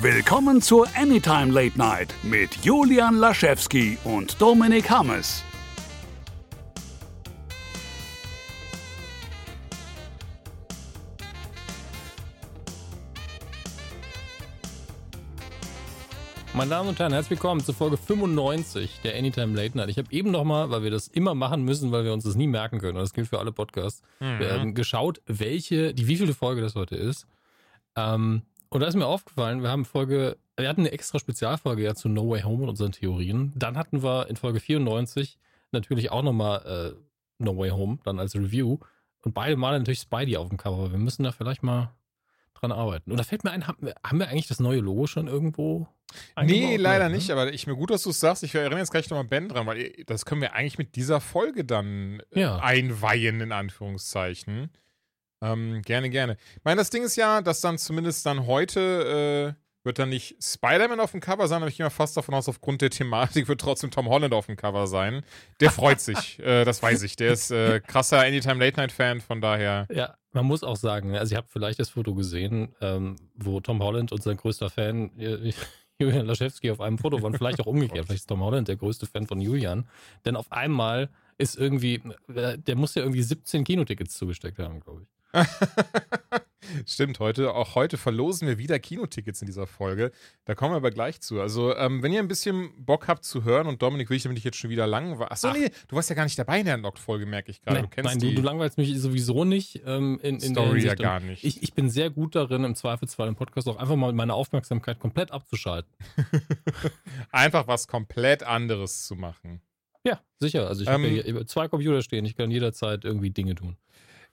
Willkommen zur Anytime Late Night mit Julian Laschewski und Dominik Hammes. Meine Damen und Herren, herzlich willkommen zur Folge 95 der Anytime Late Night. Ich habe eben nochmal, weil wir das immer machen müssen, weil wir uns das nie merken können, und das gilt für alle Podcasts, Mhm. geschaut, welche, die wievielte Folge das heute ist. Ähm, und da ist mir aufgefallen, wir haben Folge, wir hatten eine extra Spezialfolge ja zu No Way Home und unseren Theorien. Dann hatten wir in Folge 94 natürlich auch nochmal äh, No Way Home, dann als Review. Und beide Male natürlich Spidey auf dem Cover. Wir müssen da vielleicht mal dran arbeiten. Und da fällt mir ein, haben wir, haben wir eigentlich das neue Logo schon irgendwo? Nee, leider ne? nicht, aber ich mir gut, dass du es sagst. Ich erinnere jetzt gleich nochmal Ben dran, weil ihr- das können wir eigentlich mit dieser Folge dann äh, Ja. einweihen, in Anführungszeichen. Ähm, gerne, gerne. Ich meine, das Ding ist ja, dass dann zumindest dann heute äh, wird dann nicht Spider-Man auf dem Cover sein, aber ich gehe mal fast davon aus, aufgrund der Thematik wird trotzdem Tom Holland auf dem Cover sein. Der freut sich, äh, das weiß ich. Der ist äh, krasser Anytime Late Night Fan, von daher. Ja, man muss auch sagen, also ihr habt vielleicht das Foto gesehen, ähm, wo Tom Holland und sein größter Fan äh, Julian Laschewski auf einem Foto waren, vielleicht auch umgekehrt, vielleicht ist Tom Holland der größte Fan von Julian, denn auf einmal ist irgendwie, äh, der muss ja irgendwie 17 Kinotickets zugesteckt haben, glaube ich. Stimmt, heute, auch heute verlosen wir wieder Kinotickets in dieser Folge. Da kommen wir aber gleich zu. Also, ähm, wenn ihr ein bisschen Bock habt zu hören, und Dominik will ich damit jetzt schon wieder lang war. Achso, Ach. nee, du warst ja gar nicht dabei in der Unlocked-Folge, merke ich gerade. Nein, du kennst nein, du, du langweilst mich sowieso nicht ähm, in, in der Story ja gar nicht. Ich, ich bin sehr gut darin, im Zweifelsfall im Podcast auch einfach mal meine Aufmerksamkeit komplett abzuschalten. Einfach was komplett anderes zu machen. Ja, sicher. Also ich Ähm, habe zwei Computer stehen, ich kann jederzeit irgendwie Dinge tun.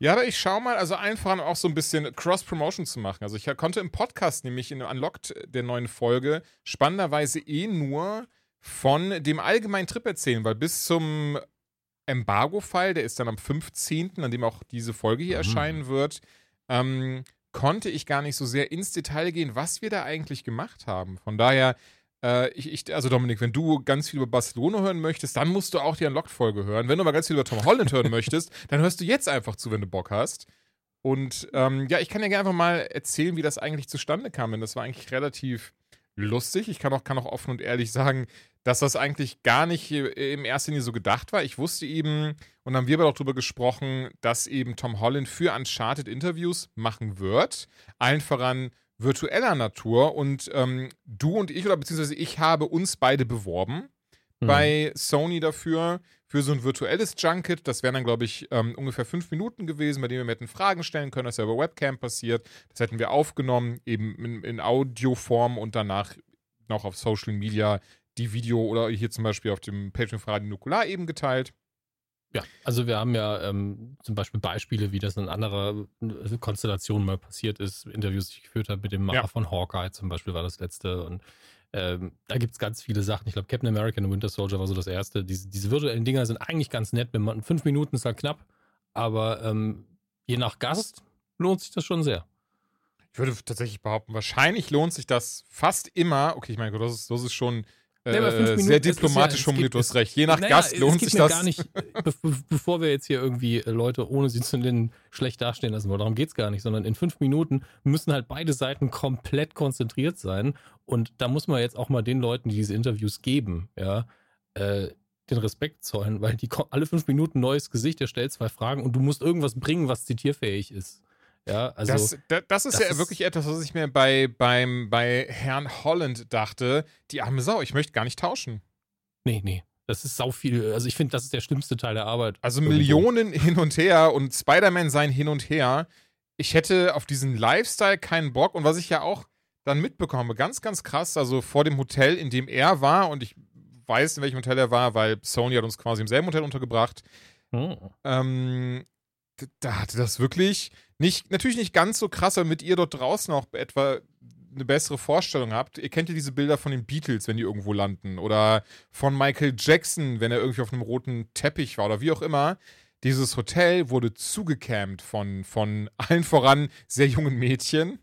Ja, aber ich schau mal, also einfach auch so ein bisschen Cross-Promotion zu machen. Also ich konnte im Podcast, nämlich in Unlocked der neuen Folge, spannenderweise eh nur von dem allgemeinen Trip erzählen, weil bis zum Embargo-Fall, der ist dann am 15., an dem auch diese Folge hier Mhm. erscheinen wird, ähm, konnte ich gar nicht so sehr ins Detail gehen, was wir da eigentlich gemacht haben. Von daher, äh, ich, ich, also Dominik, wenn du ganz viel über Barcelona hören möchtest, dann musst du auch die Unlocked-Folge hören. Wenn du aber ganz viel über Tom Holland hören möchtest, dann hörst du jetzt einfach zu, wenn du Bock hast. Und ähm, ja, ich kann ja gerne einfach mal erzählen, wie das eigentlich zustande kam, denn das war eigentlich relativ lustig. Ich kann auch, kann auch offen und ehrlich sagen, dass das eigentlich gar nicht äh, im ersten Linie so gedacht war. Ich wusste eben, und haben wir aber auch drüber gesprochen, dass eben Tom Holland für Uncharted Interviews machen wird. Allen voran virtueller Natur. Und ähm, du und ich, oder beziehungsweise ich habe uns beide beworben Mhm. bei Sony dafür, für so ein virtuelles Junket. Das wären dann, glaube ich, ähm, ungefähr fünf Minuten gewesen, bei denen wir hätten Fragen stellen können. Das ja über Webcam passiert. Das hätten wir aufgenommen, eben in, in Audioform und danach noch auf Social Media die Video oder hier zum Beispiel auf dem Patreon für Radio Nukular eben geteilt. Ja, also wir haben ja ähm, zum Beispiel Beispiele, wie das in anderer äh, Konstellation mal passiert ist, Interviews, die ich geführt habe mit dem Macher Ja. von Hawkeye zum Beispiel war das letzte und ähm, da gibt es ganz viele Sachen. Ich glaube, Captain America und Winter Soldier war so das erste. Diese, diese virtuellen Dinger sind eigentlich ganz nett. Wenn man fünf Minuten ist halt knapp, aber ähm, je nach Gast lohnt sich das schon sehr. Ich würde tatsächlich behaupten, wahrscheinlich lohnt sich das fast immer. Okay, ich meine, das ist, das ist schon äh, sehr diplomatisch formuliert, du hast recht. Je nach Naja, Gast lohnt sich das. gar nicht, be be bevor wir jetzt hier irgendwie äh, Leute, ohne sie zu nennen, schlecht dastehen lassen wollen. Darum geht es gar nicht, sondern in fünf Minuten müssen halt beide Seiten komplett konzentriert sein. Und da muss man jetzt auch mal den Leuten, die diese Interviews geben, ja, äh, den Respekt zollen, weil die alle fünf Minuten neues Gesicht, der stellt zwei Fragen und du musst irgendwas bringen, was zitierfähig ist. Ja, also. das, da- das ist das ja ist- wirklich etwas, was ich mir bei, beim, bei Herrn Holland dachte. Die arme Sau, ich möchte gar nicht tauschen. nee, nee. Das ist sau viel. Also ich finde, das ist der schlimmste Teil der Arbeit. Also Irgendwo. Millionen hin und her und Spider-Man sein hin und her. Ich hätte auf diesen Lifestyle keinen Bock. Und was ich ja auch dann mitbekomme, ganz, ganz krass, also vor dem Hotel, in dem er war, und ich weiß, in welchem Hotel er war, weil Sony hat uns quasi im selben Hotel untergebracht, Hm. ähm, da hatte das wirklich nicht, natürlich nicht ganz so krass, aber mit ihr dort draußen auch etwa eine bessere Vorstellung habt. Ihr kennt ja diese Bilder von den Beatles, wenn die irgendwo landen. Oder von Michael Jackson, wenn er irgendwie auf einem roten Teppich war oder wie auch immer. Dieses Hotel wurde zugecampt von, von allen voran sehr jungen Mädchen.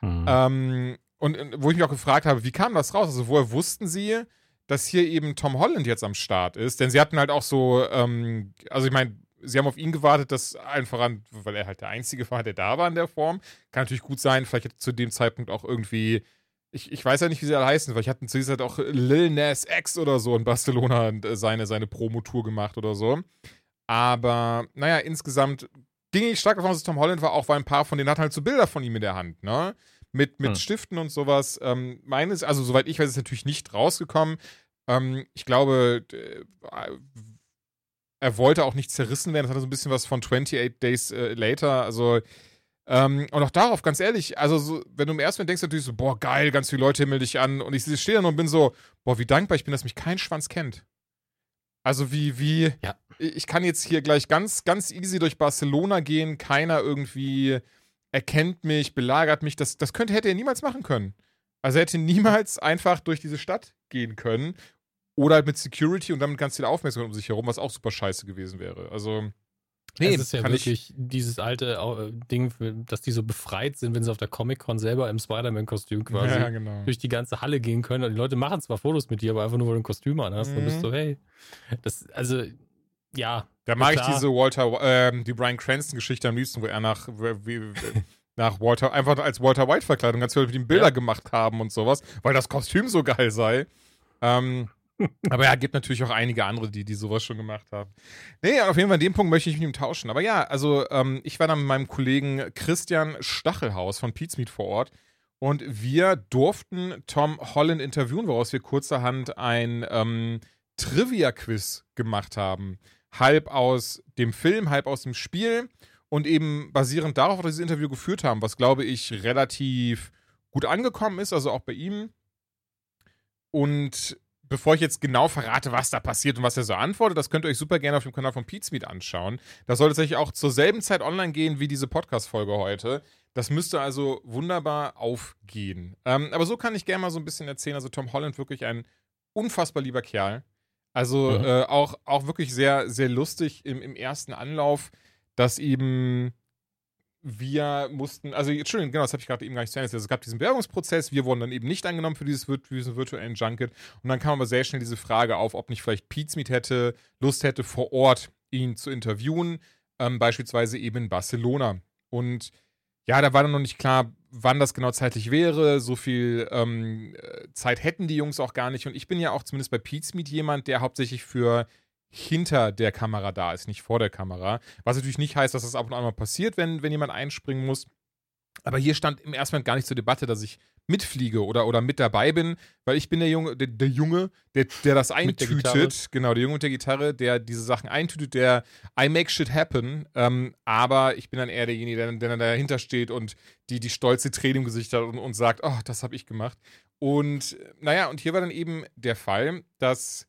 Hm. Ähm, und äh, wo ich mich auch gefragt habe, wie kam das raus? Also woher wussten sie, dass hier eben Tom Holland jetzt am Start ist? Denn sie hatten halt auch so, ähm, also ich meine, sie haben auf ihn gewartet, dass einfach an, weil er halt der Einzige war, der da war in der Form. Kann natürlich gut sein, vielleicht hat zu dem Zeitpunkt auch irgendwie ich, ich weiß ja nicht, wie sie alle heißen, weil ich hatte zu dieser Zeit auch Lil Nas X oder so in Barcelona äh, seine, seine Promotour gemacht oder so. Aber naja, insgesamt ging ich stark davon, dass es Tom Holland war, auch weil ein paar von denen hatten halt so Bilder von ihm in der Hand, ne? Mit, mit hm. Stiften und sowas. Ähm, meines, also soweit ich weiß, ist natürlich nicht rausgekommen. Ähm, ich glaube, äh, er wollte auch nicht zerrissen werden. Das hatte so ein bisschen was von 28 Days äh, Later. Also, ähm, und auch darauf, ganz ehrlich, also so, wenn du im ersten Moment denkst, natürlich so, boah, geil, ganz viele Leute himmeln dich an. Und ich stehe da und bin so, boah, wie dankbar ich bin, dass mich kein Schwanz kennt. Also wie, wie, ja. ich kann jetzt hier gleich ganz, ganz easy durch Barcelona gehen, keiner irgendwie erkennt mich, belagert mich. Das, das könnte, hätte er niemals machen können. Also er hätte niemals einfach durch diese Stadt gehen können oder halt mit Security und damit ganz viel Aufmerksamkeit um sich herum, was auch super scheiße gewesen wäre. Also. Nee, es ist ja wirklich dieses alte äh, Ding, dass die so befreit sind, wenn sie auf der Comic-Con selber im Spider-Man-Kostüm quasi ja, genau. durch die ganze Halle gehen können. Und die Leute machen zwar Fotos mit dir, aber einfach nur, weil du ein Kostüm anhast. Mhm. Dann bist du, hey. Das, also, ja. Da mag klar. ich diese Walter, äh, die Brian Cranston-Geschichte am liebsten, wo er nach, wie, nach Walter, einfach als Walter White-Verkleidung ganz viele mit ihm Bilder ja. gemacht haben und sowas, weil das Kostüm so geil sei. Ähm, aber ja, gibt natürlich auch einige andere, die, die sowas schon gemacht haben. Nee, auf jeden Fall an dem Punkt möchte ich mit ihm tauschen. Aber ja, also ähm, ich war dann mit meinem Kollegen Christian Stachelhaus von Pizmeet vor Ort und wir durften Tom Holland interviewen, woraus wir kurzerhand ein ähm, Trivia-Quiz gemacht haben. Halb aus dem Film, halb aus dem Spiel und eben basierend darauf, dass wir dieses Interview geführt haben, was glaube ich relativ gut angekommen ist, also auch bei ihm. Und bevor ich jetzt genau verrate, was da passiert und was er so antwortet, das könnt ihr euch super gerne auf dem Kanal von Pizmeet anschauen. Das soll tatsächlich auch zur selben Zeit online gehen wie diese Podcast-Folge heute. Das müsste also wunderbar aufgehen. Ähm, aber so kann ich gerne mal so ein bisschen erzählen. Also Tom Holland wirklich ein unfassbar lieber Kerl. Also mhm. äh, auch, auch wirklich sehr, sehr lustig im, im ersten Anlauf, dass eben wir mussten, also Entschuldigung, genau, das habe ich gerade eben gar nicht zu Ende also, Es gab diesen Bewerbungsprozess, wir wurden dann eben nicht angenommen für dieses, für diesen virtuellen Junket und dann kam aber sehr schnell diese Frage auf, ob nicht vielleicht Pizmeet hätte, Lust hätte, vor Ort ihn zu interviewen, ähm, beispielsweise eben in Barcelona. Und ja, da war dann noch nicht klar, wann das genau zeitlich wäre. So viel ähm, Zeit hätten die Jungs auch gar nicht. Und ich bin ja auch zumindest bei Pizmeet jemand, der hauptsächlich für hinter der Kamera da ist, nicht vor der Kamera. Was natürlich nicht heißt, dass das ab und an mal passiert, wenn, wenn jemand einspringen muss. Aber hier stand im ersten Moment gar nicht zur Debatte, dass ich mitfliege oder, oder mit dabei bin, weil ich bin der Junge, der, der Junge, der, der das eintütet. Der genau, der Junge mit der Gitarre, der diese Sachen eintütet, der I make shit happen. Ähm, aber ich bin dann eher derjenige, der, der dann dahinter steht und die, die stolze Träne im Gesicht hat und, und sagt, oh, das habe ich gemacht. Und naja, und hier war dann eben der Fall, dass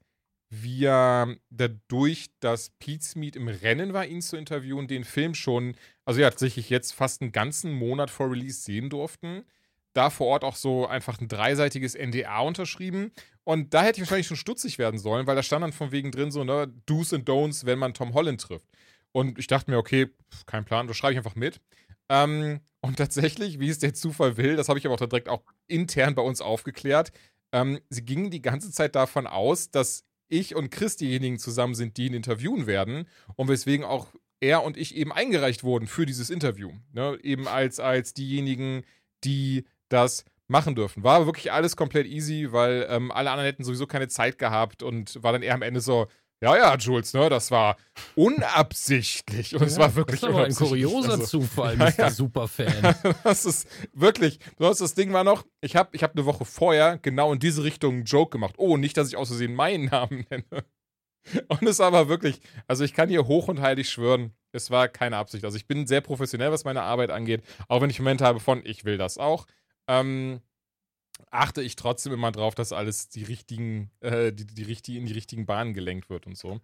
wir dadurch, dass Pete's Meet im Rennen war, ihn zu interviewen, den Film schon, also ja, tatsächlich jetzt fast einen ganzen Monat vor Release sehen durften. Da vor Ort auch so einfach ein dreiseitiges NDA unterschrieben. Und da hätte ich wahrscheinlich schon stutzig werden sollen, weil da stand dann von wegen drin so, ne, Do's and Don'ts, wenn man Tom Holland trifft. Und ich dachte mir, okay, kein Plan, das schreibe ich einfach mit. Ähm, und tatsächlich, wie es der Zufall will, das habe ich aber auch direkt auch intern bei uns aufgeklärt, ähm, sie gingen die ganze Zeit davon aus, dass ich und Chris diejenigen zusammen sind, die ihn interviewen werden und weswegen auch er und ich eben eingereicht wurden für dieses Interview. Ne? Eben als, als diejenigen, die das machen dürfen. War wirklich alles komplett easy, weil ähm, alle anderen hätten sowieso keine Zeit gehabt und war dann eher am Ende so, ja, ja, Jules, ne, das war unabsichtlich und ja, es war wirklich das war ein kurioser also, Zufall, Mr. Ja, ja. Superfan. das ist wirklich, das Ding war noch, ich habe ich hab eine Woche vorher genau in diese Richtung einen Joke gemacht. Oh, nicht, dass ich aus Versehen meinen Namen nenne. Und es war aber wirklich, also ich kann hier hoch und heilig schwören, es war keine Absicht. Also ich bin sehr professionell, was meine Arbeit angeht, auch wenn ich Momente habe von, ich will das auch. Ähm, achte ich trotzdem immer drauf, dass alles die richtigen, äh, die, die richtig, in die richtigen Bahnen gelenkt wird und so.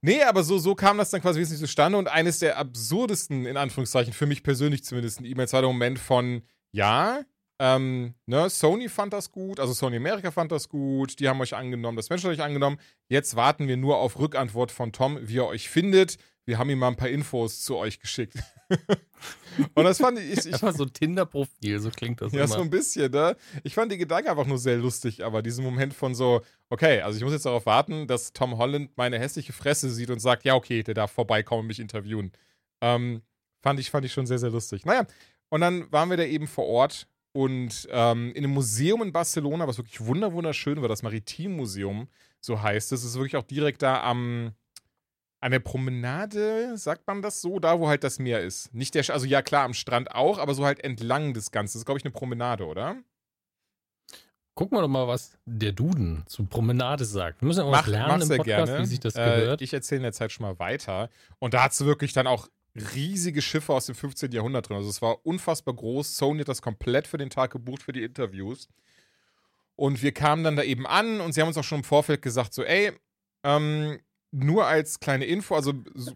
Nee, aber so, so kam das dann quasi wesentlich zustande und eines der absurdesten, in Anführungszeichen, für mich persönlich zumindest, E-Mails war der Moment von, ja, ähm, ne, Sony fand das gut, also Sony America fand das gut, die haben euch angenommen, das Mensch hat euch angenommen. Jetzt warten wir nur auf Rückantwort von Tom, wie er euch findet wir haben ihm mal ein paar Infos zu euch geschickt. und das fand ich. ich einfach so ein Tinder-Profil, so klingt das. Ja, immer. so ein bisschen, ne? Ich fand die Gedanken einfach nur sehr lustig, aber diesen Moment von so, okay, also ich muss jetzt darauf warten, dass Tom Holland meine hässliche Fresse sieht und sagt, ja, okay, der darf vorbeikommen und mich interviewen. Ähm, fand ich, fand ich schon sehr, sehr lustig. Naja, und dann waren wir da eben vor Ort und ähm, in einem Museum in Barcelona, was wirklich wunderschön war, das Maritimmuseum, so heißt es. Es ist wirklich auch direkt da am an der Promenade, sagt man das so, da wo halt das Meer ist. Nicht der, also ja klar, am Strand auch, aber so halt entlang des Ganzen. Das ist, glaube ich, eine Promenade, oder? Gucken wir doch mal, was der Duden zu Promenade sagt. Wir müssen ja auch was lernen im Podcast, gerne. wie sich das äh, gehört. Ich erzähle in der Zeit schon mal weiter. Und da hat es wirklich dann auch riesige Schiffe aus dem 15. Jahrhundert drin. Also es war unfassbar groß. Sony hat das komplett für den Tag gebucht für die Interviews. Und wir kamen dann da eben an und sie haben uns auch schon im Vorfeld gesagt, so, ey, ähm, nur als kleine Info, also su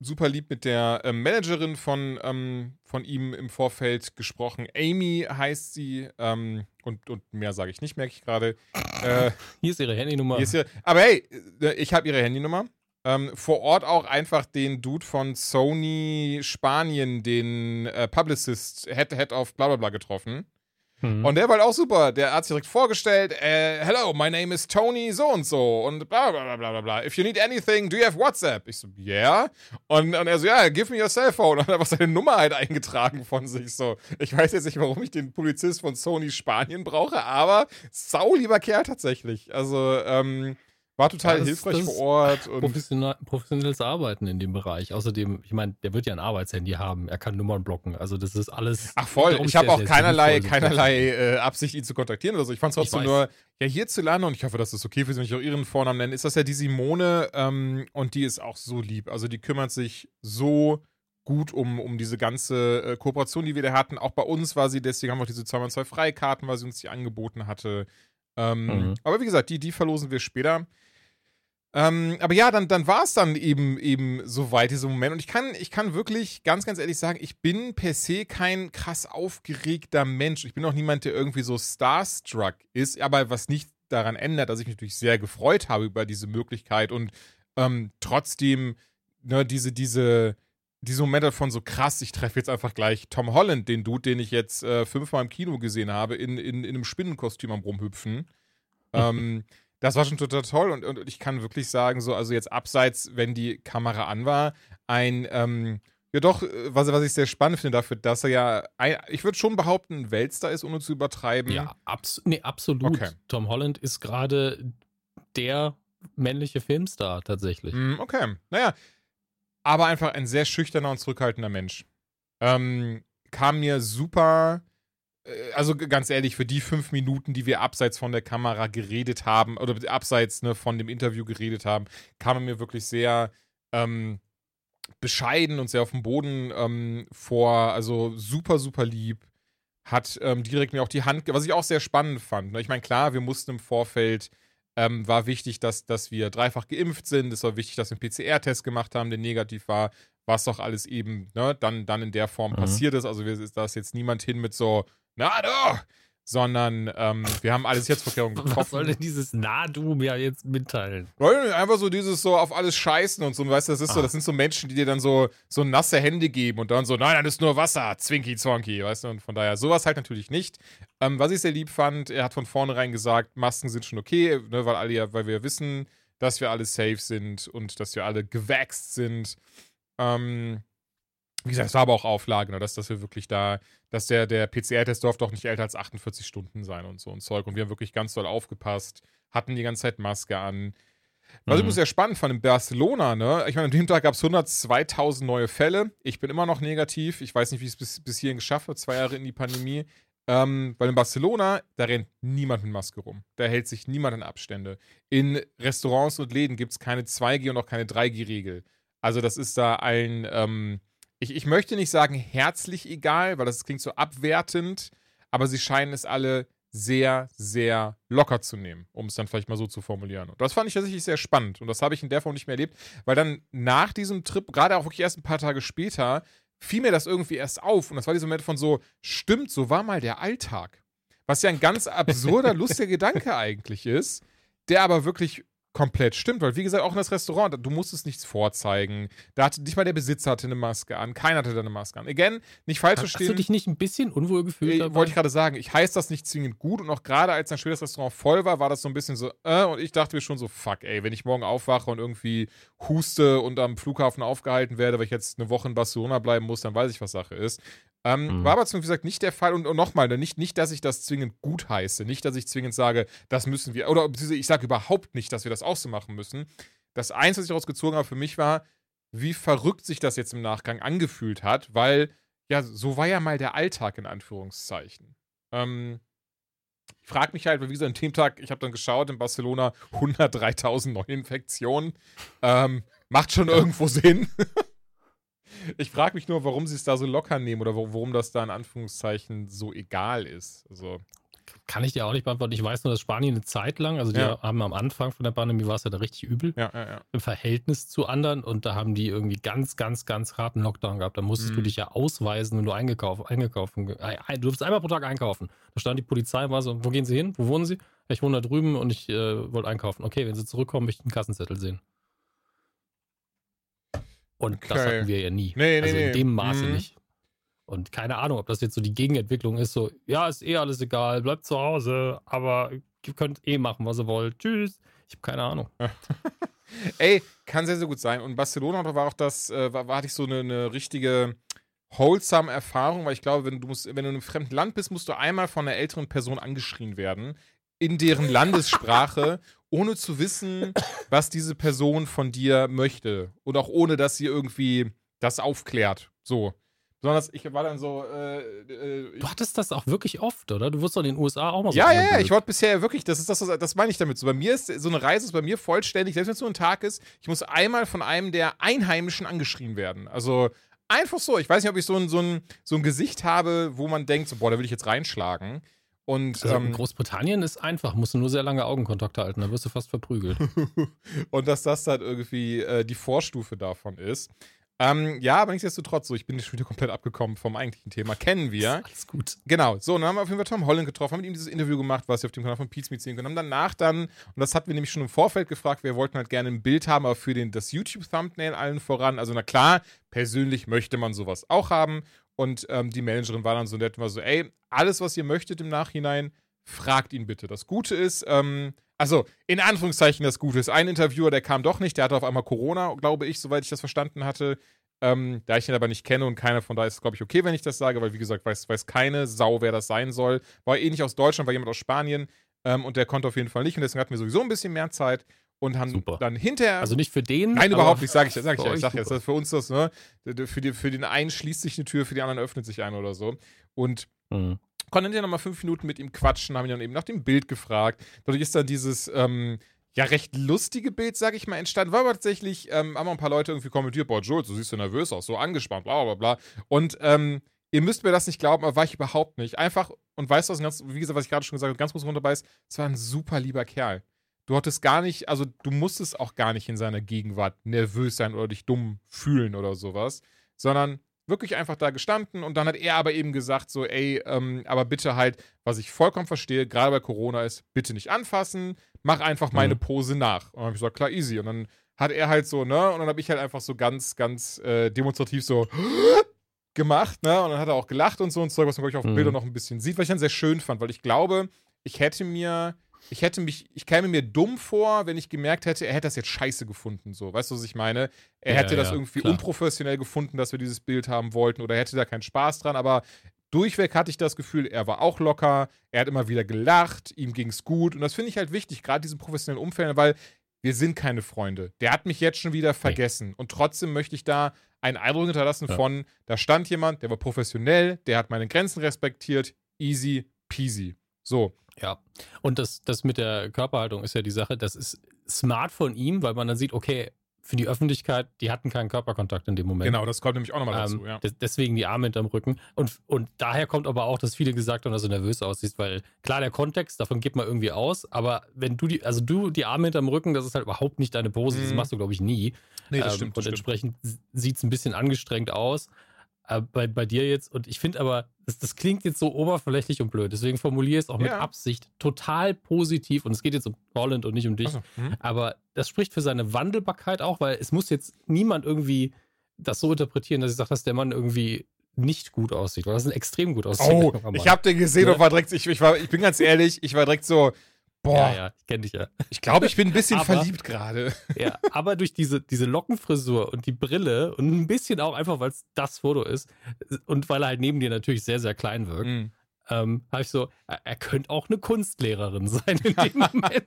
super lieb mit der ähm, Managerin von, ähm, von ihm im Vorfeld gesprochen. Amy heißt sie ähm, und, und mehr sage ich nicht, merke ich gerade. Äh, hier ist ihre Handynummer. Ist ihre, aber hey, äh, ich habe ihre Handynummer. Ähm, vor Ort auch einfach den Dude von Sony Spanien, den äh, Publicist, Head, Head of bla bla bla getroffen. Mhm. Und der war halt auch super. Der hat sich direkt vorgestellt, äh, hello, my name is Tony so und so und bla bla bla bla bla. If you need anything, do you have WhatsApp? Ich so, yeah. Und, und er so, ja, yeah, give me your cell phone. Und hat einfach seine Nummer halt eingetragen von sich so. Ich weiß jetzt nicht, warum ich den Polizist von Sony Spanien brauche, aber sau lieber Kerl tatsächlich. Also, ähm, war total ja, hilfreich ist, vor Ort. Professionell, professionelles Arbeiten in dem Bereich. Außerdem, ich meine, der wird ja ein Arbeitshandy haben. Er kann Nummern blocken. Also das ist alles. Ach voll. Ich habe auch keinerlei, keinerlei äh, Absicht, ihn zu kontaktieren oder so. Ich fand es trotzdem nur, ja, hierzulande, und ich hoffe, dass das okay für Sie, wenn ich auch Ihren Vornamen nenne, ist das ja die Simone ähm, und die ist auch so lieb. Also die kümmert sich so gut um, um diese ganze äh, Kooperation, die wir da hatten. Auch bei uns war sie, deswegen haben wir auch diese 2x2 Freikarten, weil sie uns die angeboten hatte. Ähm, mhm. Aber wie gesagt, die, die verlosen wir später. Ähm, aber ja, dann, dann war es dann eben, eben so weit, dieser Moment. Und ich kann, ich kann wirklich ganz, ganz ehrlich sagen, ich bin per se kein krass aufgeregter Mensch. Ich bin auch niemand, der irgendwie so starstruck ist, aber was nicht daran ändert, dass ich mich natürlich sehr gefreut habe über diese Möglichkeit und ähm, trotzdem ne, diese, diese, diese Momente von so krass, ich treffe jetzt einfach gleich Tom Holland, den Dude, den ich jetzt äh, fünfmal im Kino gesehen habe, in, in, in einem Spinnenkostüm am Rumhüpfen. ähm, das war schon total toll und, und ich kann wirklich sagen, so, also jetzt abseits, wenn die Kamera an war, ein, ähm, ja doch, äh, was, was ich sehr spannend finde dafür, dass er ja, ein, ich würde schon behaupten, ein Weltstar ist, ohne zu übertreiben. Ja, abs nee, absolut. Okay. Tom Holland ist gerade der männliche Filmstar tatsächlich. Mm, okay, naja, aber einfach ein sehr schüchterner und zurückhaltender Mensch. Ähm, kam mir super also ganz ehrlich, für die fünf Minuten, die wir abseits von der Kamera geredet haben, oder abseits ne, von dem Interview geredet haben, kam er mir wirklich sehr ähm, bescheiden und sehr auf dem Boden ähm, vor. Also super, super lieb. Hat ähm, direkt mir auch die Hand, was ich auch sehr spannend fand. Ne? Ich meine, klar, wir mussten im Vorfeld, ähm, war wichtig, dass, dass wir dreifach geimpft sind. Es war wichtig, dass wir einen PCR-Test gemacht haben, der negativ war was doch alles eben ne, dann, dann in der Form mhm. passiert ist. Also wir, da ist jetzt niemand hin mit so, na doch! Sondern ähm, wir haben alles jetzt Verkehrung getroffen. Was soll denn dieses Na-Du mir jetzt mitteilen? Einfach so dieses so auf alles scheißen und so. Weißt du, das ist ah. so, das sind so Menschen, die dir dann so, so nasse Hände geben und dann so, nein, das ist nur Wasser, Zwinky Zwonky, weißt du? Und von daher, sowas halt natürlich nicht. Ähm, was ich sehr lieb fand, er hat von vornherein gesagt, Masken sind schon okay, ne, weil alle ja, weil wir wissen, dass wir alle safe sind und dass wir alle gewächst sind. Ähm, wie gesagt, es war aber auch Auflage, ne, dass, dass wir wirklich da, dass der, der PCR-Test durfte auch nicht älter als 48 Stunden sein und so ein Zeug. Und wir haben wirklich ganz doll aufgepasst, hatten die ganze Zeit Maske an. Was mhm. ich sehr spannend fand in Barcelona, ne? Ich meine, an dem Tag gab es 102.000 neue Fälle. Ich bin immer noch negativ. Ich weiß nicht, wie ich es bis, bis hierhin geschafft habe, zwei Jahre in die Pandemie. Ähm, weil in Barcelona, da rennt niemand mit Maske rum. Da hält sich niemand an Abstände. In Restaurants und Läden gibt es keine 2G und auch keine 3G-Regel. Also das ist da allen, ähm, ich, ich möchte nicht sagen herzlich egal, weil das klingt so abwertend, aber sie scheinen es alle sehr, sehr locker zu nehmen, um es dann vielleicht mal so zu formulieren. Und das fand ich tatsächlich sehr spannend. Und das habe ich in der Form nicht mehr erlebt, weil dann nach diesem Trip, gerade auch wirklich erst ein paar Tage später, fiel mir das irgendwie erst auf. Und das war dieser Moment von so, stimmt, so war mal der Alltag. Was ja ein ganz absurder, lustiger Gedanke eigentlich ist, der aber wirklich komplett stimmt, weil wie gesagt, auch in das Restaurant, du musstest nichts vorzeigen. Da hatte nicht mal der Besitzer hatte eine Maske an, keiner hatte da eine Maske an. Again, nicht falsch verstehen. Hast du dich nicht ein bisschen unwohl gefühlt? Äh, wollte ich gerade sagen, ich heiße das nicht zwingend gut und auch gerade als dann später das Restaurant voll war, war das so ein bisschen so, äh, und ich dachte mir schon so, fuck, ey, wenn ich morgen aufwache und irgendwie huste und am Flughafen aufgehalten werde, weil ich jetzt eine Woche in Barcelona bleiben muss, dann weiß ich, was Sache ist. Ähm, Mhm. War aber zum gesagt nicht der Fall und, und nochmal, ne, nicht, nicht, dass ich das zwingend gut heiße, nicht, dass ich zwingend sage, das müssen wir, oder ich sage überhaupt nicht, dass wir das auch so machen müssen. Das Eins, was ich daraus gezogen habe für mich war, wie verrückt sich das jetzt im Nachgang angefühlt hat, weil, ja, so war ja mal der Alltag in Anführungszeichen. Ähm, ich frage mich halt, weil wie gesagt, an dem Tag, ich habe dann geschaut, in Barcelona 103.000 Neuinfektionen. Ähm, macht schon irgendwo Sinn. ich frage mich nur, warum sie es da so locker nehmen oder warum das da in Anführungszeichen so egal ist. Also, Kann ich dir auch nicht beantworten. Ich weiß nur, dass Spanien eine Zeit lang, also die Ja. haben am Anfang von der Pandemie war es ja da richtig übel ja, ja, im Verhältnis zu anderen und da haben die irgendwie ganz, ganz, ganz harten Lockdown gehabt. Da musstest du Mhm. dich ja ausweisen, wenn du eingekauft, eingekauft, ge- ein- ein- du durfst einmal pro Tag einkaufen. Da stand die Polizei und war so, wo gehen Sie hin? Wo wohnen Sie? Ich wohne da drüben und ich äh, wollte einkaufen. Okay, wenn Sie zurückkommen, möchte ich einen Kassenzettel sehen. Und das Okay. hatten wir ja nie. Nee, nee, also nee. in dem Maße Mhm. nicht. Und keine Ahnung, ob das jetzt so die Gegenentwicklung ist, so, ja, ist eh alles egal, bleibt zu Hause, aber ihr könnt eh machen, was ihr wollt. Tschüss. Ich habe keine Ahnung. Ey, kann sehr, sehr gut sein. Und Barcelona da war auch das, äh, war, war hatte ich so eine, eine richtige wholesome Erfahrung, weil ich glaube, wenn du musst, wenn du in einem fremden Land bist, musst du einmal von einer älteren Person angeschrien werden, in deren Landessprache, ohne zu wissen, was diese Person von dir möchte. Und auch ohne, dass sie irgendwie das aufklärt. So. Besonders, ich war dann so, äh, äh, Du hattest das auch wirklich oft, oder? Du wurdest doch in den USA auch mal so ja, ja, ja, ich wollte bisher wirklich, das ist das, was- das meine ich damit. So bei mir ist so eine Reise ist bei mir vollständig, selbst wenn es nur ein Tag ist, ich muss einmal von einem der Einheimischen angeschrien werden. Also einfach so. Ich weiß nicht, ob ich so ein, so ein, so ein Gesicht habe, wo man denkt, so, boah, da will ich jetzt reinschlagen. Und, Also in ähm, Großbritannien ist einfach, musst du nur sehr lange Augenkontakt halten, dann wirst du fast verprügelt. und dass das dann irgendwie äh, die Vorstufe davon ist. Ähm, ja, aber nichtsdestotrotz, so, ich bin schon wieder komplett abgekommen vom eigentlichen Thema. Kennen wir. Alles gut. Genau, so, und dann haben wir auf jeden Fall Tom Holland getroffen, haben mit ihm dieses Interview gemacht, was ihr auf dem Kanal von Pete's Meet sehen könnt. Haben danach dann, und das hatten wir nämlich schon im Vorfeld gefragt, wir wollten halt gerne ein Bild haben, aber für den, das YouTube-Thumbnail allen voran. Also, na klar, persönlich möchte man sowas auch haben. Und ähm, die Managerin war dann so nett, war so, ey, alles, was ihr möchtet im Nachhinein, fragt ihn bitte. Das Gute ist, ähm, also in Anführungszeichen das Gute ist, ein Interviewer, der kam doch nicht, der hatte auf einmal Corona, glaube ich, soweit ich das verstanden hatte. Ähm, da ich ihn aber nicht kenne und keiner von da ist, glaube ich, okay, wenn ich das sage, weil wie gesagt, weiß, weiß keine Sau, wer das sein soll. War eh nicht aus Deutschland, war jemand aus Spanien ähm, und der konnte auf jeden Fall nicht und deswegen hatten wir sowieso ein bisschen mehr Zeit und haben Super. dann hinterher. Also nicht für den. Nein, überhaupt nicht, sage ich, sag ich, ja. Ich euch sag ja, das super. ist für uns das, ne? Für, die, für den einen schließt sich eine Tür, für die anderen öffnet sich eine oder so. Und Mhm. konnten dann nochmal fünf Minuten mit ihm quatschen, haben ihn dann eben nach dem Bild gefragt. Dadurch ist dann dieses, ähm, ja, recht lustige Bild, sag ich mal, entstanden. War aber tatsächlich, ähm, haben auch ein paar Leute irgendwie kommentiert, boah, Jules, du siehst so nervös aus, so angespannt, bla bla bla. Und ähm, ihr müsst mir das nicht glauben, aber war ich überhaupt nicht. Einfach, und weißt du, was, ganz, wie gesagt, was ich gerade schon gesagt habe, ganz kurz runterbeißt, es war ein super lieber Kerl. Du hattest gar nicht, also du musstest auch gar nicht in seiner Gegenwart nervös sein oder dich dumm fühlen oder sowas, sondern wirklich einfach da gestanden und dann hat er aber eben gesagt, so, ey, ähm, aber bitte halt, was ich vollkommen verstehe, gerade bei Corona ist, bitte nicht anfassen, mach einfach meine Mhm. Pose nach. Und dann habe ich gesagt, klar, easy. Und dann hat er halt so, ne, und dann habe ich halt einfach so ganz, ganz äh, demonstrativ so gemacht, ne, und dann hat er auch gelacht und so und Zeug, was man, glaube ich, auf dem Mhm. Bilder noch ein bisschen sieht, was ich dann sehr schön fand, weil ich glaube, ich hätte mir, ich hätte mich, ich käme mir dumm vor, wenn ich gemerkt hätte, er hätte das jetzt scheiße gefunden, so. Weißt du, was ich meine? Er Ja, hätte das ja, irgendwie klar. unprofessionell gefunden, dass wir dieses Bild haben wollten oder hätte da keinen Spaß dran, aber durchweg hatte ich das Gefühl, er war auch locker, er hat immer wieder gelacht, ihm ging's gut und das finde ich halt wichtig, gerade in diesem professionellen Umfeld, weil wir sind keine Freunde. Der hat mich jetzt schon wieder vergessen und trotzdem möchte ich da einen Eindruck hinterlassen Ja. von, da stand jemand, der war professionell, der hat meine Grenzen respektiert, easy peasy. So. Ja. Und das, das mit der Körperhaltung ist ja die Sache, das ist smart von ihm, weil man dann sieht, okay, für die Öffentlichkeit, die hatten keinen Körperkontakt in dem Moment. Genau, das kommt nämlich auch nochmal dazu, Ähm, ja. des- Deswegen die Arme hinterm Rücken. Und, und daher kommt aber auch, dass viele gesagt haben, dass du nervös aussiehst, weil klar, der Kontext, davon geht man irgendwie aus, aber wenn du die, also du die Arme hinterm Rücken, das ist halt überhaupt nicht deine Pose, das Mhm. machst du, glaube ich, nie. Nee, das Ähm, stimmt, das und stimmt. entsprechend sieht es ein bisschen angestrengt aus. Äh, bei, bei dir jetzt, und ich finde aber, das, das klingt jetzt so oberflächlich und blöd, deswegen formuliere ich es auch mit Ja. Absicht total positiv und es geht jetzt um Holland und nicht um dich. Achso, hm. Aber das spricht für seine Wandelbarkeit auch, weil es muss jetzt niemand irgendwie das so interpretieren, dass ich sage, dass der Mann irgendwie nicht gut aussieht, weil das ist ein extrem gut aussehender Oh, ich habe den gesehen Ne? und war direkt, ich, ich, war, ich bin ganz ehrlich, ich war direkt so, Boah, Ja, ja, ich kenne dich ja. ich glaube, ich bin ein bisschen Aber- verliebt gerade. Ja, aber durch diese, diese Lockenfrisur und die Brille und ein bisschen auch einfach, weil es das Foto ist und weil er halt neben dir natürlich sehr, sehr klein wirkt, Mhm. Ähm, habe ich so, er, könnte auch eine Kunstlehrerin sein in dem Moment.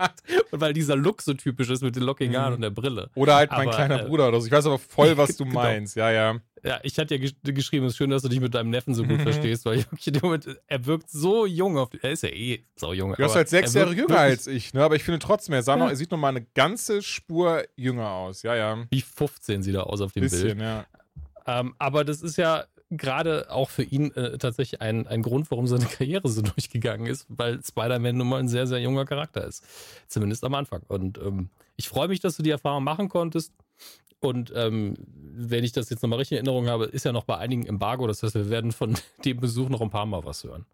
Und weil dieser Look so typisch ist mit den lockigen Haaren Mhm. und der Brille. Oder halt mein Aber, kleiner äh, Bruder oder so. Ich weiß aber voll, was du Genau. meinst. Ja, ja. Ja, ich hatte ja gesch geschrieben, es ist schön, dass du dich mit deinem Neffen so gut Mhm. verstehst, weil ich in dem Moment, er wirkt so jung auf, er ist ja eh so jung. Du bist aber halt sechs Jahre jünger als ich, ne? Aber ich finde trotzdem, er, sah noch, er sieht noch mal eine ganze Spur jünger aus. Ja, ja. Wie 15 sieht er aus auf dem Bild. bisschen, ja. Ähm, aber das ist ja gerade auch für ihn äh, tatsächlich ein, ein Grund, warum seine Karriere so durchgegangen ist, weil Spider-Man nun mal ein sehr, sehr junger Charakter ist. Zumindest am Anfang. Und ähm, ich freue mich, dass du die Erfahrung machen konntest. Und ähm, wenn ich das jetzt nochmal richtig in Erinnerung habe, ist ja noch bei einigen Embargo. Das heißt, wir werden von dem Besuch noch ein paar Mal was hören.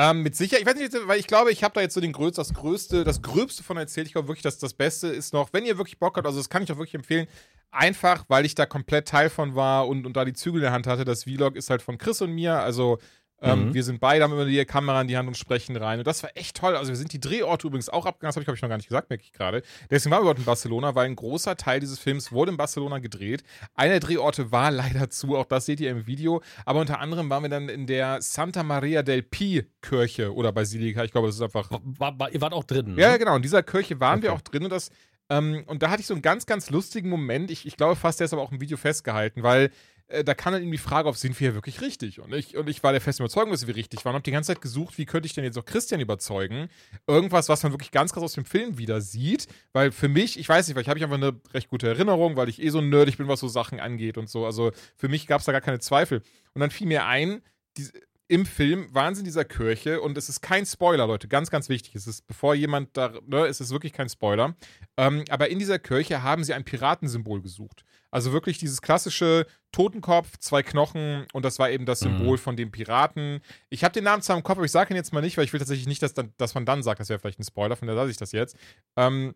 Ähm, mit Sicherheit, ich weiß nicht, weil ich glaube, ich habe da jetzt so den größten, das größte, das gröbste von erzählt. Ich glaube wirklich, dass das Beste ist noch, wenn ihr wirklich Bock habt, also das kann ich auch wirklich empfehlen, einfach, weil ich da komplett Teil von war und, und da die Zügel in der Hand hatte. Das Vlog ist halt von Chris und mir, also ähm, Mhm. wir sind beide, haben immer die Kamera in die Hand und sprechen rein. Und das war echt toll. Also wir sind die Drehorte übrigens auch abgegangen, das habe ich, glaube ich, noch gar nicht gesagt, merke ich gerade. Deswegen waren wir dort in Barcelona, weil ein großer Teil dieses Films wurde in Barcelona gedreht. Einer der Drehorte war leider zu, auch das seht ihr im Video. Aber unter anderem waren wir dann in der Santa Maria del Pi Kirche oder Basilika. Ich glaube, das ist einfach War, war, ihr wart auch drin. Ne? ja, genau. In dieser Kirche waren wir Okay. auch drin und das, ähm, und da hatte ich so einen ganz, ganz lustigen Moment. Ich, ich glaube fast, der ist aber auch im Video festgehalten, weil äh, da kann dann eben die Frage auf, sind wir hier wirklich richtig? Und ich, und ich war der festen Überzeugung, dass wir richtig waren. Hab die ganze Zeit gesucht, wie könnte ich denn jetzt auch Christian überzeugen? Irgendwas, was man wirklich ganz krass aus dem Film wieder sieht. Weil für mich, ich weiß nicht, weil ich habe ich einfach eine recht gute Erinnerung, weil ich eh so nerdig bin, was so Sachen angeht und so. Also für mich gab es da gar keine Zweifel. Und dann fiel mir ein, diese, im Film waren sie in dieser Kirche und es ist kein Spoiler, Leute, ganz, ganz wichtig. Es ist, bevor jemand da, ne, es ist wirklich kein Spoiler. Ähm, aber in dieser Kirche haben sie ein Piratensymbol gesucht. Also wirklich dieses klassische Totenkopf, zwei Knochen und das war eben das Mhm. Symbol von dem Piraten. Ich habe den Namen zwar im Kopf, aber ich sage ihn jetzt mal nicht, weil ich will tatsächlich nicht, dass, dann, dass man dann sagt, das wäre vielleicht ein Spoiler, von daher sage ich das jetzt. Ähm,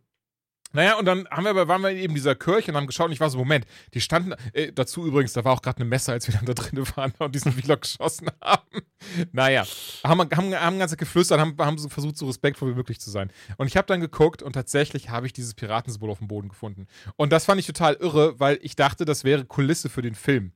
naja, und dann haben wir, aber- waren wir eben in dieser Kirche und haben geschaut und ich war so, Moment, die standen, äh, dazu übrigens, da war auch gerade eine Messe, als wir dann da drin waren und diesen Vlog geschossen haben. Naja, haben, haben, haben ganz geflüstert, haben, haben so versucht, so respektvoll wie möglich zu sein. Und ich habe dann geguckt und tatsächlich habe ich dieses Piratensymbol auf dem Boden gefunden. Und das fand ich total irre, weil ich dachte, das wäre Kulisse für den Film.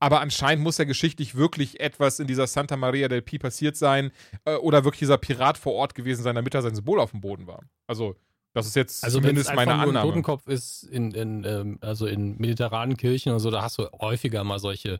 Aber anscheinend muss ja geschichtlich wirklich etwas in dieser Santa Maria del Pi passiert sein äh, oder wirklich dieser Pirat vor Ort gewesen sein, damit da sein Symbol auf dem Boden war. Also, das ist jetzt Also wenn es zumindest meine nur ein Annahme. Totenkopf ist, in, in, ähm, also in mediterranen Kirchen und so, da hast du häufiger mal solche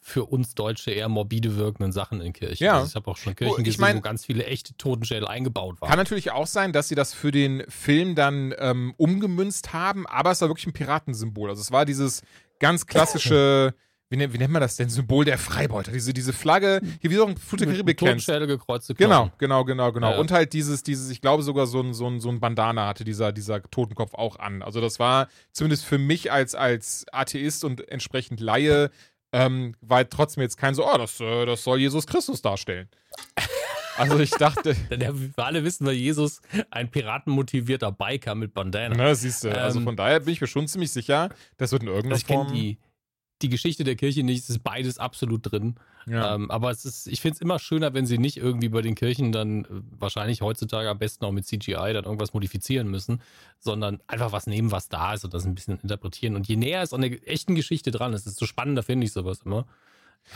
für uns Deutsche eher morbide wirkenden Sachen in Kirchen. Ja. Also ich habe auch schon Kirchen ich gesehen, mein- wo ganz viele echte Totenschädel eingebaut waren. Kann natürlich auch sein, dass sie das für den Film dann ähm, umgemünzt haben, aber es war wirklich ein Piratensymbol. Also es war dieses ganz klassische, wie, nennt- wie nennt man das denn, Symbol der Freibeuter. Diese, diese Flagge, hier wie so ein Mit Karibik gekreuzte Genau, Knochen. genau, genau, genau. Ja. Und halt dieses, dieses, ich glaube sogar so ein, so ein, so ein Bandana hatte dieser, dieser Totenkopf auch an. Also das war zumindest für mich als, als Atheist und entsprechend Laie, ähm, war trotzdem jetzt kein so, oh, das, äh, das soll Jesus Christus darstellen. Also ich dachte, Denn wir alle wissen, weil Jesus ein piratenmotivierter Biker mit Bandana. ne, siehst du, also Ähm, von daher bin ich mir schon ziemlich sicher, das wird in irgendeiner Also ich Form. die, die Geschichte der Kirche nicht, es ist beides absolut drin. ja. Ähm, aber es ist, ich finde es immer schöner, wenn sie nicht irgendwie bei den Kirchen dann äh, wahrscheinlich heutzutage am besten auch mit CGI dann irgendwas modifizieren müssen, sondern einfach was nehmen, was da ist und das ein bisschen interpretieren. Und je näher es an der echten Geschichte dran ist, desto spannender finde ich sowas immer.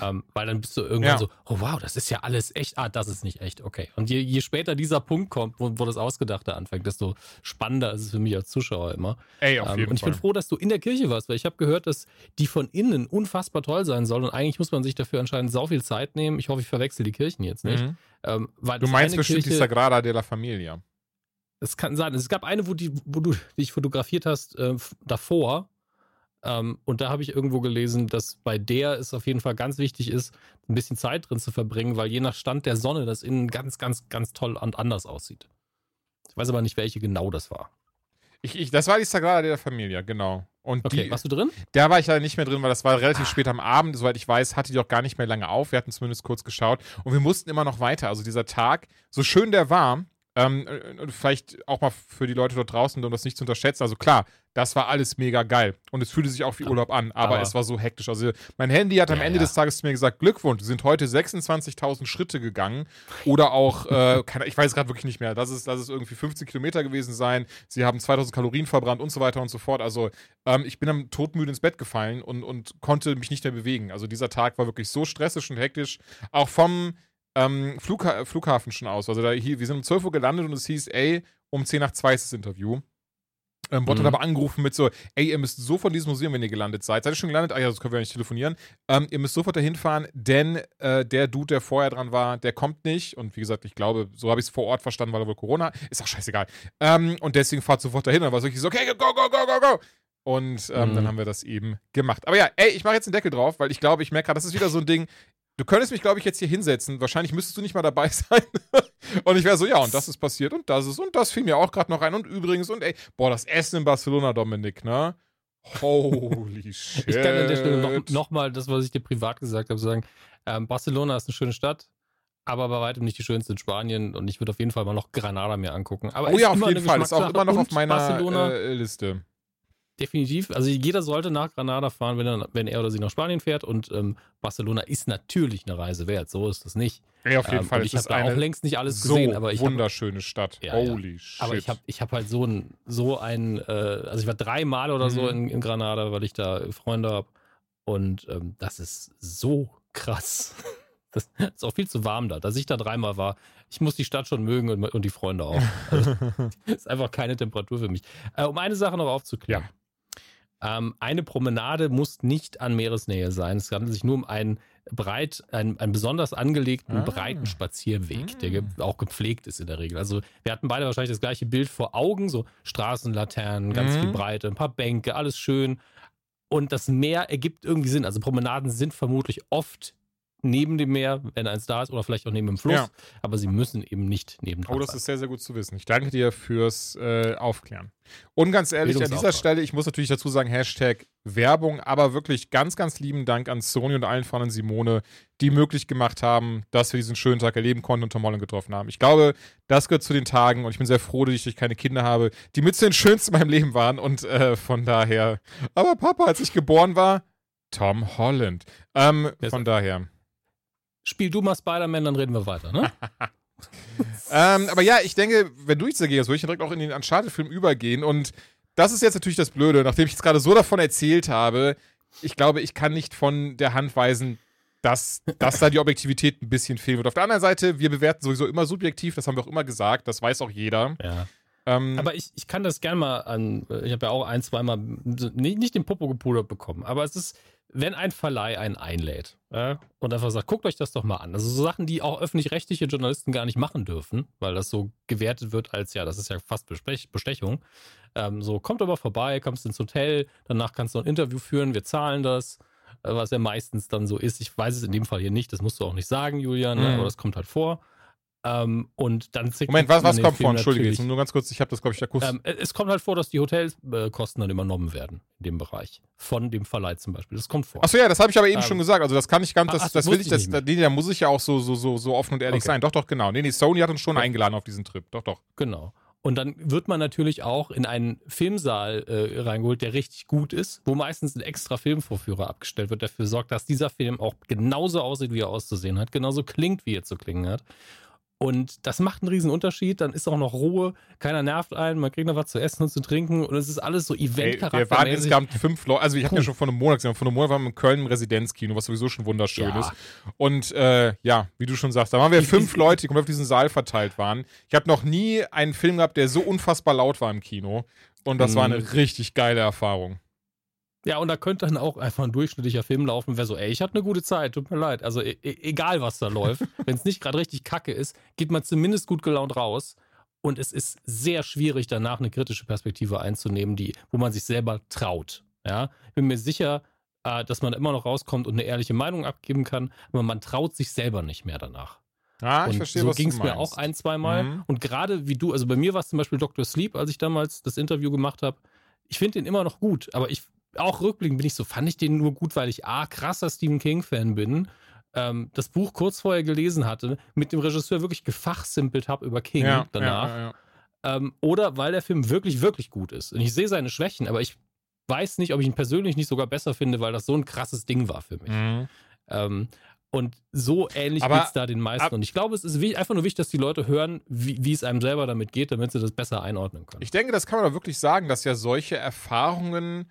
Ähm, weil dann bist du irgendwann Ja. so, oh wow, das ist ja alles echt, ah, das ist nicht echt, okay. Und je, je später dieser Punkt kommt, wo, wo das Ausgedachte anfängt, desto spannender ist es für mich als Zuschauer immer. Ey, auf Ähm, jeden und ich Fall. bin froh, dass du in der Kirche warst, weil ich habe gehört, dass die von innen unfassbar toll sein soll und eigentlich muss man sich dafür anscheinend sau viel Zeit nehmen. Ich hoffe, ich verwechsel die Kirchen jetzt nicht. Mhm. Ähm, weil Du meinst bestimmt die Kirche, Sagrada de la Familia. Es kann sein. Es gab eine, wo, die, wo du dich fotografiert hast äh, davor. Ähm, und da habe ich irgendwo gelesen, dass bei der es auf jeden Fall ganz wichtig ist, ein bisschen Zeit drin zu verbringen, weil je nach Stand der Sonne das innen ganz, ganz, ganz toll und anders aussieht. Ich weiß aber nicht, welche genau das war. Ich, ich, das war die Sagrada de la Familia, genau. Und Okay, die, warst du drin? Da war ich leider nicht mehr drin, weil das war relativ spät am Abend. Soweit ich weiß, hatte die auch gar nicht mehr lange auf. Wir hatten zumindest kurz geschaut. Und wir mussten immer noch weiter. Also dieser Tag, so schön der war, Ähm, und vielleicht auch mal für die Leute dort draußen, um das nicht zu unterschätzen. Also klar, das war alles mega geil. Und es fühlte sich auch wie Urlaub an, aber, aber es war so hektisch. Also mein Handy hat am ja, Ende ja. des Tages zu mir gesagt, Glückwunsch, Sie sind heute 26.000 Schritte gegangen. Oder auch, äh, keine, ich weiß gerade wirklich nicht mehr, das ist, das ist irgendwie 15 Kilometer gewesen sein. Sie haben 2000 Kalorien verbrannt und so weiter und so fort. Also ähm, ich bin am todmüde ins Bett gefallen und, und konnte mich nicht mehr bewegen. Also dieser Tag war wirklich so stressig und hektisch. Auch vom ähm, Flugha Flughafen schon aus. Also da, hier, wir sind um 12 Uhr gelandet und es hieß, ey, um 10 nach 2 ist das Interview. Ähm, Bot mhm. hat aber angerufen mit so, ey, ihr müsst so von diesem Museum, wenn ihr gelandet seid. Seid ihr schon gelandet? Ah ja, das können wir nicht telefonieren. Ähm, ihr müsst sofort dahin fahren, denn äh, der Dude, der vorher dran war, der kommt nicht. Und wie gesagt, ich glaube, so habe ich es vor Ort verstanden, weil er wohl Corona. Ist auch scheißegal. Ähm, und deswegen fahrt sofort dahin. Und war es so, okay, go, go, go, go, go. Und ähm, mhm. dann haben wir das eben gemacht. Aber ja, ey, ich mache jetzt den Deckel drauf, weil ich glaube, ich merke gerade, das ist wieder so ein Ding. Du könntest mich, glaube ich, jetzt hier hinsetzen. Wahrscheinlich müsstest du nicht mal dabei sein. und ich wäre so, ja, und das ist passiert und das ist und das fiel mir auch gerade noch ein. Und übrigens, und ey, boah, das Essen in Barcelona, Dominik, ne? Holy shit. Ich kann an der Stelle nochmal noch, das, was ich dir privat gesagt habe, sagen: ähm, Barcelona ist eine schöne Stadt, aber bei weitem nicht die schönste in Spanien. Und ich würde auf jeden Fall mal noch Granada mir angucken. Aber oh ja, auf jeden Fall. Ist auch immer noch auf meiner äh, Liste definitiv. Also jeder sollte nach Granada fahren, wenn er, wenn er oder sie nach Spanien fährt. Und ähm, Barcelona ist natürlich eine Reise wert. So ist das nicht. Ja, auf jeden ähm, Fall. ich habe auch längst nicht alles so gesehen. Aber ich wunderschöne hab, Stadt. Ja, Holy ja. shit. Aber ich habe ich hab halt so ein, so ein äh, also ich war dreimal oder mhm. so in, in, Granada, weil ich da Freunde habe. Und ähm, das ist so krass. Das ist auch viel zu warm da. Dass ich da dreimal war, ich muss die Stadt schon mögen und, und die Freunde auch. Also, ist einfach keine Temperatur für mich. Äh, um eine Sache noch aufzuklären. Ja. Ähm, eine Promenade muss nicht an Meeresnähe sein. Es handelt sich nur um einen breit, einen, einen besonders angelegten, ah. breiten Spazierweg, der ah. auch gepflegt ist in der Regel. Also wir hatten beide wahrscheinlich das gleiche Bild vor Augen, so Straßenlaternen, ganz mhm. viel Breite, ein paar Bänke, alles schön. Und das Meer ergibt irgendwie Sinn. Also Promenaden sind vermutlich oft neben dem Meer, wenn eins da ist, oder vielleicht auch neben dem Fluss. Ja. Aber sie müssen eben nicht neben Oh, das sein. ist sehr, sehr gut zu wissen. Ich danke dir fürs äh, Aufklären. Und ganz ehrlich, an dieser Stelle, ich muss natürlich dazu sagen, Hashtag Werbung, aber wirklich ganz, ganz lieben Dank an Sony und allen Frauen und Simone, die möglich gemacht haben, dass wir diesen schönen Tag erleben konnten und Tom Holland getroffen haben. Ich glaube, das gehört zu den Tagen und ich bin sehr froh, dass ich keine Kinder habe, die mit zu den schönsten in meinem Leben waren und äh, von daher. Aber Papa, als ich geboren war, Tom Holland. Ähm, von daher spiel du mal Spider-Man, dann reden wir weiter, ne? ähm, aber ja, ich denke, wenn du jetzt dagegen hast, würde ich direkt auch in den Uncharted-Film übergehen. Und das ist jetzt natürlich das Blöde, nachdem ich jetzt gerade so davon erzählt habe. Ich glaube, ich kann nicht von der Hand weisen, dass, dass da die Objektivität ein bisschen fehlen wird. Auf der anderen Seite, wir bewerten sowieso immer subjektiv, das haben wir auch immer gesagt, das weiß auch jeder. Ja. Ähm, aber ich, ich kann das gerne mal an, ich habe ja auch ein, zweimal nicht, nicht den Popo gepudert bekommen, aber es ist, wenn ein Verleih einen einlädt äh, und einfach sagt, guckt euch das doch mal an. Also so Sachen, die auch öffentlich-rechtliche Journalisten gar nicht machen dürfen, weil das so gewertet wird als, ja, das ist ja fast Bestechung. Ähm, so, kommt aber vorbei, kommst ins Hotel, danach kannst du ein Interview führen, wir zahlen das, äh, was ja meistens dann so ist. Ich weiß es in dem Fall hier nicht, das musst du auch nicht sagen, Julian, ne, mhm. aber das kommt halt vor. Ähm, und dann Moment, was, was kommt vor? Entschuldige, nur ganz kurz, ich habe das, glaube ich, akustisch. Ähm, es kommt halt vor, dass die Hotelkosten dann übernommen werden in dem Bereich. Von dem Verleih zum Beispiel. Das kommt vor. Achso, ja, das habe ich aber eben ähm, schon gesagt. Also, das kann ich ganz, das, ach, das, will ich, das, nee, da muss ich ja auch so, so, so, so offen und ehrlich okay. sein. Doch, doch, genau. Nee, nee, Sony hat uns schon okay. eingeladen auf diesen Trip. Doch, doch. Genau. Und dann wird man natürlich auch in einen Filmsaal äh, reingeholt, der richtig gut ist, wo meistens ein extra Filmvorführer abgestellt wird, der dafür sorgt, dass dieser Film auch genauso aussieht, wie er auszusehen hat, genauso klingt, wie er zu klingen hat. Und das macht einen riesen Unterschied. Dann ist auch noch Ruhe, keiner nervt einen, man kriegt noch was zu essen und zu trinken und es ist alles so Eventcharakter. Wir waren insgesamt fünf Leute, also ich habe ja schon vor einem Monat gesehen, vor einem Monat waren wir in Köln im Residenzkino, was sowieso schon wunderschön ja. ist. Und äh, ja, wie du schon sagst, da waren wir fünf Leute, die komplett auf diesen Saal verteilt waren. Ich habe noch nie einen Film gehabt, der so unfassbar laut war im Kino. Und das mhm. war eine richtig geile Erfahrung. Ja, und da könnte dann auch einfach ein durchschnittlicher Film laufen, wäre so, ey, ich hatte eine gute Zeit, tut mir leid. Also e, e egal, was da läuft, wenn es nicht gerade richtig kacke ist, geht man zumindest gut gelaunt raus. Und es ist sehr schwierig, danach eine kritische Perspektive einzunehmen, die, wo man sich selber traut. Ja, ich bin mir sicher, äh, dass man immer noch rauskommt und eine ehrliche Meinung abgeben kann, aber man traut sich selber nicht mehr danach. Ah, ich und verstehe, so was ging es mir auch ein, zwei Mal. Mhm. Und gerade wie du, also bei mir war es zum Beispiel Dr. Sleep, als ich damals das Interview gemacht habe. Ich finde den immer noch gut, aber ich auch rückblickend bin ich so, fand ich den nur gut, weil ich A, krasser Stephen King-Fan bin ähm, das Buch kurz vorher gelesen hatte, mit dem Regisseur wirklich gefachsimpelt habe über King Ja, danach. Ja, ja, Ähm, oder weil der Film wirklich, wirklich gut ist. Und ich sehe seine Schwächen, aber ich weiß nicht, ob ich ihn persönlich nicht sogar besser finde, weil das so ein krasses Ding war für mich. Mhm. Ähm, und so ähnlich geht es da den meisten. ab- und ich glaube, es ist einfach nur wichtig, dass die Leute hören, wie, wie es einem selber damit geht, damit sie das besser einordnen können. Ich denke, das kann man doch wirklich sagen, dass ja solche Erfahrungen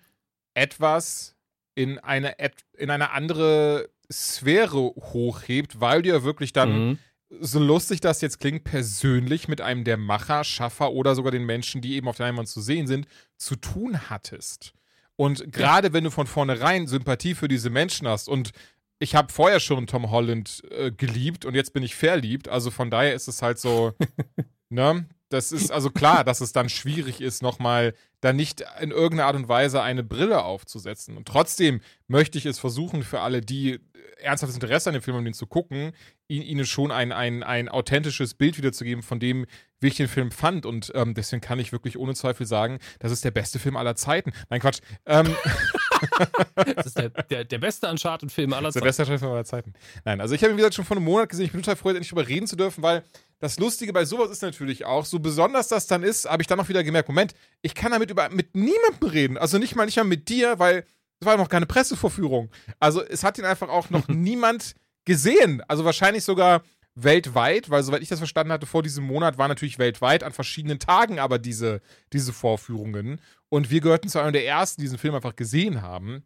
etwas in eine, in eine andere Sphäre hochhebt, weil du ja wirklich dann, Mhm. so lustig das jetzt klingt, persönlich mit einem der Macher, Schaffer oder sogar den Menschen, die eben auf der Leinwand zu sehen sind, zu tun hattest. Und gerade wenn du von vornherein Sympathie für diese Menschen hast und ich habe vorher schon Tom Holland äh, geliebt und jetzt bin ich verliebt, also von daher ist es halt so, ne? Das ist also klar, dass es dann schwierig ist, nochmal da nicht in irgendeiner Art und Weise eine Brille aufzusetzen. Und trotzdem möchte ich es versuchen, für alle, die ernsthaftes Interesse an dem Film haben, den zu gucken, ihn, ihnen schon ein, ein, ein authentisches Bild wiederzugeben von dem, wie ich den Film fand. Und ähm, deswegen kann ich wirklich ohne Zweifel sagen, das ist der beste Film aller Zeiten. Nein, Quatsch. Ähm, Das ist der, der, der beste Uncharted-Film aller ist der Zeiten. beste Film aller Zeiten. Nein, also ich habe ihn, wie gesagt, schon vor einem Monat gesehen. Ich bin total froh, endlich drüber reden zu dürfen, weil das Lustige bei sowas ist natürlich auch, so besonders das dann ist, habe ich dann auch wieder gemerkt, Moment, ich kann damit über, mit niemandem reden. Also nicht mal, nicht mal mit dir, weil es war noch keine Pressevorführung. Also es hat ihn einfach auch noch niemand gesehen. Also wahrscheinlich sogar weltweit, weil soweit ich das verstanden hatte, vor diesem Monat war natürlich weltweit an verschiedenen Tagen aber diese, diese Vorführungen. Und wir gehörten zu einer der ersten, die diesen Film einfach gesehen haben.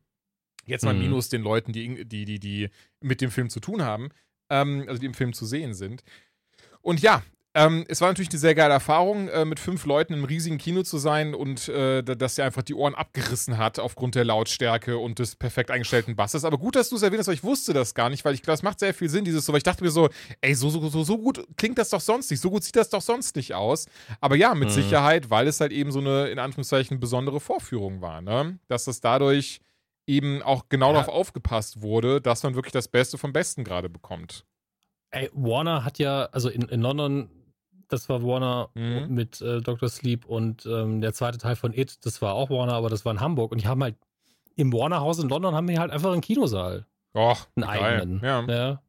Jetzt mal Mhm. minus den Leuten, die, die, die, die mit dem Film zu tun haben, ähm, also die im Film zu sehen sind. Und ja, ähm, es war natürlich eine sehr geile Erfahrung, äh, mit fünf Leuten im riesigen Kino zu sein und äh, da- dass er einfach die Ohren abgerissen hat aufgrund der Lautstärke und des perfekt eingestellten Basses. Aber gut, dass du es erwähnt hast, weil ich wusste das gar nicht, weil ich glaube, es macht sehr viel Sinn, dieses so, weil ich dachte mir so, ey, so, so, so, so gut klingt das doch sonst nicht, so gut sieht das doch sonst nicht aus. Aber ja, mit Mhm. Sicherheit, weil es halt eben so eine, in Anführungszeichen, besondere Vorführung war, ne? Dass das dadurch eben auch genau Ja. darauf aufgepasst wurde, dass man wirklich das Beste vom Besten gerade bekommt. Ey, Warner hat ja, also in, in London, das war Warner Mhm. mit äh, Dr. Sleep und ähm, der zweite Teil von It, das war auch Warner, aber das war in Hamburg. Und die haben halt im Warner-Haus in London haben die halt einfach einen Kinosaal. Och, Einen geil. eigenen. Ja. Ja.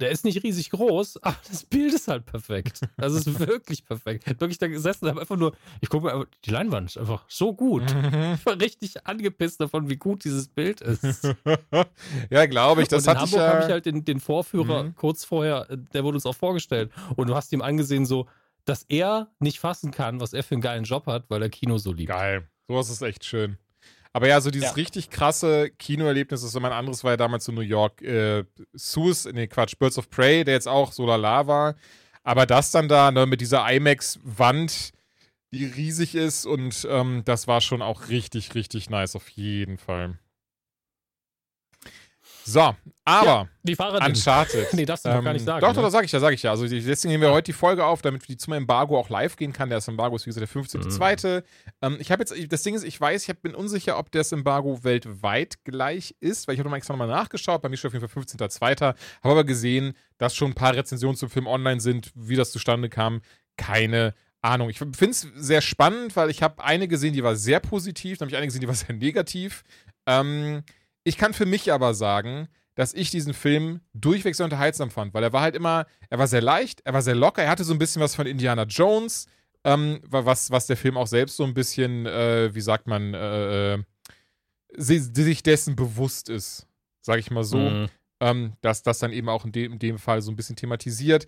Der ist nicht riesig groß, aber das Bild ist halt perfekt. Das ist wirklich perfekt. Wirklich da gesessen und habe einfach nur, ich gucke mir einfach, die Leinwand ist einfach so gut. Ich war richtig angepisst davon, wie gut dieses Bild ist. ja, glaube ich. Das und in hatte ich Hamburg ja. habe ich halt den, den Vorführer Mhm. kurz vorher, äh, der wurde uns auch vorgestellt. Und du hast ihm angesehen, so, dass er nicht fassen kann, was er für einen geilen Job hat, weil er Kino so liebt. Geil. Sowas ist echt schön. Aber ja, so dieses Ja. richtig krasse Kinoerlebnis ist so mein anderes, war ja damals so New York äh, Sus, nee, Quatsch, Birds of Prey, der jetzt auch so lala war. Aber das dann da, ne, mit dieser IMAX-Wand, die riesig ist und ähm, das war schon auch richtig, richtig nice, auf jeden Fall. So, aber Die Fahrerin. Uncharted. Nee, darfst du doch gar nicht Ähm, sagen, Doch, ne? doch, das sage ich ja, sage ich ja. Also deswegen nehmen wir heute die Folge auf, damit die zum Embargo auch live gehen kann. Das Embargo ist wie gesagt der 15.2. Ähm, ich habe jetzt, das Ding ist, ich weiß, ich bin unsicher, ob das Embargo weltweit gleich ist, weil ich habe nochmal extra nochmal nachgeschaut. Bei mir steht auf jeden Fall 15.2. Habe aber gesehen, dass schon ein paar Rezensionen zum Film online sind, wie das zustande kam. Keine Ahnung. Ich finde es sehr spannend, weil ich habe eine gesehen, die war sehr positiv, dann habe ich eine gesehen, die war sehr negativ. Ähm, ich kann für mich aber sagen, dass ich diesen Film durchweg sehr unterhaltsam fand, weil er war halt immer, er war sehr leicht, er war sehr locker, er hatte so ein bisschen was von Indiana Jones, ähm, was, was der Film auch selbst so ein bisschen, äh, wie sagt man, äh, äh, si- sich dessen bewusst ist, sag ich mal so Mhm. ähm, dass das dann eben auch in dem, in dem Fall so ein bisschen thematisiert.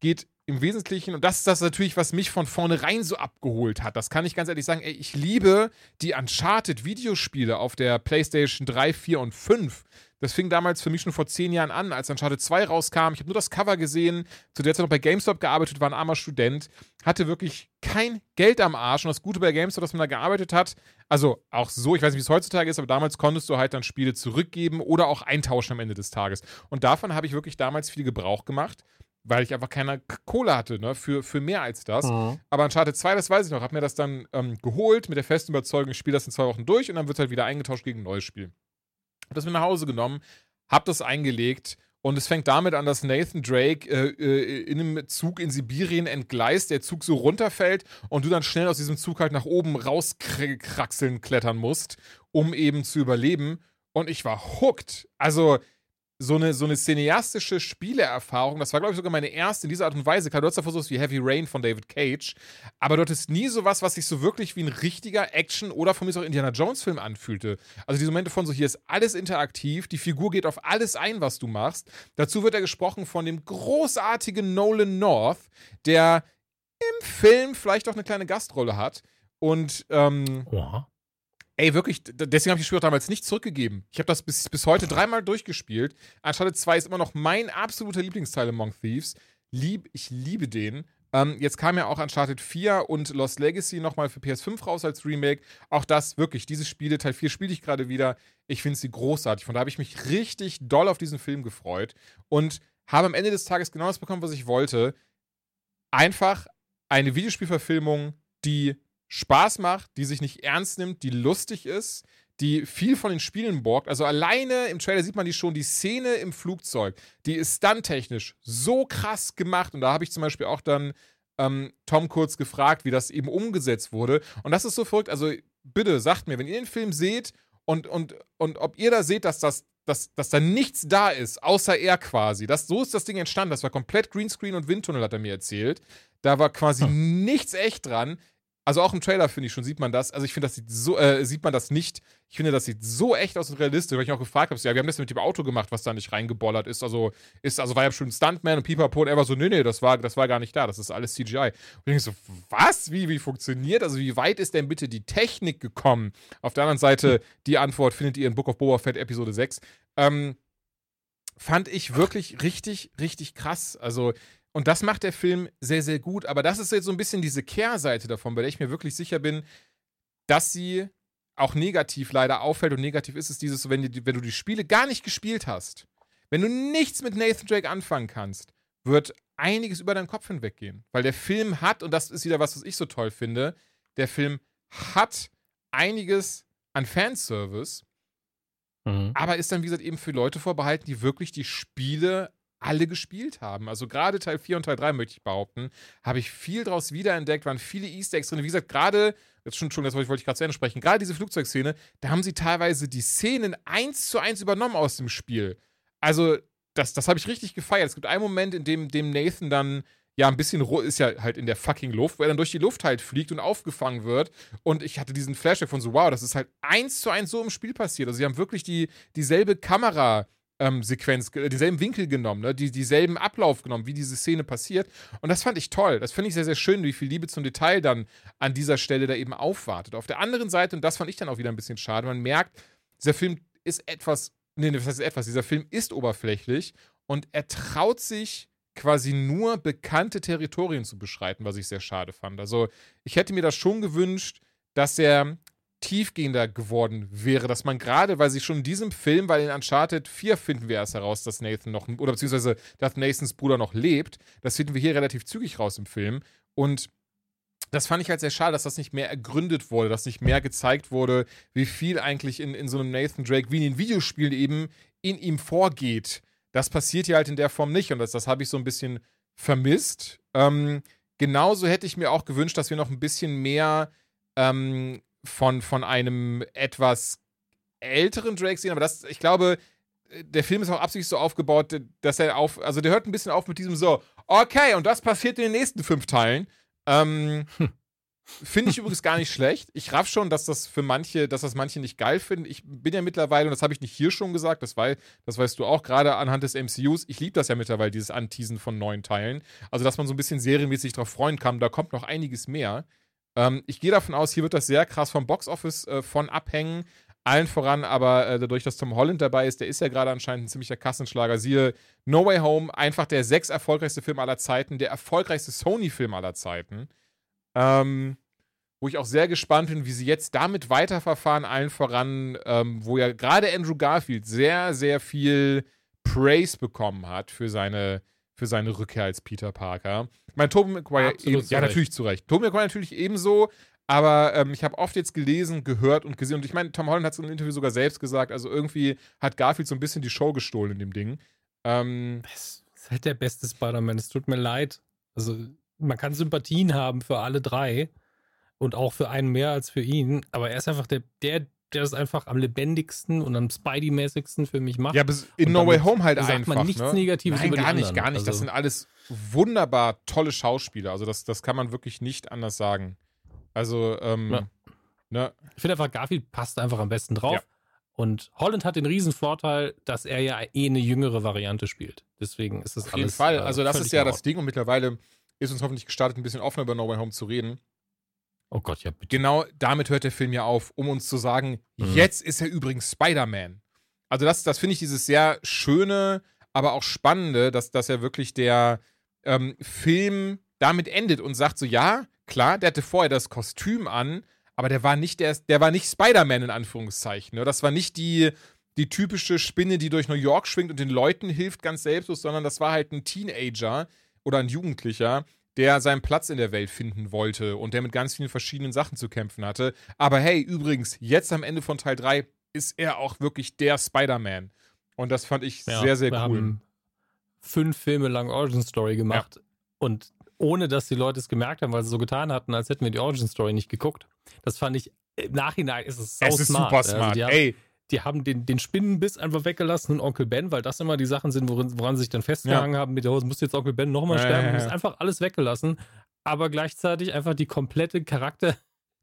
Geht im Wesentlichen, und das ist das natürlich, was mich von vornherein so abgeholt hat. Das kann ich ganz ehrlich sagen, ey, ich liebe die Uncharted-Videospiele auf der PlayStation 3, 4 und 5. Das fing damals für mich schon vor zehn Jahren an, als Uncharted 2 rauskam. Ich habe nur das Cover gesehen, zu der Zeit noch bei GameStop gearbeitet, war ein armer Student, hatte wirklich kein Geld am Arsch. Und das Gute bei GameStop, dass man da gearbeitet hat, also auch so, ich weiß nicht, wie es heutzutage ist, aber damals konntest du halt dann Spiele zurückgeben oder auch eintauschen am Ende des Tages. Und davon habe ich wirklich damals viel Gebrauch gemacht, weil ich einfach keine Kohle hatte, ne, für, für mehr als das. Mhm. Aber Uncharted 2, das weiß ich noch, habe mir das dann ähm, geholt mit der festen Überzeugung, ich spiele das in zwei Wochen durch und dann wird es halt wieder eingetauscht gegen ein neues Spiel. Hab das mit nach Hause genommen, hab das eingelegt und es fängt damit an, dass Nathan Drake äh, äh, in einem Zug in Sibirien entgleist, der Zug so runterfällt und du dann schnell aus diesem Zug halt nach oben rauskraxeln, klettern musst, um eben zu überleben. Und ich war hooked. Also so eine, so eine cineastische Spieleerfahrung. Das war, glaube ich, sogar meine erste in dieser Art und Weise. Klar, du hast davor sowas wie Heavy Rain von David Cage, aber du hattest nie sowas, was sich so wirklich wie ein richtiger Action- oder von mir auch Indiana Jones-Film anfühlte. Also diese Momente von so, hier ist alles interaktiv, die Figur geht auf alles ein, was du machst. Dazu wird er gesprochen von dem großartigen Nolan North, der im Film vielleicht auch eine kleine Gastrolle hat. Und ähm. Ey, wirklich, deswegen habe ich das Spiel auch damals nicht zurückgegeben. Ich habe das bis, bis heute dreimal durchgespielt. Uncharted 2 ist immer noch mein absoluter Lieblingsteil Among Thieves. Lieb, ich liebe den. Ähm, jetzt kam ja auch Uncharted 4 und Lost Legacy nochmal für PS5 raus als Remake. Auch das wirklich, diese Spiele, Teil 4 spiele ich gerade wieder. Ich finde sie großartig. Von da habe ich mich richtig doll auf diesen Film gefreut und habe am Ende des Tages genau das bekommen, was ich wollte. Einfach eine Videospielverfilmung, die Spaß macht, die sich nicht ernst nimmt, die lustig ist, die viel von den Spielen borgt. Also alleine im Trailer sieht man die schon, die Szene im Flugzeug, die ist stunt-technisch so krass gemacht. Und da habe ich zum Beispiel auch dann ähm, Tom kurz gefragt, wie das eben umgesetzt wurde. Und das ist so verrückt. Also bitte sagt mir, wenn ihr den Film seht und, und, und ob ihr da seht, dass das dass, dass da nichts da ist, außer er quasi. Das, so ist das Ding entstanden. Das war komplett Greenscreen und Windtunnel, hat er mir erzählt. Da war quasi hm. nichts echt dran. Also auch im Trailer finde ich schon, sieht man das. Also ich finde, das sieht so, äh, sieht man das nicht. Ich finde, das sieht so echt aus und realistisch, weil ich auch gefragt habe, ja, wir haben das mit dem Auto gemacht, was da nicht reingebollert ist. Also ist, also war ja schon ein Stuntman und Pipapo und er war so, nee, nee, das war, das war gar nicht da, das ist alles CGI. Und ich denke so, was? Wie, wie funktioniert? Also wie weit ist denn bitte die Technik gekommen? Auf der anderen Seite, die Antwort findet ihr in Book of Boba Fett Episode 6. Ähm, fand ich wirklich richtig, richtig krass. Also und das macht der Film sehr, sehr gut. Aber das ist jetzt so ein bisschen diese Kehrseite davon, bei der ich mir wirklich sicher bin, dass sie auch negativ leider auffällt. Und negativ ist es dieses, wenn, die, wenn du die Spiele gar nicht gespielt hast, wenn du nichts mit Nathan Drake anfangen kannst, wird einiges über deinen Kopf hinweggehen. Weil der Film hat, und das ist wieder was, was ich so toll finde, der Film hat einiges an Fanservice, mhm. aber ist dann, wie gesagt, eben für Leute vorbehalten, die wirklich die Spiele alle gespielt haben. Also gerade Teil 4 und Teil 3, möchte ich behaupten, habe ich viel draus wiederentdeckt, waren viele Easter Eggs drin. Wie gesagt, gerade, jetzt schon, schon das wollte ich gerade zu Ende sprechen, gerade diese Flugzeugszene, da haben sie teilweise die Szenen eins zu eins übernommen aus dem Spiel. Also, das, das habe ich richtig gefeiert. Es gibt einen Moment, in dem, dem Nathan dann ja ein bisschen ist ja halt in der fucking Luft, wo er dann durch die Luft halt fliegt und aufgefangen wird. Und ich hatte diesen Flashback von so, wow, das ist halt eins zu eins so im Spiel passiert. Also sie haben wirklich die, dieselbe Kamera ähm, Sequenz, äh, denselben Winkel genommen, ne? die, dieselben Ablauf genommen, wie diese Szene passiert. Und das fand ich toll. Das finde ich sehr, sehr schön, wie viel Liebe zum Detail dann an dieser Stelle da eben aufwartet. Auf der anderen Seite, und das fand ich dann auch wieder ein bisschen schade, man merkt, dieser Film ist etwas, nee, das heißt etwas, dieser Film ist oberflächlich und er traut sich quasi nur bekannte Territorien zu beschreiten, was ich sehr schade fand. Also ich hätte mir das schon gewünscht, dass er tiefgehender geworden wäre, dass man gerade, weil sie schon in diesem Film, weil in Uncharted 4 finden wir erst heraus, dass Nathan noch, oder beziehungsweise, dass Nathans Bruder noch lebt, das finden wir hier relativ zügig raus im Film und das fand ich halt sehr schade, dass das nicht mehr ergründet wurde, dass nicht mehr gezeigt wurde, wie viel eigentlich in, in so einem Nathan Drake, wie in den Videospielen eben in ihm vorgeht. Das passiert hier halt in der Form nicht und das, das habe ich so ein bisschen vermisst. Ähm, genauso hätte ich mir auch gewünscht, dass wir noch ein bisschen mehr ähm, von, von einem etwas älteren Drake sehen, aber das, ich glaube, der Film ist auch absichtlich so aufgebaut, dass er auf, also der hört ein bisschen auf mit diesem so, okay, und das passiert in den nächsten fünf Teilen. Ähm, hm. Finde ich übrigens gar nicht schlecht. Ich raff schon, dass das für manche, dass das manche nicht geil finden. Ich bin ja mittlerweile, und das habe ich nicht hier schon gesagt, das, wei das weißt du auch, gerade anhand des MCUs, ich liebe das ja mittlerweile, dieses Anteasen von neuen Teilen. Also, dass man so ein bisschen serienmäßig drauf freuen kann, da kommt noch einiges mehr. Ähm, ich gehe davon aus, hier wird das sehr krass vom Boxoffice äh, von abhängen. Allen voran, aber äh, dadurch, dass Tom Holland dabei ist, der ist ja gerade anscheinend ein ziemlicher Kassenschlager. Siehe No Way Home, einfach der sechs erfolgreichste Film aller Zeiten, der erfolgreichste Sony-Film aller Zeiten. Ähm, wo ich auch sehr gespannt bin, wie sie jetzt damit weiterverfahren, allen voran, ähm, wo ja gerade Andrew Garfield sehr, sehr viel Praise bekommen hat für seine für seine Rückkehr als Peter Parker. Ich meine, Tobey Maguire, eben, ja, natürlich zu Recht. Tobey Maguire natürlich ebenso, aber ähm, ich habe oft jetzt gelesen, gehört und gesehen, und ich meine, Tom Holland hat es in einem Interview sogar selbst gesagt, also irgendwie hat Garfield so ein bisschen die Show gestohlen in dem Ding. Ähm, das ist halt der beste Spider-Man, es tut mir leid. Also, man kann Sympathien haben für alle drei und auch für einen mehr als für ihn, aber er ist einfach der, der der das einfach am lebendigsten und am Spidey-mäßigsten für mich macht. Ja, bis in No Way Home halt sagt einfach. man nichts ne? Negatives Nein, über gar nicht, anderen. gar nicht. Das Also- sind alles wunderbar tolle Schauspieler. Also das, das kann man wirklich nicht anders sagen. Also, ähm, Ja. ne? Ich finde einfach, Garfield passt einfach am besten drauf. Ja. Und Holland hat den riesen Vorteil, dass er ja eh eine jüngere Variante spielt. Deswegen ist das Auf alles. jeden Fall. äh, Also das ist ja das. Ding und mittlerweile ist uns hoffentlich gestartet, ein bisschen offener über No Way Home zu reden. Oh Gott, ja, bitte. Genau damit hört der Film ja auf, um uns zu sagen, Mhm. jetzt ist er übrigens Spider-Man. Also das, das finde ich dieses sehr schöne, aber auch spannende, dass, dass er wirklich der ähm, Film damit endet und sagt so, ja, klar, der hatte vorher das Kostüm an, aber der war nicht der, der war nicht Spider-Man in Anführungszeichen. Ne? Das war nicht die, die typische Spinne, die durch New York schwingt und den Leuten hilft ganz selbstlos, sondern das war halt ein Teenager oder ein Jugendlicher, der seinen Platz in der Welt finden wollte und der mit ganz vielen verschiedenen Sachen zu kämpfen hatte. Aber hey, übrigens, jetzt am Ende von Teil 3 ist er auch wirklich der Spider-Man. Und das fand ich Ja, sehr, sehr wir cool. haben fünf Filme lang Origin Story gemacht und ohne dass die Leute es gemerkt haben, weil sie so getan hatten, als hätten wir die Origin Story nicht geguckt. Das fand ich im Nachhinein ist es sau es ist smart. super Also smart. haben, Ey, die haben den, den Spinnenbiss einfach weggelassen und Onkel Ben, weil das immer die Sachen sind, worin, woran sie sich dann festgehangen haben. Mit der Hose muss jetzt Onkel Ben nochmal Ja, sterben. ja, ja. Das ist einfach alles weggelassen, aber gleichzeitig einfach die komplette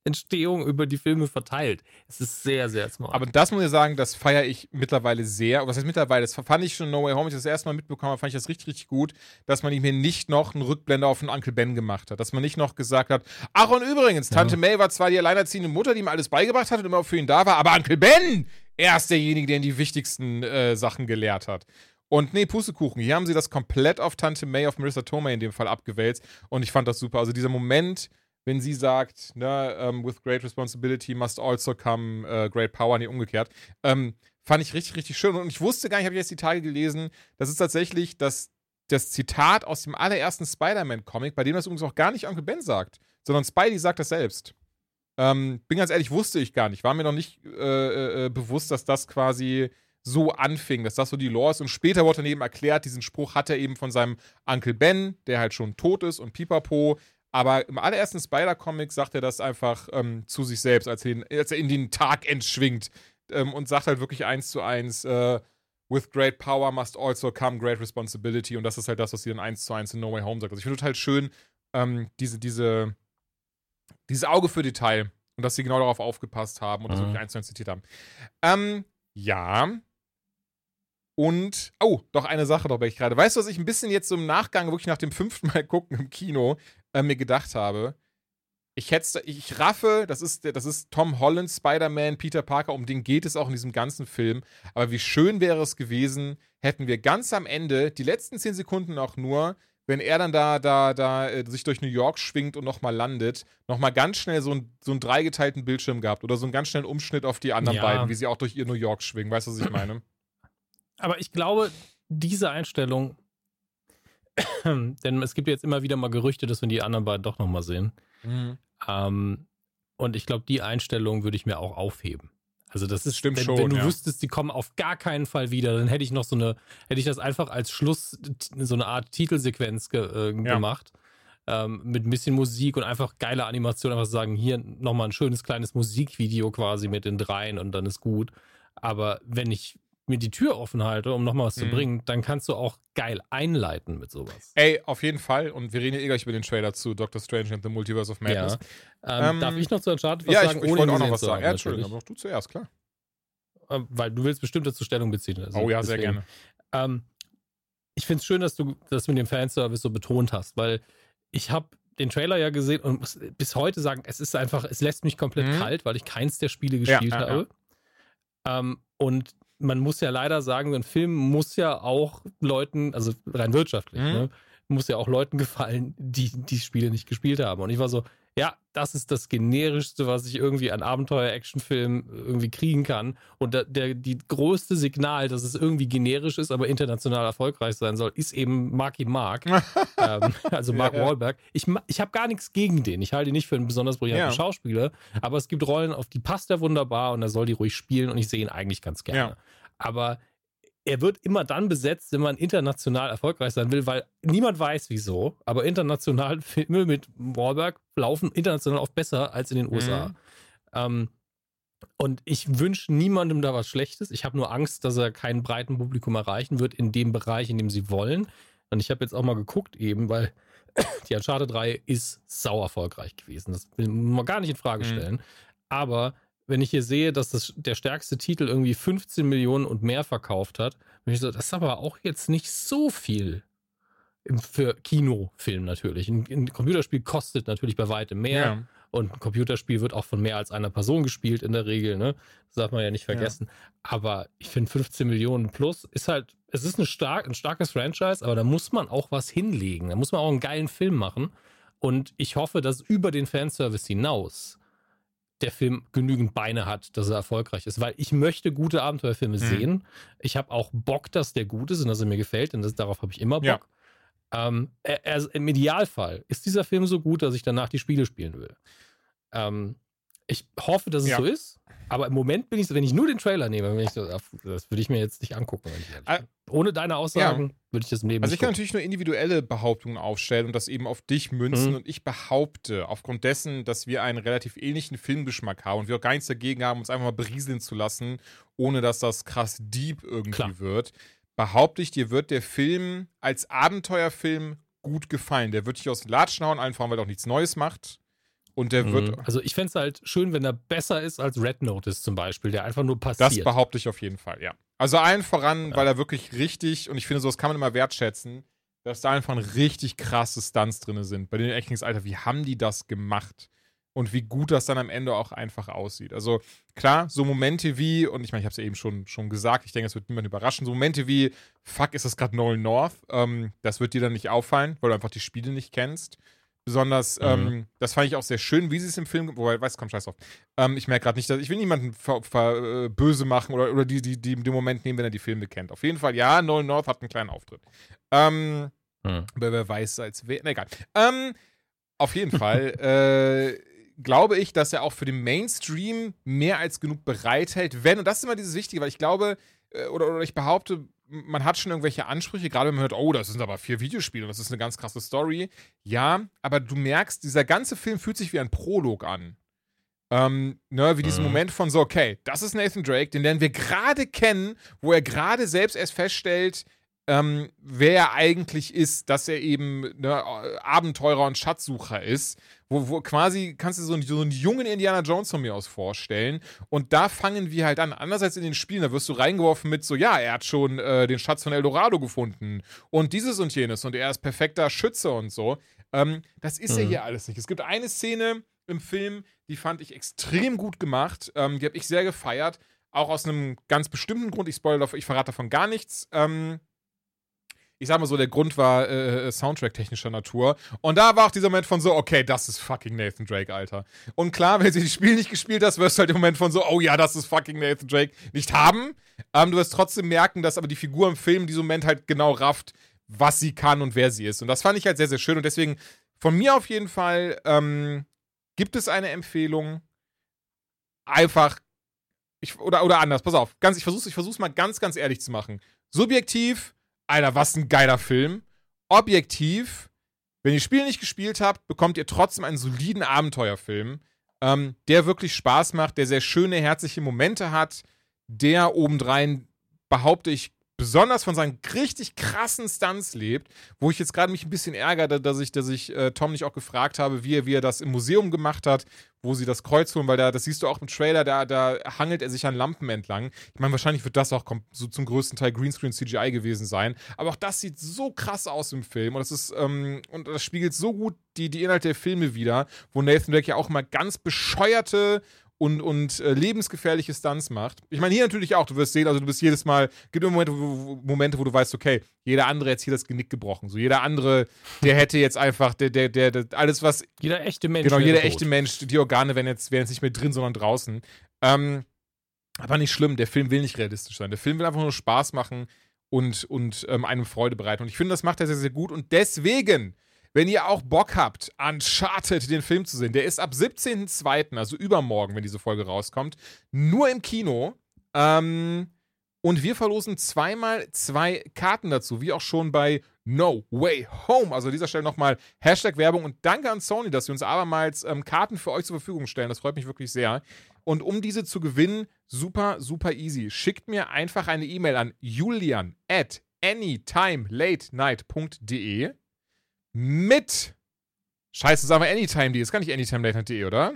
Charakterentstehung über die Filme verteilt. Es ist sehr, sehr smart. aber das muss ich sagen, das feiere ich mittlerweile sehr. Was heißt mittlerweile? Das fand ich schon No Way Home, ich das erste Mal mitbekommen habe, fand ich das richtig, richtig gut, dass man mir nicht noch einen Rückblender auf den Onkel Ben gemacht hat. Dass man nicht noch gesagt hat, ach und übrigens, Tante May war zwar die alleinerziehende Mutter, die ihm alles beigebracht hat und immer für ihn da war, aber Onkel Ben, er ist derjenige, der ihn die wichtigsten äh, Sachen gelehrt hat. Und nee, Pustekuchen, hier haben sie das komplett auf Tante May, auf Marissa Tomei in dem Fall abgewälzt. Und ich fand das super. Also dieser Moment, wenn sie sagt, ne, ähm, with great responsibility must also come äh, great power, nee, umgekehrt, ähm, fand ich richtig, richtig schön. Und ich wusste gar nicht, habe ich jetzt die Tage gelesen, das ist tatsächlich das, das Zitat aus dem allerersten Spider-Man-Comic, bei dem das übrigens auch gar nicht Onkel Ben sagt, sondern Spidey sagt das selbst. Ähm, bin ganz ehrlich, wusste ich gar nicht. War mir noch nicht äh, äh, bewusst, dass das quasi so anfing, dass das so die Lore ist. Und später wurde dann eben erklärt, diesen Spruch hat er eben von seinem Onkel Ben, der halt schon tot ist und pipapo. Aber im allerersten Spider-Comic sagt er das einfach ähm, zu sich selbst, als er, als er in den Tag entschwingt ähm, und sagt halt wirklich eins zu eins, äh, with great power must also come great responsibility. Und das ist halt das, was sie dann eins zu eins in No Way Home sagt. Also ich finde total schön, ähm, diese, diese, dieses Auge für Detail und dass sie genau darauf aufgepasst haben und das Mhm. wirklich eins zu eins zitiert haben. Ähm, ja. Und, oh, doch eine Sache dabei ich gerade. Weißt du, was ich ein bisschen jetzt so im Nachgang, wirklich nach dem fünften Mal gucken im Kino, äh, mir gedacht habe? Ich hätte, ich raffe, das ist, das ist Tom Holland, Spider-Man, Peter Parker, um den geht es auch in diesem ganzen Film. Aber wie schön wäre es gewesen, hätten wir ganz am Ende, die letzten zehn Sekunden auch nur, wenn er dann da, da, da äh, sich durch New York schwingt und nochmal landet, nochmal ganz schnell so, ein, so einen dreigeteilten Bildschirm gehabt oder so einen ganz schnellen Umschnitt auf die anderen Ja. beiden, wie sie auch durch ihr New York schwingen. Weißt du, was ich meine? Aber ich glaube, diese Einstellung, denn es gibt jetzt immer wieder mal Gerüchte, dass wir die anderen beiden doch nochmal sehen. Ähm, und ich glaube, die Einstellung würde ich mir auch aufheben. Also das ist, Stimmt wenn, schon, wenn du ja. wüsstest, die kommen auf gar keinen Fall wieder, dann hätte ich noch so eine, hätte ich das einfach als Schluss, so eine Art Titelsequenz ge, äh, Ja. gemacht. Ähm, mit ein bisschen Musik und einfach geile Animation, einfach sagen, hier nochmal ein schönes kleines Musikvideo quasi mit den dreien und dann ist gut. Aber wenn ich mir die Tür offen halte, um nochmal was zu Mhm. bringen, dann kannst du auch geil einleiten mit sowas. Ey, auf jeden Fall. Und wir reden ja eh gleich über den Trailer zu Doctor Strange and the Multiverse of Madness. Ja. Ähm, Ähm, darf ich noch zu Uncharted was Ja, ich, sagen? ich ohne wollte auch noch was zu sagen. haben, Ja, Entschuldigung, aber doch du zuerst, klar. Ähm, Weil du willst bestimmt dazu Stellung beziehen. also oh ja, sehr deswegen. gerne. Ähm, ich finde es schön, dass du das mit dem Fanservice so betont hast, weil ich habe den Trailer ja gesehen und muss bis heute sagen, es ist einfach, es lässt mich komplett Mhm. kalt, weil ich keins der Spiele Ja, gespielt ja, ja. habe. Ähm, und man muss ja leider sagen, so ein Film muss ja auch Leuten, also rein wirtschaftlich, Mhm. ne, muss ja auch Leuten gefallen, die die Spiele nicht gespielt haben. Und ich war so, ja, das ist das generischste, was ich irgendwie an Abenteuer-Actionfilm irgendwie kriegen kann. Und der, der, die größte Signal, dass es irgendwie generisch ist, aber international erfolgreich sein soll, ist eben Marky Mark, ähm, also Mark Ja. Wahlberg. Ich, ich habe gar nichts gegen den. Ich halte ihn nicht für einen besonders brillanten Ja. Schauspieler, aber es gibt Rollen, auf die passt er wunderbar und er soll die ruhig spielen und ich sehe ihn eigentlich ganz gerne. Ja. Aber er wird immer dann besetzt, wenn man international erfolgreich sein will, weil niemand weiß wieso, aber international Filme mit Wahlberg laufen international oft besser als in den USA. Mhm. Ähm, Und ich wünsche niemandem da was Schlechtes. Ich habe nur Angst, dass er kein breiten Publikum erreichen wird in dem Bereich, in dem sie wollen. Und ich habe jetzt auch mal geguckt eben, weil die Uncharted 3 ist sau erfolgreich gewesen. Das will man gar nicht in Frage Mhm. stellen. Aber wenn ich hier sehe, dass das der stärkste Titel irgendwie 15 Millionen und mehr verkauft hat, bin ich so, das ist aber auch jetzt nicht so viel für Kinofilm natürlich. Ein, ein Computerspiel kostet natürlich bei weitem mehr. Ja. Und ein Computerspiel wird auch von mehr als einer Person gespielt in der Regel, ne? Das darf man ja nicht vergessen. Aber ich finde 15 Millionen plus ist halt, es ist eine stark, ein starkes Franchise, aber da muss man auch was hinlegen. Da muss man auch einen geilen Film machen. Und ich hoffe, dass über den Fanservice hinaus der Film genügend Beine hat, dass er erfolgreich ist. Weil ich möchte gute Abenteuerfilme Mhm. sehen. Ich habe auch Bock, dass der gut ist und dass er mir gefällt, denn das, darauf habe ich immer Bock. Ja. Ähm, er, er, Im Idealfall ist dieser Film so gut, dass ich danach die Spiele spielen will. Ähm, ich hoffe, dass es Ja. so ist, aber im Moment bin ich so, wenn ich nur den Trailer nehme, bin ich so, das würde ich mir jetzt nicht angucken. Ah. Ohne deine Aussagen würde ich das im Leben Also ich kann gucken. natürlich nur individuelle Behauptungen aufstellen und das eben auf dich münzen Mhm. und ich behaupte, aufgrund dessen, dass wir einen relativ ähnlichen Filmgeschmack haben und wir auch gar nichts dagegen haben, uns einfach mal berieseln zu lassen, ohne dass das krass deep irgendwie Klar. wird, behaupte ich, dir wird der Film als Abenteuerfilm gut gefallen. Der wird dich aus den Latschen hauen, allen voran, weil er auch nichts Neues macht. Und der wird, Mhm. Also ich fände es halt schön, wenn er besser ist als Red Notice zum Beispiel, der einfach nur passiert. das behaupte ich auf jeden Fall, ja. Also allen voran, Ja. weil er wirklich richtig, und ich finde, sowas kann man immer wertschätzen, dass da einfach richtig krasse Stunts drin sind. Bei den Echtings, Alter, wie haben die das gemacht? Und wie gut das dann am Ende auch einfach aussieht. Also klar, so Momente wie, und ich meine, ich habe es ja eben schon, schon gesagt, ich denke, es wird niemand überraschen, so Momente wie, fuck, ist das gerade Nolan North? Ähm, das wird dir dann nicht auffallen, weil du einfach die Spiele nicht kennst. Besonders, Mhm. ähm, das fand ich auch sehr schön, wie sie es im Film, wobei, weiß, komm, scheiß drauf. Ähm, ich merke gerade nicht, dass ich will niemanden ver, ver, äh, böse machen oder, oder die, die, die den Moment nehmen, wenn er die Filme kennt. Auf jeden Fall, ja, Nolan North hat einen kleinen Auftritt. Ähm, Hm. aber wer weiß als wer. Na egal. Ähm, auf jeden Fall äh, glaube ich, dass er auch für den Mainstream mehr als genug bereithält, wenn, und das ist immer dieses Wichtige, weil ich glaube, äh, oder, oder ich behaupte, man hat schon irgendwelche Ansprüche, gerade wenn man hört, oh, das sind aber vier Videospiele und das ist eine ganz krasse Story. Ja, aber du merkst, dieser ganze Film fühlt sich wie ein Prolog an. Ähm, ne, wie diesen Mhm. Moment von so, okay, das ist Nathan Drake, den lernen wir gerade kennen, wo er gerade selbst erst feststellt, ähm, wer er eigentlich ist, dass er eben ne, Abenteurer und Schatzsucher ist. Wo, wo quasi kannst du so einen, so einen jungen Indiana Jones von mir aus vorstellen. Und da fangen wir halt an. Anders als in den Spielen, da wirst du reingeworfen mit so, ja, er hat schon äh, den Schatz von Eldorado gefunden und dieses und jenes und er ist perfekter Schütze und so. Ähm, das ist ja Mhm. hier alles nicht. Es gibt eine Szene im Film, die fand ich extrem gut gemacht. Ähm, die habe ich sehr gefeiert. Auch aus einem ganz bestimmten Grund. Ich spoilere, ich verrate davon gar nichts. Ähm, ich sag mal so, der Grund war äh, Soundtrack-technischer Natur. Und da war auch dieser Moment von so, okay, das ist fucking Nathan Drake, Alter. Und klar, wenn du das Spiel nicht gespielt hast, wirst du halt im Moment von so, oh ja, das ist fucking Nathan Drake, nicht haben. Ähm, du wirst trotzdem merken, dass aber die Figur im Film in diesem Moment halt genau rafft, was sie kann und wer sie ist. Und das fand ich halt sehr, sehr schön. Und deswegen von mir auf jeden Fall ähm, gibt es eine Empfehlung. Einfach, ich, oder, oder anders, pass auf, ganz, ich versuch's, ich versuch's mal ganz, ganz ehrlich zu machen. Subjektiv, Alter, was ein geiler Film. Objektiv, wenn ihr Spiel nicht gespielt habt, bekommt ihr trotzdem einen soliden Abenteuerfilm, ähm, der wirklich Spaß macht, der sehr schöne, herzliche Momente hat, der obendrein, behaupte ich, besonders von seinen richtig krassen Stunts lebt, wo ich jetzt gerade mich ein bisschen ärgere, dass ich, dass ich äh, Tom nicht auch gefragt habe, wie er, wie er das im Museum gemacht hat, wo sie das Kreuz holen, weil da, das siehst du auch im Trailer, da, da hangelt er sich an Lampen entlang. Ich meine, wahrscheinlich wird das auch so zum größten Teil Greenscreen CGI gewesen sein, aber auch das sieht so krass aus im Film und das ist, ähm, und das spiegelt so gut die, die Inhalte der Filme wieder, wo Nathan Drake ja auch mal ganz bescheuerte und, und äh, lebensgefährliche Stunts macht. Ich meine, hier natürlich auch, du wirst sehen, also du bist jedes Mal, gibt immer Momente wo, Momente, wo du weißt, okay, jeder andere hat hier das Genick gebrochen. So jeder andere, der hätte jetzt einfach, der, der, der, der alles, was Jeder echte Mensch. Genau, jeder tot. echte Mensch, die Organe wären jetzt, wären jetzt nicht mehr drin, sondern draußen. Ähm, aber nicht schlimm, der Film will nicht realistisch sein. Der Film will einfach nur Spaß machen und, und ähm, einem Freude bereiten. Und ich finde, das macht er sehr, sehr gut. Und deswegen, wenn ihr auch Bock habt, Uncharted, den Film zu sehen, der ist ab 17.02., also übermorgen, wenn diese Folge rauskommt, nur im Kino. Ähm, und wir verlosen zweimal zwei Karten dazu, wie auch schon bei No Way Home. Also an dieser Stelle nochmal Hashtag Werbung und danke an Sony, dass sie uns abermals ähm, Karten für euch zur Verfügung stellen. Das freut mich wirklich sehr. Und um diese zu gewinnen, super, super easy. Schickt mir einfach eine E-Mail an julian at anytimelatenight.de mit Scheiße, sagen wir anytime.de. Das kann nicht anytimelatenight.de, oder?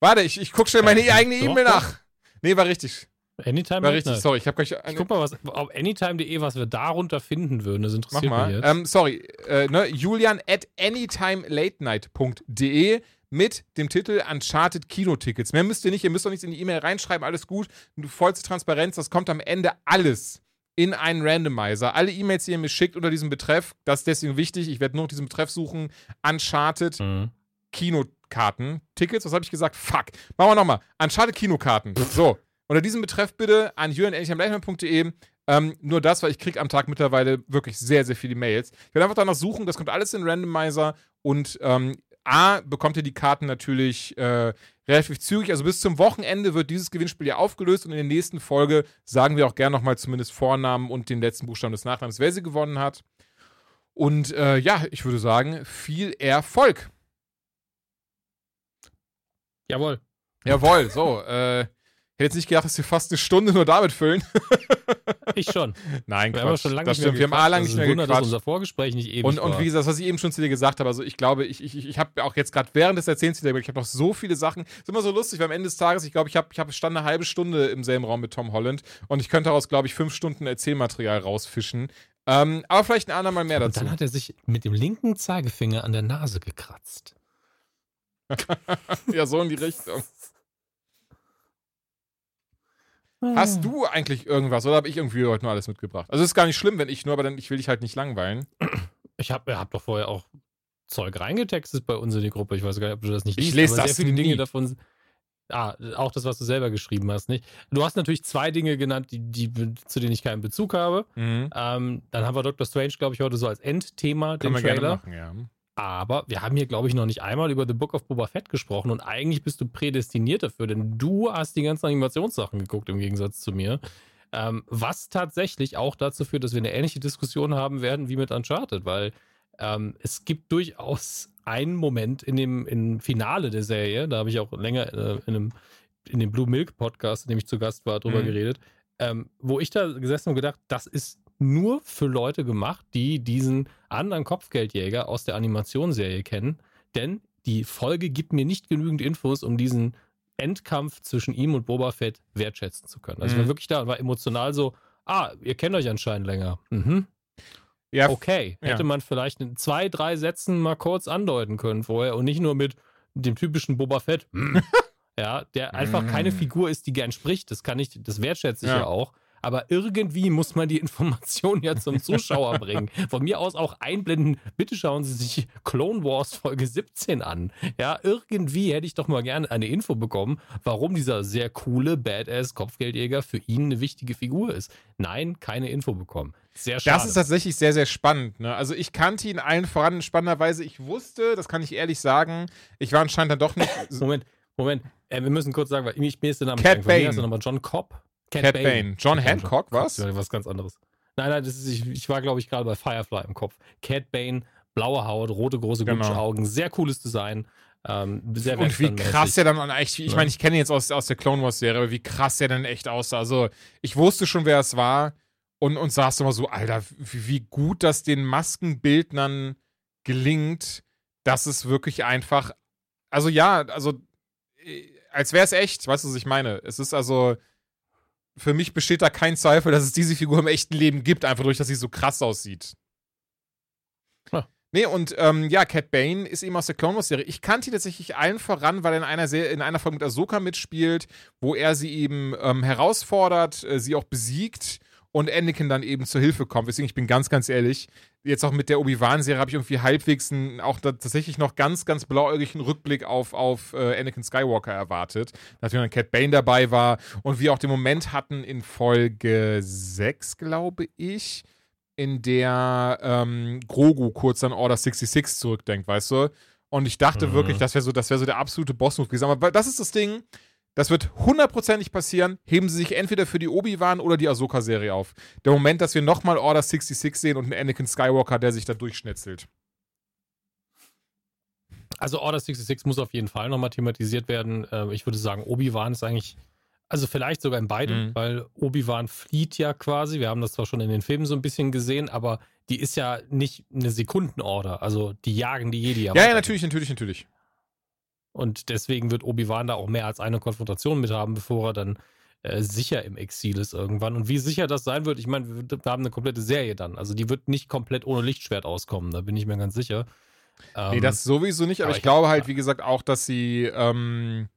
Warte, ich, ich guck schnell meine Äh, eigene E-Mail nach. Nee, war richtig. Anytime War richtig, sorry. Ich habe gleich. Ich guck mal, was, auf anytime.de, was wir darunter finden würden. Das Mach interessiert mich mal. jetzt. Ähm, sorry, äh, ne, Julian at anytimelatenight.de mit dem Titel Uncharted Kinotickets. Mehr müsst ihr nicht, ihr müsst doch nichts in die E-Mail reinschreiben, alles gut. Vollste Transparenz, das kommt am Ende alles in einen Randomizer. Alle E-Mails, die ihr mir schickt unter diesem Betreff, das ist deswegen wichtig, ich werde nur nach diesem Betreff suchen, Uncharted Mhm. Kinokarten. Tickets, was habe ich gesagt? Fuck. Machen wir nochmal. Uncharted Kinokarten. So. Unter diesem Betreff bitte an julian.de. Ähm, nur das, weil ich kriege am Tag mittlerweile wirklich sehr, sehr viele Mails. Ich werde einfach danach suchen, das kommt alles in Randomizer und ähm, A, bekommt ihr die Karten natürlich äh, relativ zügig. Also bis zum Wochenende wird dieses Gewinnspiel ja aufgelöst und in der nächsten Folge sagen wir auch gerne nochmal zumindest Vornamen und den letzten Buchstaben des Nachnamens, wer sie gewonnen hat. Und äh, ja, ich würde sagen, viel Erfolg. Jawohl. Jawohl, so. Äh, hätte jetzt nicht gedacht, dass wir fast eine Stunde nur damit füllen. Ich schon. Nein, Wir haben Quatsch. schon lange das nicht mehr stimmt. Wir haben A gequatscht. lange nicht mehr ein Wunder, dass gequatscht. unser Vorgespräch nicht ewig Und, und war. wie gesagt, das, was ich eben schon zu dir gesagt habe, also ich glaube, ich, ich, ich habe auch jetzt gerade während des Erzählens wieder, ich habe noch so viele Sachen. ist immer so lustig, weil am Ende des Tages, ich glaube, ich habe ich hab, stand eine halbe Stunde im selben Raum mit Tom Holland und ich könnte daraus, glaube ich, fünf Stunden Erzählmaterial rausfischen. Ähm, aber vielleicht ein andermal mehr Und dazu. dann hat er sich mit dem linken Zeigefinger an der Nase gekratzt. ja, so in die Richtung. Hast du eigentlich irgendwas oder habe ich irgendwie heute nur alles mitgebracht? Also ist gar nicht schlimm, wenn ich nur, aber dann ich will dich halt nicht langweilen. Ich habe hab doch vorher auch Zeug reingetextet bei uns in die Gruppe. Ich weiß gar nicht, ob du das nicht Ich liest, lese aber das sehr viele nie. Dinge davon. Ah, auch das, was du selber geschrieben hast, nicht? Du hast natürlich zwei Dinge genannt, die, die, zu denen ich keinen Bezug habe. Mhm. Ähm, dann haben wir Dr. Strange, glaube ich, heute so als Endthema, den Können wir Trailer. gerne machen, ja. Aber wir haben hier, glaube ich, noch nicht einmal über The Book of Boba Fett gesprochen und eigentlich bist du prädestiniert dafür, denn du hast die ganzen Animationssachen geguckt im Gegensatz zu mir. Ähm, was tatsächlich auch dazu führt, dass wir eine ähnliche Diskussion haben werden wie mit Uncharted, weil ähm, es gibt durchaus einen Moment in dem im Finale der Serie, da habe ich auch länger äh, in, einem, in dem Blue Milk Podcast, in dem ich zu Gast war, drüber Mhm. geredet, ähm, wo ich da gesessen und gedacht, das ist nur für Leute gemacht, die diesen anderen Kopfgeldjäger aus der Animationsserie kennen, denn die Folge gibt mir nicht genügend Infos, um diesen Endkampf zwischen ihm und Boba Fett wertschätzen zu können. Also ich Mhm. war wirklich da und war emotional so, ah, ihr kennt euch anscheinend länger. Mhm. Ja, Okay, ja. hätte man vielleicht in zwei, drei Sätzen mal kurz andeuten können vorher und nicht nur mit dem typischen Boba Fett. ja, der einfach Mm. keine Figur ist, die gern spricht. Das kann ich, das wertschätze ich Ja. ja. auch. Aber irgendwie muss man die Information ja zum Zuschauer bringen. Von mir aus auch einblenden. Bitte schauen Sie sich Clone Wars Folge 17 an. Ja, irgendwie hätte ich doch mal gerne eine Info bekommen, warum dieser sehr coole Badass Kopfgeldjäger für ihn eine wichtige Figur ist. Nein, keine Info bekommen. Sehr schade. Das ist tatsächlich sehr, sehr spannend. Ne? Also ich kannte ihn allen voran spannenderweise. Ich wusste, das kann ich ehrlich sagen, ich war anscheinend dann doch nicht Moment, Moment. Äh, wir müssen kurz sagen, weil ich, mir ist der Name Cat Bane. der nochmal? John Cobb? Cat Bane. John Hancock, was? Ja, was ganz anderes. Nein, nein, das ist, ich, ich war, glaube ich, gerade bei Firefly im Kopf. Cat Bane, blaue Haut, rote große Genau. Augen, sehr cooles Design. Ähm, sehr Und wie krass er dann an echt, ich Ja. meine, ich kenne ihn jetzt aus, aus der Clone Wars Serie, aber wie krass er dann echt aussah. Also, ich wusste schon, wer es war und, und saß immer so, Alter, wie, wie gut das den Maskenbildnern gelingt, dass es wirklich einfach, also ja, also, äh, als wäre es echt, weißt du, was ich meine? Es ist also, für mich besteht da kein Zweifel, dass es diese Figur im echten Leben gibt, einfach durch, dass sie so krass aussieht. Ja. Nee, und ähm, ja, Cat Bane ist eben aus der Clone Wars Serie. Ich kannte ihn tatsächlich allen voran, weil er in einer, Serie, in einer Folge mit Ahsoka mitspielt, wo er sie eben ähm, herausfordert, äh, sie auch besiegt und Anakin dann eben zur Hilfe kommt. Deswegen, ich bin ganz, ganz ehrlich, jetzt auch mit der Obi-Wan-Serie habe ich irgendwie halbwegs einen, auch tatsächlich noch ganz, ganz blauäugigen Rückblick auf, auf äh, Anakin Skywalker erwartet. Natürlich dann Cat Bane dabei war und wir auch den Moment hatten in Folge 6, glaube ich, in der ähm, Grogu kurz an Order 66 zurückdenkt, weißt du? Und ich dachte Mhm. wirklich, das wäre so, das wäre so der absolute Boss-Move gewesen. Aber das ist das Ding. Das wird hundertprozentig passieren. Heben sie sich entweder für die Obi-Wan oder die Ahsoka-Serie auf. Der Moment, dass wir nochmal Order 66 sehen und einen Anakin Skywalker, der sich da durchschnetzelt. Also Order 66 muss auf jeden Fall nochmal thematisiert werden. Ähm, ich würde sagen, Obi-Wan ist eigentlich, also vielleicht sogar in beiden, mhm. weil Obi-Wan flieht ja quasi. Wir haben das zwar schon in den Filmen so ein bisschen gesehen, aber die ist ja nicht eine Sekundenorder. Also die jagen die Jedi. Ja, ja, natürlich, natürlich, natürlich. Und deswegen wird Obi-Wan da auch mehr als eine Konfrontation mit haben, bevor er dann äh, sicher im Exil ist irgendwann. Und wie sicher das sein wird, ich meine, wir, haben eine komplette Serie dann. Also die wird nicht komplett ohne Lichtschwert auskommen, da bin ich mir ganz sicher. Ähm, nee, das sowieso nicht, aber, aber ich, ich, glaube halt, wie gesagt, auch, dass sie. Ähm,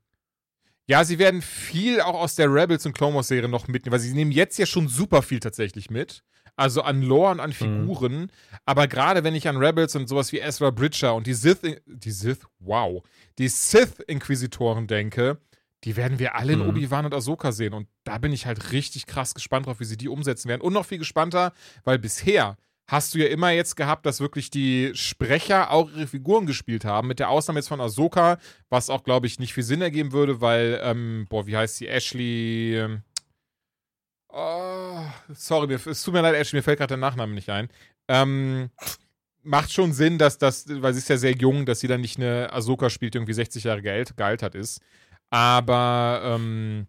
ja, sie werden viel auch aus der Rebels und Clone Wars Serie noch mitnehmen, weil sie nehmen jetzt ja schon super viel tatsächlich mit. Also an Lore und an mhm. Figuren. Mhm. Aber gerade wenn ich an Rebels und sowas wie Ezra Bridger und die Sith, die Sith, wow, die Sith-Inquisitoren denke, die werden wir alle in mhm. Obi-Wan und Ahsoka sehen. Und da bin ich halt richtig krass gespannt drauf, wie sie die umsetzen werden. Und noch viel gespannter, weil bisher hast du ja immer jetzt gehabt, dass wirklich die Sprecher auch ihre Figuren gespielt haben, mit der Ausnahme jetzt von Ahsoka, was auch, glaube ich, nicht viel Sinn ergeben würde, weil, ähm, boah, wie heißt sie? Ashley. Ähm, oh, sorry, es tut mir leid, Ashley, mir fällt gerade der Nachname nicht ein. Ähm, macht schon Sinn, dass das, weil sie ist ja sehr jung, dass sie dann nicht eine Ahsoka spielt, die irgendwie 60 Jahre gealt, gealtert ist. Aber ähm,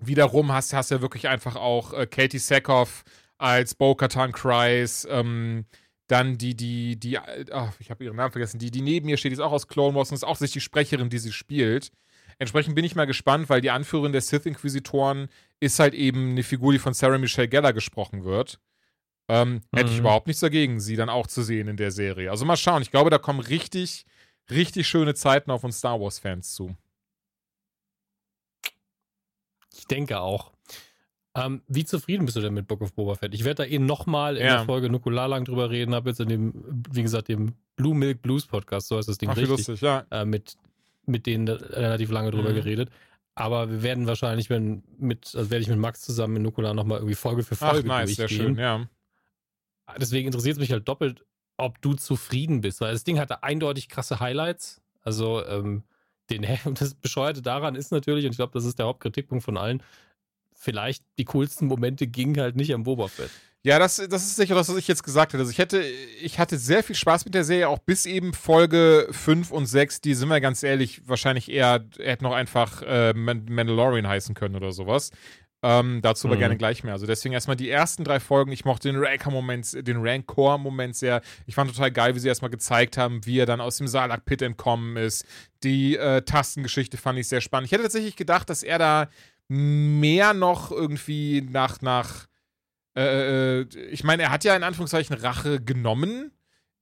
wiederum hast du ja wirklich einfach auch äh, Katie Sackhoff als Bo-Katan Kryze, ähm, dann die, die, die, ach, ich habe ihren Namen vergessen, die, die neben mir steht, die ist auch aus Clone Wars und ist auch sich die Sprecherin, die sie spielt. Entsprechend bin ich mal gespannt, weil die Anführerin der Sith-Inquisitoren ist halt eben eine Figur, die von Sarah Michelle Geller gesprochen wird. Ähm, mhm. Hätte ich mhm. überhaupt nichts dagegen, sie dann auch zu sehen in der Serie. Also mal schauen. Ich glaube, da kommen richtig, richtig schöne Zeiten auf uns Star Wars-Fans zu. Ich denke auch. Ähm, wie zufrieden bist du denn mit Book of Boba Fett? Ich werde da eh nochmal in ja. der Folge Nukular lang drüber reden, habe jetzt in dem, wie gesagt, dem Blue Milk Blues Podcast, so heißt das Ding Ach, richtig, lustig, ja. äh, mit, mit denen relativ lange drüber mhm. geredet. Aber wir werden wahrscheinlich, wenn mit, also werde ich mit Max zusammen in Nukular nochmal irgendwie Folge für Folge Ach, nice, durchgehen. Sehr schön, ja. Deswegen interessiert es mich halt doppelt, ob du zufrieden bist, weil das Ding hatte eindeutig krasse Highlights. Also, ähm, den, das Bescheuerte daran ist natürlich, und ich glaube, das ist der Hauptkritikpunkt von allen, vielleicht die coolsten Momente gingen halt nicht am Boba Fett. Ja, das, das ist sicher das, was ich jetzt gesagt hätte. Also ich hätte, ich hatte sehr viel Spaß mit der Serie, auch bis eben Folge 5 und 6, die sind wir ganz ehrlich, wahrscheinlich eher, er hätte noch einfach äh, Mandalorian heißen können oder sowas. Ähm, dazu aber mhm. gerne gleich mehr. Also deswegen erstmal die ersten drei Folgen. Ich mochte den Rancor-Moment, den Rancor-Moment sehr. Ich fand total geil, wie sie erstmal gezeigt haben, wie er dann aus dem Salak-Pit entkommen ist. Die äh, Tastengeschichte fand ich sehr spannend. Ich hätte tatsächlich gedacht, dass er da mehr noch irgendwie nach, nach, äh, äh, ich meine, er hat ja in Anführungszeichen Rache genommen.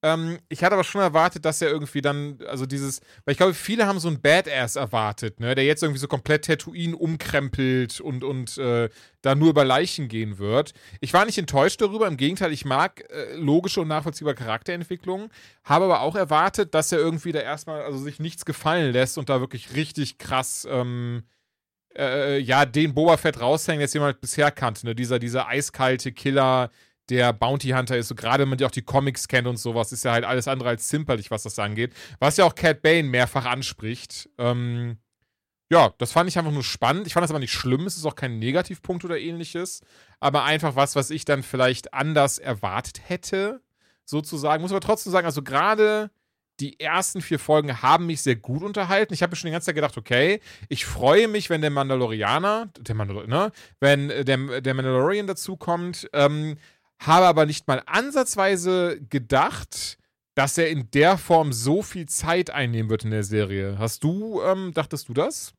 Ähm, ich hatte aber schon erwartet, dass er irgendwie dann, also dieses, weil ich glaube, viele haben so einen Badass erwartet, ne, der jetzt irgendwie so komplett Tatooine umkrempelt und, und äh, da nur über Leichen gehen wird. Ich war nicht enttäuscht darüber, im Gegenteil, ich mag äh, logische und nachvollziehbare Charakterentwicklungen, habe aber auch erwartet, dass er irgendwie da erstmal, also sich nichts gefallen lässt und da wirklich richtig krass, ähm, äh, ja, den Boba Fett raushängen, jetzt jemand bisher kannte, ne? Dieser, dieser eiskalte Killer, der Bounty Hunter ist. So gerade wenn man ja auch die Comics kennt und sowas, ist ja halt alles andere als zimperlich, was das angeht. Was ja auch Cat Bane mehrfach anspricht. Ähm, ja, das fand ich einfach nur spannend. Ich fand das aber nicht schlimm. Es ist auch kein Negativpunkt oder ähnliches. Aber einfach was, was ich dann vielleicht anders erwartet hätte, sozusagen. Muss aber trotzdem sagen, also gerade die ersten vier Folgen haben mich sehr gut unterhalten. Ich habe mir schon die ganze Zeit gedacht, okay, ich freue mich, wenn der Mandalorianer, der Mandalor ne, wenn der, der Mandalorian dazukommt, ähm, habe aber nicht mal ansatzweise gedacht, dass er in der Form so viel Zeit einnehmen wird in der Serie. Hast du, ähm, dachtest du das?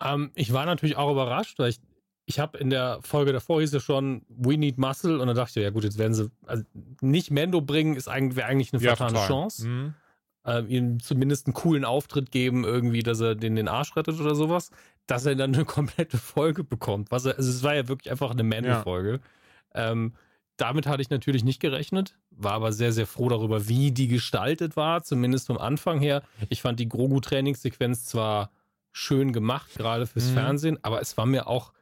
Ähm, ich war natürlich auch überrascht, weil ich ich habe in der Folge davor hieß es schon, we need muscle. Und dann dachte ich, ja gut, jetzt werden sie, also nicht Mendo bringen, ist eigentlich, wäre eigentlich eine fatale ja, Chance. Mhm. Ähm, ihm zumindest einen coolen Auftritt geben, irgendwie, dass er den, den Arsch rettet oder sowas, dass er dann eine komplette Folge bekommt. Was er, also es war ja wirklich einfach eine Mando-Folge. Ja. Ähm, damit hatte ich natürlich nicht gerechnet, war aber sehr, sehr froh darüber, wie die gestaltet war, zumindest vom Anfang her. Ich fand die Grogu-Trainingssequenz zwar schön gemacht, gerade fürs mhm. Fernsehen, aber es war mir auch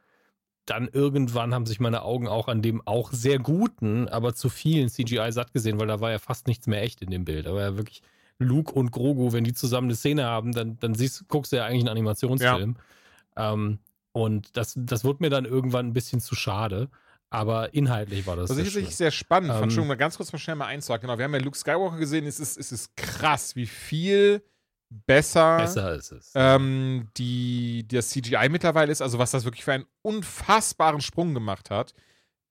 dann irgendwann haben sich meine Augen auch an dem auch sehr guten, aber zu vielen CGI satt gesehen, weil da war ja fast nichts mehr echt in dem Bild. War ja wirklich Luke und Grogu, wenn die zusammen eine Szene haben, dann, dann siehst, guckst du ja eigentlich einen Animationsfilm. Ähm, und das, das wird mir dann irgendwann ein bisschen zu schade. Aber inhaltlich war das. Was sehr ich tatsächlich sehr spannend fand, Ähm, schon mal ganz kurz mal schnell mal einzuhaken. Genau, wir haben ja Luke Skywalker gesehen, es ist, es ist krass, wie viel besser, besser ist es. ähm, die, das CGI mittlerweile ist, also was das wirklich für einen unfassbaren Sprung gemacht hat.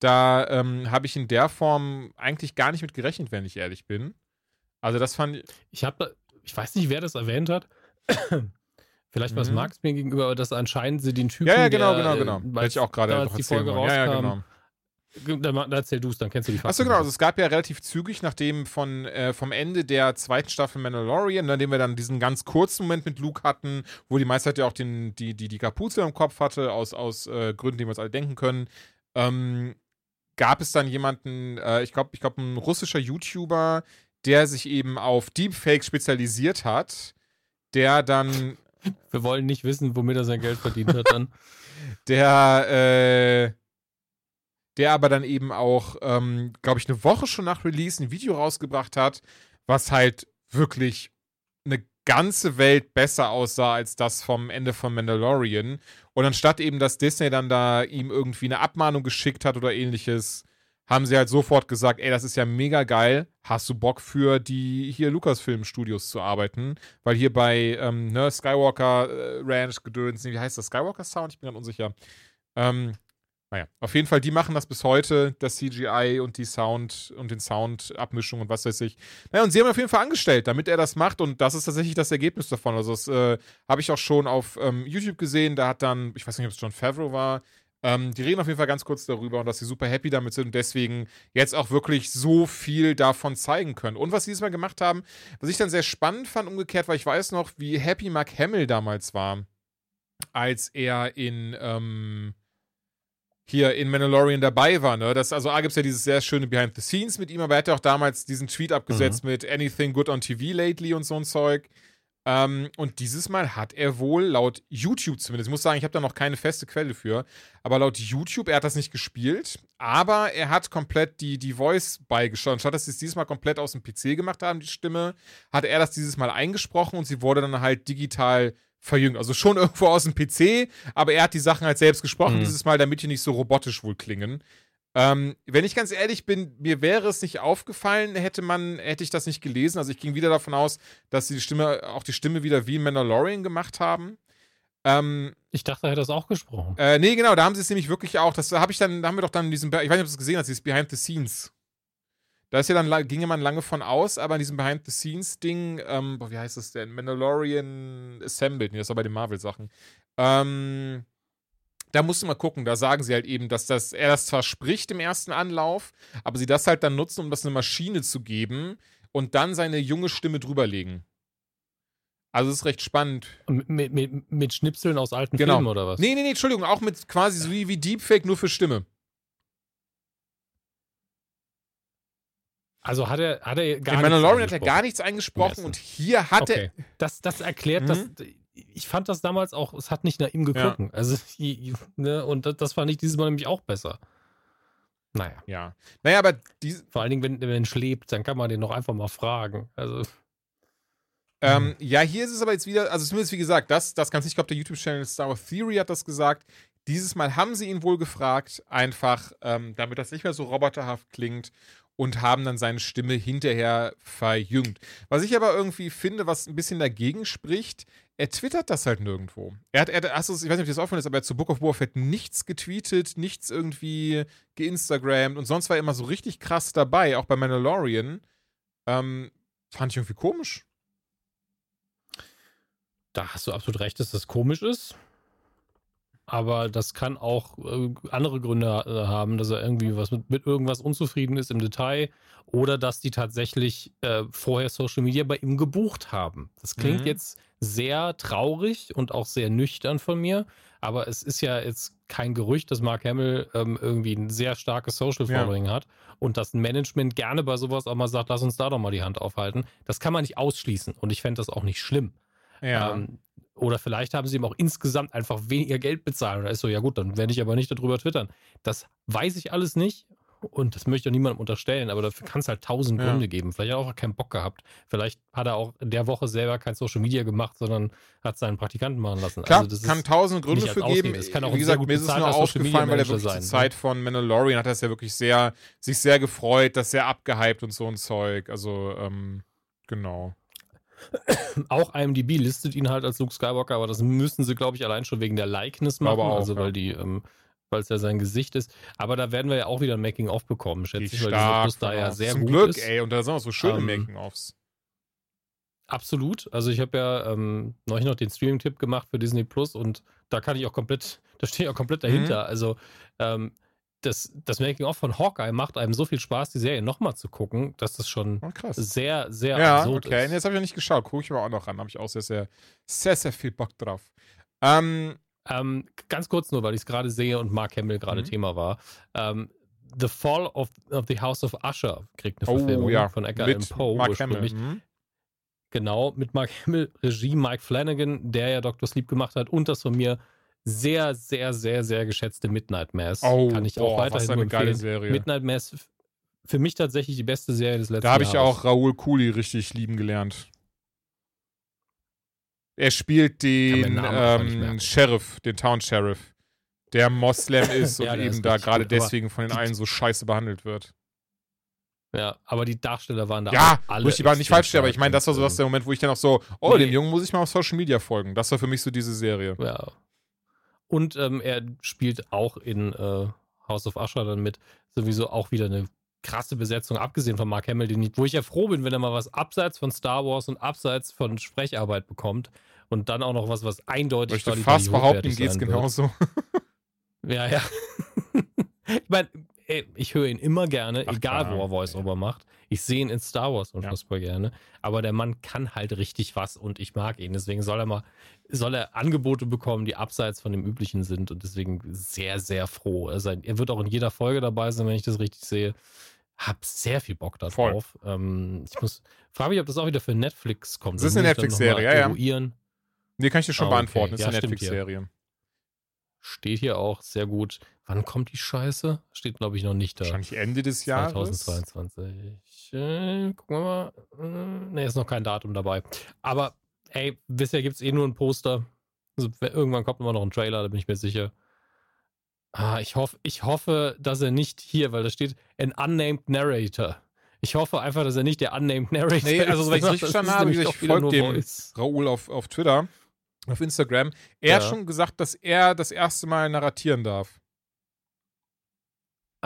Da ähm, habe ich in der Form eigentlich gar nicht mit gerechnet, wenn ich ehrlich bin. Also das fand ich, Ich habe, ich weiß nicht, wer das erwähnt hat. Vielleicht war es Mhm. Marx mir gegenüber, aber dass anscheinend sie den Typen. ja, ja, genau, der, genau, äh, genau. Hätte als ich auch gerade die erzählen Folge wollen. Ja, ja, rauskam, genau. Da, ma- da erzähl du es, dann kennst du die Achso, Fakten genau. Also es gab ja relativ zügig, nachdem von, äh, vom Ende der zweiten Staffel Mandalorian, nachdem wir dann diesen ganz kurzen Moment mit Luke hatten, wo die meiste Zeit ja auch den, die, die, die Kapuze im Kopf hatte, aus, aus äh, Gründen, die wir uns alle denken können, ähm, gab es dann jemanden, äh, ich glaube, ich glaube, ein russischer YouTuber, der sich eben auf Deepfakes spezialisiert hat, der dann Wir wollen nicht wissen, womit er sein Geld verdient hat dann. der, äh, der aber dann eben auch, ähm, glaube ich, eine Woche schon nach Release ein Video rausgebracht hat, was halt wirklich eine ganze Welt besser aussah als das vom Ende von Mandalorian. Und anstatt eben, dass Disney dann da ihm irgendwie eine Abmahnung geschickt hat oder ähnliches, haben sie halt sofort gesagt, ey, das ist ja mega geil. Hast du Bock für die hier Lucasfilm-Studios zu arbeiten? Weil hier bei ähm, ne, Skywalker äh, Ranch gedöns, wie heißt das? Skywalker Sound? Ich bin gerade unsicher. Ähm, naja, auf jeden Fall, die machen das bis heute, das CGI und die Sound und den Sound-Abmischung und was weiß ich. Naja, und sie haben auf jeden Fall angestellt, damit er das macht und das ist tatsächlich das Ergebnis davon. Also, das äh, habe ich auch schon auf ähm, YouTube gesehen. Da hat dann, ich weiß nicht, ob es John Favreau war, ähm, die reden auf jeden Fall ganz kurz darüber und dass sie super happy damit sind und deswegen jetzt auch wirklich so viel davon zeigen können. Und was sie diesmal gemacht haben, was ich dann sehr spannend fand, umgekehrt, weil ich weiß noch, wie happy Mark Hamill damals war, als er in, ähm, hier in Mandalorian dabei war. Ne? Das, also A gibt es ja dieses sehr schöne Behind the Scenes mit ihm, aber er hat ja auch damals diesen Tweet abgesetzt mit Anything Good on TV lately und so ein Zeug. Ähm, und dieses Mal hat er wohl laut YouTube zumindest, ich muss sagen, ich habe da noch keine feste Quelle für, aber laut YouTube, er hat das nicht gespielt, aber er hat komplett die, die Voice beigesteuert. Statt dass sie es dieses Mal komplett aus dem PC gemacht haben, die Stimme, hat er das dieses Mal eingesprochen und sie wurde dann halt digital verjüngt. Also schon irgendwo aus dem PC, aber er hat die Sachen halt selbst gesprochen Mhm. dieses Mal, damit die nicht so robotisch wohl klingen. Ähm, wenn ich ganz ehrlich bin, mir wäre es nicht aufgefallen, hätte man, hätte ich das nicht gelesen. Also ich ging wieder davon aus, dass sie die Stimme, auch die Stimme wieder wie in Mandalorian gemacht haben. Ähm, Ich dachte, er hätte das auch gesprochen. äh, nee, genau, da haben sie es nämlich wirklich auch. Das habe ich dann, da haben wir doch dann in diesem, ich weiß nicht, ob du es gesehen hast, dieses Behind the Scenes. Da ist ja dann, ging ja man lange von aus, aber in diesem Behind the Scenes Ding, ähm, boah, wie heißt das denn? Mandalorian Assembled, nee, das war bei den Marvel-Sachen. Ähm, da musst du mal gucken, da sagen sie halt eben, dass das, er das zwar spricht im ersten Anlauf, aber sie das halt dann nutzen, um das eine Maschine zu geben und dann seine junge Stimme drüberlegen. Also es ist recht spannend. Mit, mit, mit, Schnipseln aus alten Genau. Filmen oder was? Nee, nee, nee, Entschuldigung, auch mit quasi so wie Deepfake, nur für Stimme. Also hat er, hat er gar In nichts Mandalorian hat er gar nichts eingesprochen und hier hat Okay. Das, das erklärt, Mhm. dass ich fand das damals auch, es hat nicht nach ihm geklungen. Also, i- i- ne, und das, das fand ich dieses Mal nämlich auch besser. Naja, er. Ja. Naja, aber die, vor allen Dingen, wenn der Mensch lebt, dann kann man den noch einfach mal fragen. Also, ähm, ja, hier ist es aber jetzt wieder, also zumindest wie gesagt, das, das ganz nicht, ich glaube, der YouTube-Channel Star Wars Theory hat das gesagt. Dieses Mal haben sie ihn wohl gefragt, einfach, ähm, damit das nicht mehr so roboterhaft klingt und haben dann seine Stimme hinterher verjüngt. Was ich aber irgendwie finde, was ein bisschen dagegen spricht, er twittert das halt nirgendwo. Er hat, er hat du's- ich weiß nicht, ob das aufgefallen ist, aber er hat zu Book of Fett nichts getweetet, nichts irgendwie geinstagrammt und sonst war er immer so richtig krass dabei, auch bei Mandalorian. Ähm, fand ich irgendwie komisch. da hast du absolut recht, dass das komisch ist. Aber das kann auch äh, andere Gründe äh, haben, dass er irgendwie was mit, mit irgendwas unzufrieden ist im Detail oder dass die tatsächlich äh, vorher Social Media bei ihm gebucht haben. Das klingt Mhm. jetzt sehr traurig und auch sehr nüchtern von mir, aber es ist ja jetzt kein Gerücht, dass Mark Hamill ähm, irgendwie ein sehr starkes Social Ja. Following hat und dass ein Management gerne bei sowas auch mal sagt, lass uns da doch mal die Hand aufhalten. Das kann man nicht ausschließen und ich fände das auch nicht schlimm. Ähm, oder vielleicht haben sie ihm auch insgesamt einfach weniger Geld bezahlt. Oder ist so, ja gut, dann werde ich aber nicht darüber twittern. Das weiß ich alles nicht. Und das möchte ich auch niemandem unterstellen, aber dafür kann es halt tausend Ja. Gründe geben. Vielleicht hat er auch keinen Bock gehabt. Vielleicht hat er auch in der Woche selber kein Social Media gemacht, sondern hat seinen Praktikanten machen lassen. Klar, also das kann tausend Gründe für Ausrede. geben. Es kann auch Wie gesagt, mir ist es nur aufgefallen, weil er wirklich sein, zur ne? Zeit von Mandalorian hat er ja wirklich sehr, sich sehr gefreut, das sehr abgehypt und so ein Zeug. Also, ähm, genau. Auch IMDb listet ihn halt als Luke Skywalker, aber das müssen sie, glaube ich, allein schon wegen der Likeness machen. Auch, also ja. weil die, ähm, weil es ja sein Gesicht ist. Aber da werden wir ja auch wieder ein Making-of bekommen, schätze ich, weil dieser Plus da ja sehr Zum gut Glück, ist. ey, und da sind auch so schöne Ähm, Making-ofs. Absolut. Also ich habe ja ähm, neulich noch den Streaming-Tipp gemacht für Disney Plus und da kann ich auch komplett, da stehe ich auch komplett dahinter. Mhm. Also ähm, das, das Making-of von Hawkeye macht einem so viel Spaß, die Serie nochmal zu gucken, dass das schon Oh, sehr, sehr Ja, absurd okay. ist. Nee, jetzt habe ich noch nicht geschaut. Gucke ich aber auch noch ran. Habe ich auch sehr, sehr, sehr, sehr viel Bock drauf. Ähm, Ähm, ganz kurz nur, weil ich es gerade sehe und Mark Hamill gerade Mhm. Thema war. Ähm, The Fall of, of the House of Usher kriegt eine oh, Verfilmung ja. von Edgar Allan Poe Mark Hamill. Mhm. Genau, mit Mark Hamill, Regie Mike Flanagan, der ja Dr. Sleep gemacht hat und das von mir sehr, sehr, sehr, sehr geschätzte Midnight Mass. Oh, Kann ich boah, auch weiterhin was eine geile. Serie. Midnight Mass für mich tatsächlich die beste Serie des letzten Da habe ich Jahres. auch Raoul Cooley richtig lieben gelernt. Er spielt den ähm. Sheriff, den Town Sheriff, der Moslem ist und Ja, eben ist da gerade deswegen von den die- allen so scheiße behandelt wird. Ja, aber die Darsteller waren da Ja, alle muss ich aber nicht falsch stellen, aber ich stark meine, das war so das der Moment, wo ich dann auch so, oh, Nee. dem Jungen muss ich mal auf Social Media folgen. Das war für mich so diese Serie. Ja. Und ähm, er spielt auch in äh, House of Usher dann mit. Sowieso auch wieder eine krasse Besetzung, abgesehen von Mark Hamill, den ich, wo ich ja froh bin, wenn er mal was abseits von Star Wars und abseits von Sprecharbeit bekommt und dann auch noch was, was Ich eindeutig möchte qualitativ fast behaupten, geht's genauso. Ja, ja. ich meine, ich höre ihn immer gerne, Ach, egal klar. wo er Voice-Over macht. Ich sehe ihn in Star Wars unfassbar gerne. Aber der Mann kann halt richtig was und ich mag ihn. Deswegen soll er mal, soll er Angebote bekommen, die abseits von dem üblichen sind. Und deswegen sehr, sehr froh. Also er wird auch in jeder Folge dabei sein, wenn ich das richtig sehe. Hab sehr viel Bock darauf. Ähm, ich muss, frage mich, ob das auch wieder für Netflix kommt. Das ist eine Netflix-Serie, ja, ja. Nee, kann ich dir schon Ah, okay. beantworten. Das ist Ja, eine. Netflix-Serie. Steht hier auch sehr gut. Wann kommt die Scheiße? Steht, glaube ich, noch nicht da. Wahrscheinlich Ende des Jahres. 2022. Äh, gucken wir mal. Ne, ist noch kein Datum dabei. Aber, ey, bisher gibt es eh nur ein Poster. Also, irgendwann kommt immer noch ein Trailer, da bin ich mir sicher. Ah, ich, hoff, ich hoffe, dass er nicht hier, weil da steht ein unnamed narrator. Ich hoffe einfach, dass er nicht der unnamed narrator Nee, also, ist. wenn ich's sondern richtig verstanden habe, ich folge dem- Voice. Raoul auf, auf Twitter, auf Instagram. Er hat Ja. schon gesagt, dass er das erste Mal narratieren darf.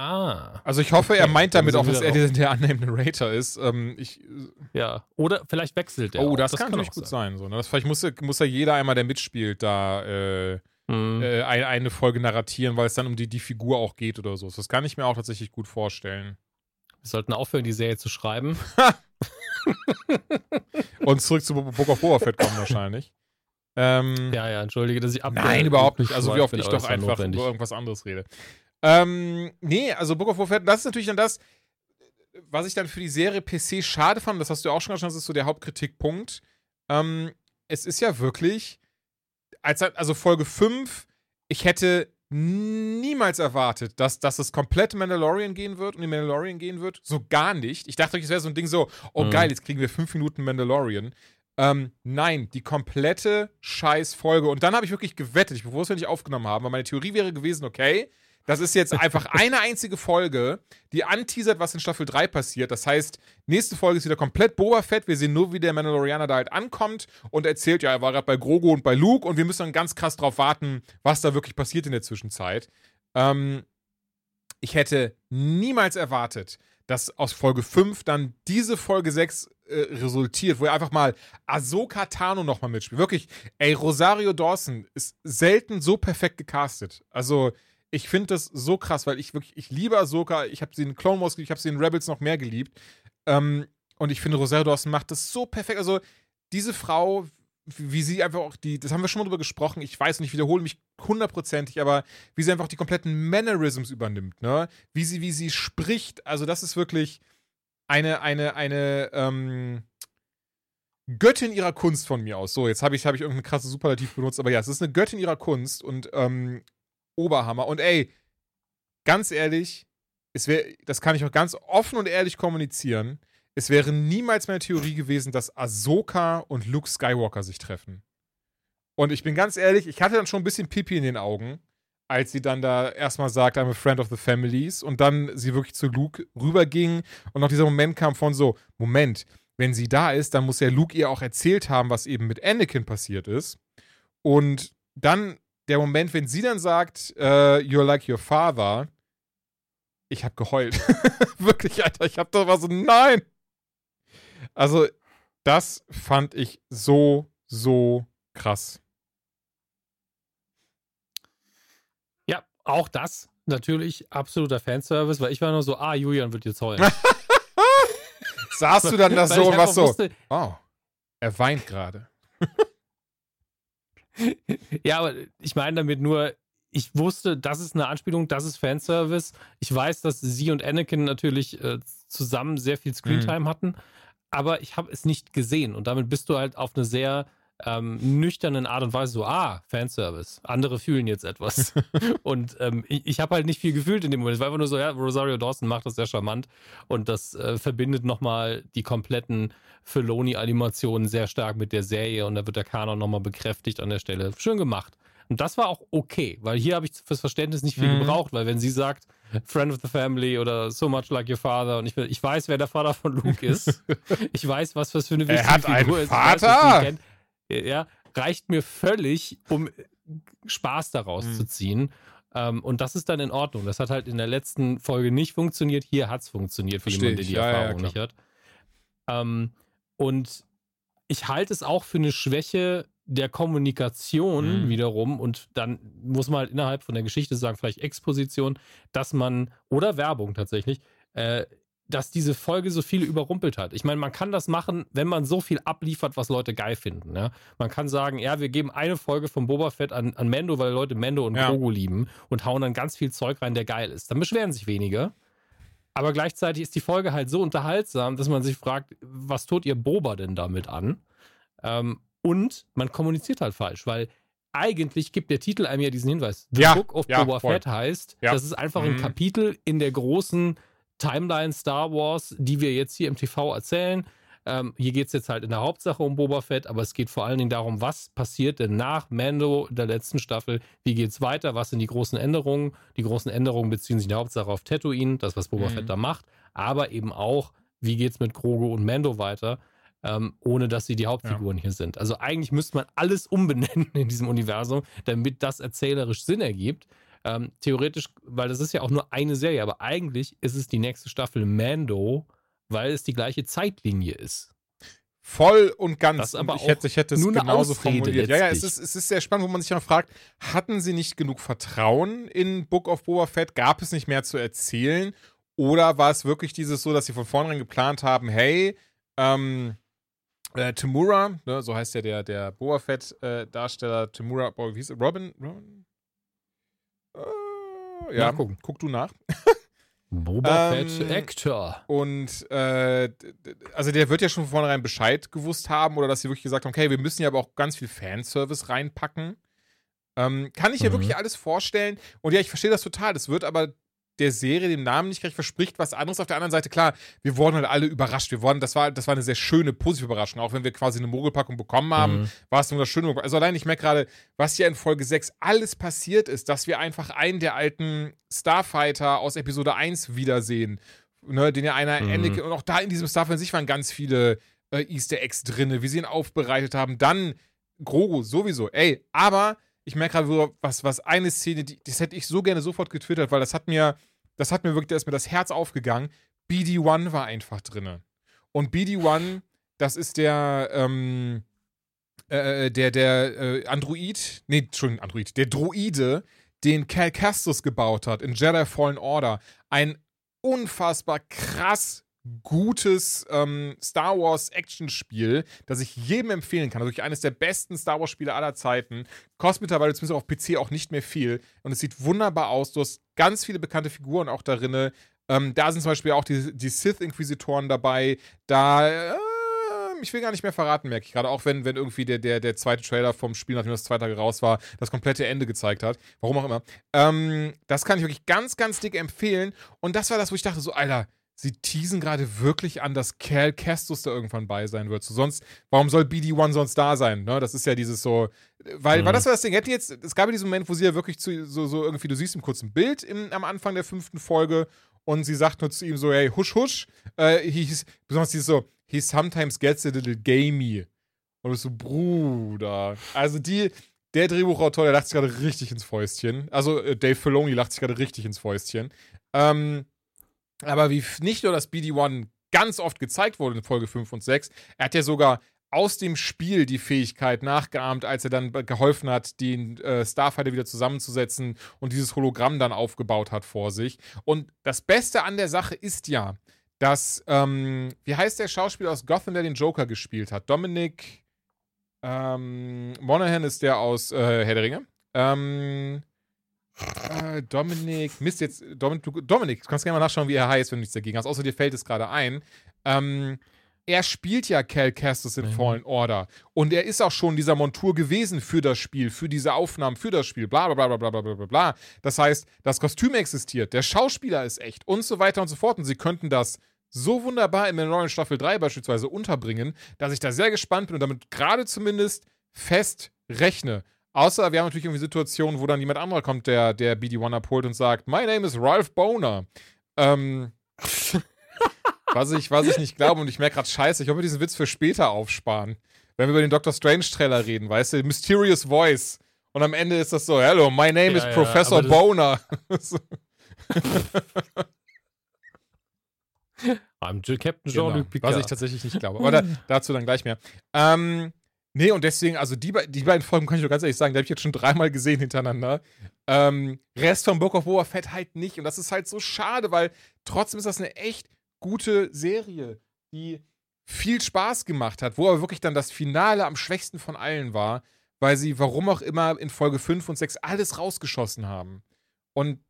Ah, Also ich hoffe, er meint damit auch, dass er der, der Unnamed Narrator ist. Ähm, ich, ja. Oder vielleicht wechselt er. oh, auch. das, kann, natürlich gut sein. so, ne? das, vielleicht muss, muss ja jeder einmal, der mitspielt, da äh, Mhm. äh, ein, eine Folge narratieren, weil es dann um die, die Figur auch geht oder so. Das kann ich mir auch tatsächlich gut vorstellen. Wir sollten aufhören, die Serie zu schreiben. Und zurück zu Bo- Book of Boba Fett kommen wahrscheinlich. Ähm, Ja, ja, entschuldige, dass ich ab. Nein, überhaupt nicht. Also wie oft ich doch das einfach notwendig. über irgendwas anderes rede. Ähm, nee, also Book of Fett, das ist natürlich dann das, was ich dann für die Serie PC schade fand, das hast du auch schon gesagt, das ist so der Hauptkritikpunkt. Ähm, es ist ja wirklich, als, also Folge 5, ich hätte niemals erwartet, dass, dass es komplett Mandalorian gehen wird und in Mandalorian gehen wird. So gar nicht. Ich dachte, es wäre so ein Ding so, oh Mhm. geil, jetzt kriegen wir fünf Minuten Mandalorian. Ähm, nein, die komplette Scheiß-Folge. Und dann habe ich wirklich gewettet, ich, wir nicht aufgenommen haben, weil meine Theorie wäre gewesen, okay, das ist jetzt einfach eine einzige Folge, die anteasert, was in Staffel 3 passiert. Das heißt, nächste Folge ist wieder komplett Boba Fett. Wir sehen nur, wie der Mandalorianer da halt ankommt und erzählt, ja, er war gerade bei Grogu und bei Luke und wir müssen dann ganz krass drauf warten, was da wirklich passiert in der Zwischenzeit. Ähm, ich hätte niemals erwartet, dass aus Folge 5 dann diese Folge 6 äh, resultiert, wo er einfach mal Ahsoka Tano nochmal mitspielt. Wirklich, ey, Rosario Dawson ist selten so perfekt gecastet. Also, ich finde das so krass, weil ich wirklich, ich liebe Ahsoka, ich habe sie in Clone Wars geliebt, ich habe sie in Rebels noch mehr geliebt. Ähm, und ich finde, Rosario Dawson macht das so perfekt. Also, diese Frau, wie sie einfach auch die, das haben wir schon mal drüber gesprochen, ich weiß und ich wiederhole mich hundertprozentig, aber wie sie einfach die kompletten Mannerisms übernimmt, ne? Wie sie, wie sie spricht, also das ist wirklich eine, eine, eine, ähm, Göttin ihrer Kunst von mir aus. So, jetzt habe ich, hab ich irgendeine krasse Superlativ benutzt, aber ja, es ist eine Göttin ihrer Kunst und ähm, Oberhammer. Und ey, ganz ehrlich, es wäre, das kann ich auch ganz offen und ehrlich kommunizieren, es wäre niemals meine Theorie gewesen, dass Ahsoka und Luke Skywalker sich treffen. Und ich bin ganz ehrlich, ich hatte dann schon ein bisschen Pipi in den Augen, als sie dann da erstmal sagt, I'm a friend of the families und dann sie wirklich zu Luke rüberging und noch dieser Moment kam von so, Moment, wenn sie da ist, dann muss ja Luke ihr auch erzählt haben, was eben mit Anakin passiert ist. Und dann der Moment, wenn sie dann sagt, uh, you're like your father, ich hab geheult. Wirklich, Alter, ich hab da war so, nein. Also, das fand ich so, so krass. Ja, auch das natürlich absoluter Fanservice, weil ich war nur so, ah, Julian wird jetzt heulen. Saßt du dann da Weil so und was so? wusste- Oh, er weint gerade. Ja, aber ich meine damit nur, ich wusste, das ist eine Anspielung, das ist Fanservice. Ich weiß, dass sie und Anakin natürlich äh, zusammen sehr viel Screentime Mhm. hatten, aber ich habe es nicht gesehen und damit bist du halt auf eine sehr ähm, nüchternen Art und Weise so, ah, Fanservice. Andere fühlen jetzt etwas. und ähm, ich, ich habe halt nicht viel gefühlt in dem Moment. Es war einfach nur so, ja, Rosario Dawson macht das sehr charmant und das äh, verbindet nochmal die kompletten Filoni-Animationen sehr stark mit der Serie und da wird der Kanon nochmal bekräftigt an der Stelle. Schön gemacht. Und das war auch okay, weil hier habe ich fürs Verständnis nicht viel Mhm. gebraucht, weil wenn sie sagt, Friend of the Family oder So Much Like Your Father und ich, ich weiß, wer der Vater von Luke ist. ich weiß, was das für eine Er wichtige hat einen Figur ist. Vater? kennt. Ja, reicht mir völlig, um Spaß daraus Mhm. zu ziehen. Ähm, und das ist dann in Ordnung. Das hat halt in der letzten Folge nicht funktioniert. Hier hat es funktioniert für jemanden, der die Ja, ja, Erfahrung klar. nicht hat. Ähm, und ich halte es auch für eine Schwäche der Kommunikation Mhm. wiederum und dann muss man halt innerhalb von der Geschichte sagen, vielleicht Exposition, dass man, oder Werbung tatsächlich, äh, dass diese Folge so viel überrumpelt hat. Ich meine, man kann das machen, wenn man so viel abliefert, was Leute geil finden. Ja? Man kann sagen, ja, wir geben eine Folge von Boba Fett an, an Mendo, weil Leute Mendo und Ja. Grogu lieben und hauen dann ganz viel Zeug rein, der geil ist. Dann beschweren sich weniger. Aber gleichzeitig ist die Folge halt so unterhaltsam, dass man sich fragt, was tut ihr Boba denn damit an? Ähm, und man kommuniziert halt falsch, weil eigentlich gibt der Titel einem ja diesen Hinweis. The Ja, Book of ja, Boba voll. Fett heißt, Ja. das ist einfach ein Mhm. Kapitel in der großen Timeline Star Wars, die wir jetzt hier im TV erzählen. Ähm, hier geht es jetzt halt in der Hauptsache um Boba Fett, aber es geht vor allen Dingen darum, was passiert denn nach Mando der letzten Staffel? Wie geht's weiter? Was sind die großen Änderungen? Die großen Änderungen beziehen sich in der Hauptsache auf Tatooine, das, was Boba Mhm. Fett da macht, aber eben auch, wie geht's mit Grogu und Mando weiter? Ähm, ohne dass sie die Hauptfiguren hier sind. Also eigentlich müsste man alles umbenennen in diesem Universum, damit das erzählerisch Sinn ergibt. Ähm, theoretisch, weil das ist ja auch nur eine Serie, aber eigentlich ist es die nächste Staffel Mando, weil es die gleiche Zeitlinie ist. Voll und ganz. Das aber und ich hätte, ich hätte es genauso formuliert. Ja, ja, es letztlich. ist, es ist sehr spannend, wo man sich dann fragt, hatten sie nicht genug Vertrauen in Book of Boba Fett? Gab es nicht mehr zu erzählen? Oder war es wirklich dieses so, dass sie von vornherein geplant haben, hey, ähm, äh, Tamura, ne, so heißt ja der, der Boba Fett-Darsteller, Tamura, boah, wie hieß er? Robin? Robin? Ja, Nachgucken. guck du nach. Boba Ähm, Fett Actor. Und äh, also der wird ja schon von vornherein Bescheid gewusst haben oder dass sie wirklich gesagt haben, okay, wir müssen ja aber auch ganz viel Fanservice reinpacken. Ähm, kann ich ja Mhm. wirklich alles vorstellen. Und ja, ich verstehe das total. Das wird aber der Serie, dem Namen nicht gleich verspricht, was anderes. Auf der anderen Seite, klar, wir wurden halt alle überrascht. Wir wurden, das war, das war eine sehr schöne, positive Überraschung. Auch wenn wir quasi eine Mogelpackung bekommen haben, Mhm. war es nur das Schöne. Also allein, ich merke gerade, was hier in Folge 6 alles passiert ist, dass wir einfach einen der alten Starfighter aus Episode 1 wiedersehen. Ne, den ja einer Mhm. Anakin, und auch da in diesem Starfighter an sich waren ganz viele äh, Easter Eggs drin, wie sie ihn aufbereitet haben. Dann Grogu sowieso. Ey, aber ich merke gerade, was, was eine Szene, die, das hätte ich so gerne sofort getwittert, weil das hat mir, das hat mir wirklich, da ist mir das Herz aufgegangen. BD-1 war einfach drin. Und BD-1, das ist der, ähm, äh, der, der äh, Android, nee, Entschuldigung, Android, der Droide, den Cal Kestis gebaut hat in Jedi Fallen Order. Ein unfassbar krass gutes ähm, Star Wars Actionspiel, das ich jedem empfehlen kann. Also eines der besten Star Wars Spiele aller Zeiten. Kostet mittlerweile zumindest auf PC auch nicht mehr viel. Und es sieht wunderbar aus. Du hast ganz viele bekannte Figuren auch darin. Ähm, da sind zum Beispiel auch die, die Sith-Inquisitoren dabei. Da, äh, ich will gar nicht mehr verraten, merke ich gerade. Auch wenn, wenn irgendwie der, der, der zweite Trailer vom Spiel, nachdem das zwei Tage raus war, das komplette Ende gezeigt hat. Warum auch immer. Ähm, das kann ich wirklich ganz, ganz dick empfehlen. Und das war das, wo ich dachte, so, Alter, sie teasen gerade wirklich an, dass Cal Kestus da irgendwann bei sein wird. So, sonst, warum soll BD1 sonst da sein? Ne? Das ist ja dieses so, weil, mhm. weil das war das Ding. Hätten jetzt, es gab ja diesen Moment, wo sie ja wirklich zu, so, so irgendwie, du siehst im kurzen Bild im, am Anfang der fünften Folge und sie sagt nur zu ihm so, hey, husch, husch. Äh, he's, besonders dieses so, he sometimes gets a little gamey. Und ich so, Bruder. Also die, der Drehbuchautor, der lacht sich gerade richtig ins Fäustchen. Also äh, Dave Filoni lacht sich gerade richtig ins Fäustchen. Ähm, aber wie nicht nur das BD-1 ganz oft gezeigt wurde in Folge 5 und 6, er hat ja sogar aus dem Spiel die Fähigkeit nachgeahmt, als er dann geholfen hat, den äh, Starfighter wieder zusammenzusetzen und dieses Hologramm dann aufgebaut hat vor sich. Und das Beste an der Sache ist ja, dass, ähm, wie heißt der Schauspieler aus Gotham, der den Joker gespielt hat? Dominic ähm, Monaghan ist der aus äh, Herr der Ringe. Ähm, äh, Dominik, Mist, jetzt, Dominik, du, Dominik, kannst gerne mal nachschauen, wie er heißt, wenn du nichts dagegen hast. Außer dir fällt es gerade ein. Ähm, er spielt ja Cal Kestis in mhm. Fallen Order. Und er ist auch schon dieser Montur gewesen für das Spiel, für diese Aufnahmen, für das Spiel, bla bla bla bla bla bla bla bla. Das heißt, das Kostüm existiert, der Schauspieler ist echt und so weiter und so fort. Und sie könnten das so wunderbar in Mandalorian Staffel 3 beispielsweise unterbringen, dass ich da sehr gespannt bin und damit gerade zumindest fest rechne. Außer wir haben natürlich irgendwie Situationen, wo dann jemand anderer kommt, der, der BD-1 abholt und sagt, My name is Ralph Boner. Ähm, was, ich, was ich nicht glaube und ich merke gerade scheiße, ich hoffe, diesen Witz für später aufsparen. Wenn wir über den Doctor Strange-Trailer reden, weißt du, Mysterious Voice. Und am Ende ist das so, hello, my name ja, is ja, Professor Boner. I'm Captain Jean-Luc genau, Picard. Was ich tatsächlich nicht glaube. Aber da, dazu dann gleich mehr. Ähm, nee, und deswegen, also die, die beiden Folgen kann ich doch ganz ehrlich sagen, die habe ich jetzt schon dreimal gesehen hintereinander. Ähm, Rest von Book of Boba Fett halt nicht. Und das ist halt so schade, weil trotzdem ist das eine echt gute Serie, die viel Spaß gemacht hat, wo aber wirklich dann das Finale am schwächsten von allen war, weil sie, warum auch immer, in Folge 5 und 6 alles rausgeschossen haben. Und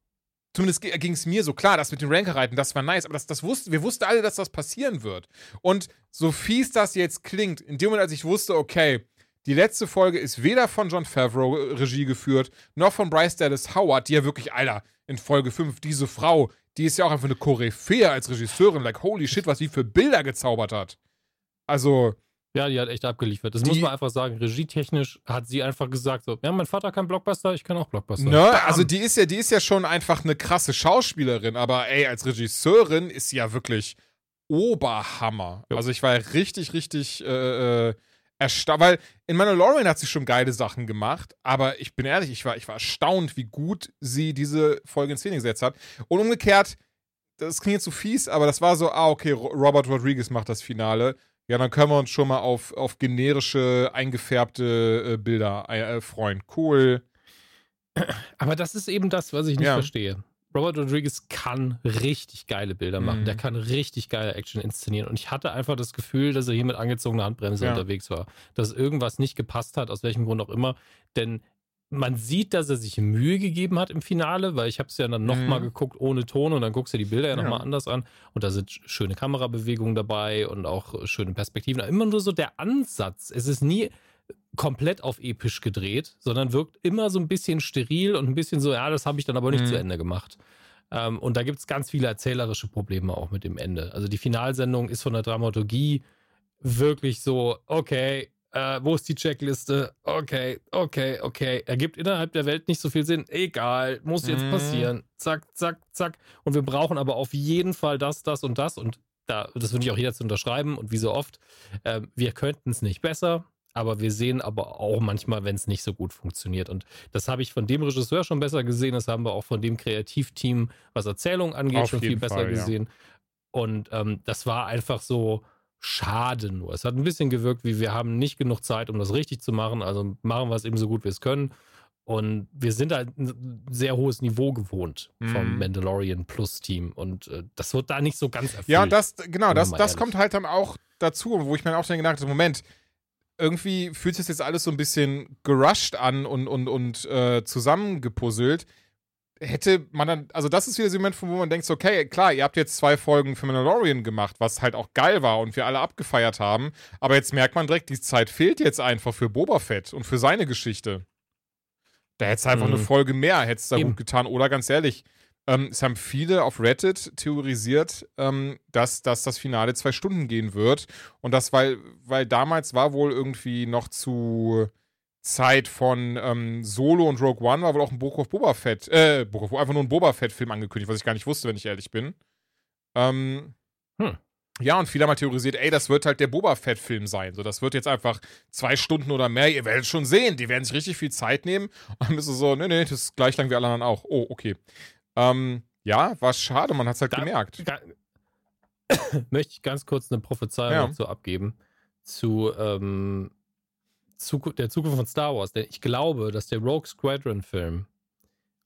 Zumindest ging es mir so klar, das mit den Rankerreiten, das war nice, aber das, das wussten, wir wussten alle, dass das passieren wird. Und so fies das jetzt klingt, in dem Moment, als ich wusste, okay, die letzte Folge ist weder von John Favreau Regie geführt, noch von Bryce Dallas Howard, die ja wirklich, Alter, in Folge 5, diese Frau, die ist ja auch einfach eine Koryphäe als Regisseurin, like, holy shit, was sie für Bilder gezaubert hat. Also, ja, die hat echt abgeliefert. Das die, muss man einfach sagen. Regietechnisch hat sie einfach gesagt: so, ja, mein Vater kann Blockbuster, ich kann auch Blockbuster. Ne, also die ist ja, die ist ja schon einfach eine krasse Schauspielerin, aber ey, als Regisseurin ist sie ja wirklich Oberhammer. Jo. Also ich war ja richtig, richtig äh, äh erstaunt, weil in Mandalorian hat sie schon geile Sachen gemacht, aber ich bin ehrlich, ich war, ich war erstaunt, wie gut sie diese Folge in Szene gesetzt hat. Und umgekehrt, das klingt jetzt so fies, aber das war so, ah, okay, Robert Rodriguez macht das Finale. Ja, dann können wir uns schon mal auf, auf generische, eingefärbte äh, Bilder äh, freuen. Cool. Aber das ist eben das, was ich nicht ja. verstehe. Robert Rodriguez kann richtig geile Bilder machen. Mhm. Der kann richtig geile Action inszenieren. Und ich hatte einfach das Gefühl, dass er hier mit angezogener Handbremse ja. unterwegs war. Dass irgendwas nicht gepasst hat, aus welchem Grund auch immer. Denn man sieht, dass er sich Mühe gegeben hat im Finale, weil ich habe es ja dann nochmal mhm. geguckt ohne Ton und dann guckst du die Bilder ja, ja. nochmal anders an und da sind schöne Kamerabewegungen dabei und auch schöne Perspektiven. Immer nur so der Ansatz. Es ist nie komplett auf episch gedreht, sondern wirkt immer so ein bisschen steril und ein bisschen so, ja, das habe ich dann aber nicht mhm. zu Ende gemacht. Ähm, und da gibt es ganz viele erzählerische Probleme auch mit dem Ende. Also die Finalsendung ist von der Dramaturgie wirklich so, okay, äh, wo ist die Checkliste? Okay, okay, okay. Ergibt innerhalb der Welt nicht so viel Sinn. Egal, muss jetzt mm. passieren. Zack, zack, zack. Und wir brauchen aber auf jeden Fall das, das und das. Und da, das würde ich auch jederzeit unterschreiben. Und wie so oft, äh, wir könnten es nicht besser. Aber wir sehen aber auch manchmal, wenn es nicht so gut funktioniert. Und das habe ich von dem Regisseur schon besser gesehen. Das haben wir auch von dem Kreativteam, was Erzählung angeht, auf schon viel besser Fall, gesehen. Ja. Und ähm, das war einfach so, schade nur. Es hat ein bisschen gewirkt, wie wir haben nicht genug Zeit, um das richtig zu machen. Also machen wir es eben so gut wir es können. Und wir sind halt ein sehr hohes Niveau gewohnt vom mm. Mandalorian Plus Team. Und äh, das wird da nicht so ganz erfüllt. Ja, das, genau, das, das kommt halt dann auch dazu, wo ich mir auch dann gedacht habe, Moment, irgendwie fühlt sich das jetzt alles so ein bisschen gerusht an und, und, und äh, zusammengepuzzelt. Hätte man dann, also das ist wieder so ein Moment, wo man denkt, okay, klar, ihr habt jetzt zwei Folgen für Mandalorian gemacht, was halt auch geil war und wir alle abgefeiert haben, aber jetzt merkt man direkt, die Zeit fehlt jetzt einfach für Boba Fett und für seine Geschichte. Da hätte es einfach mhm. eine Folge mehr, hätte es da Eben. gut getan. Oder ganz ehrlich, ähm, es haben viele auf Reddit theorisiert, ähm, dass, dass das Finale zwei Stunden gehen wird. Und das, weil, weil damals war wohl irgendwie noch zu Zeit von ähm, Solo und Rogue One war wohl auch ein Book of Boba Fett, äh, Book einfach nur ein Boba Fett-Film angekündigt, was ich gar nicht wusste, wenn ich ehrlich bin. Ähm, hm. Ja, und viele haben halt theorisiert, ey, das wird halt der Boba Fett-Film sein. So, das wird jetzt einfach zwei Stunden oder mehr, ihr werdet schon sehen, die werden sich richtig viel Zeit nehmen. Und dann bist du so, nee, nee, das ist gleich lang wie alle anderen auch. Oh, okay. Ähm, ja, war schade, man hat es halt da, gemerkt. Da, möchte ich ganz kurz eine Prophezeiung ja. dazu abgeben zu ähm, der Zukunft von Star Wars, denn ich glaube, dass der Rogue Squadron-Film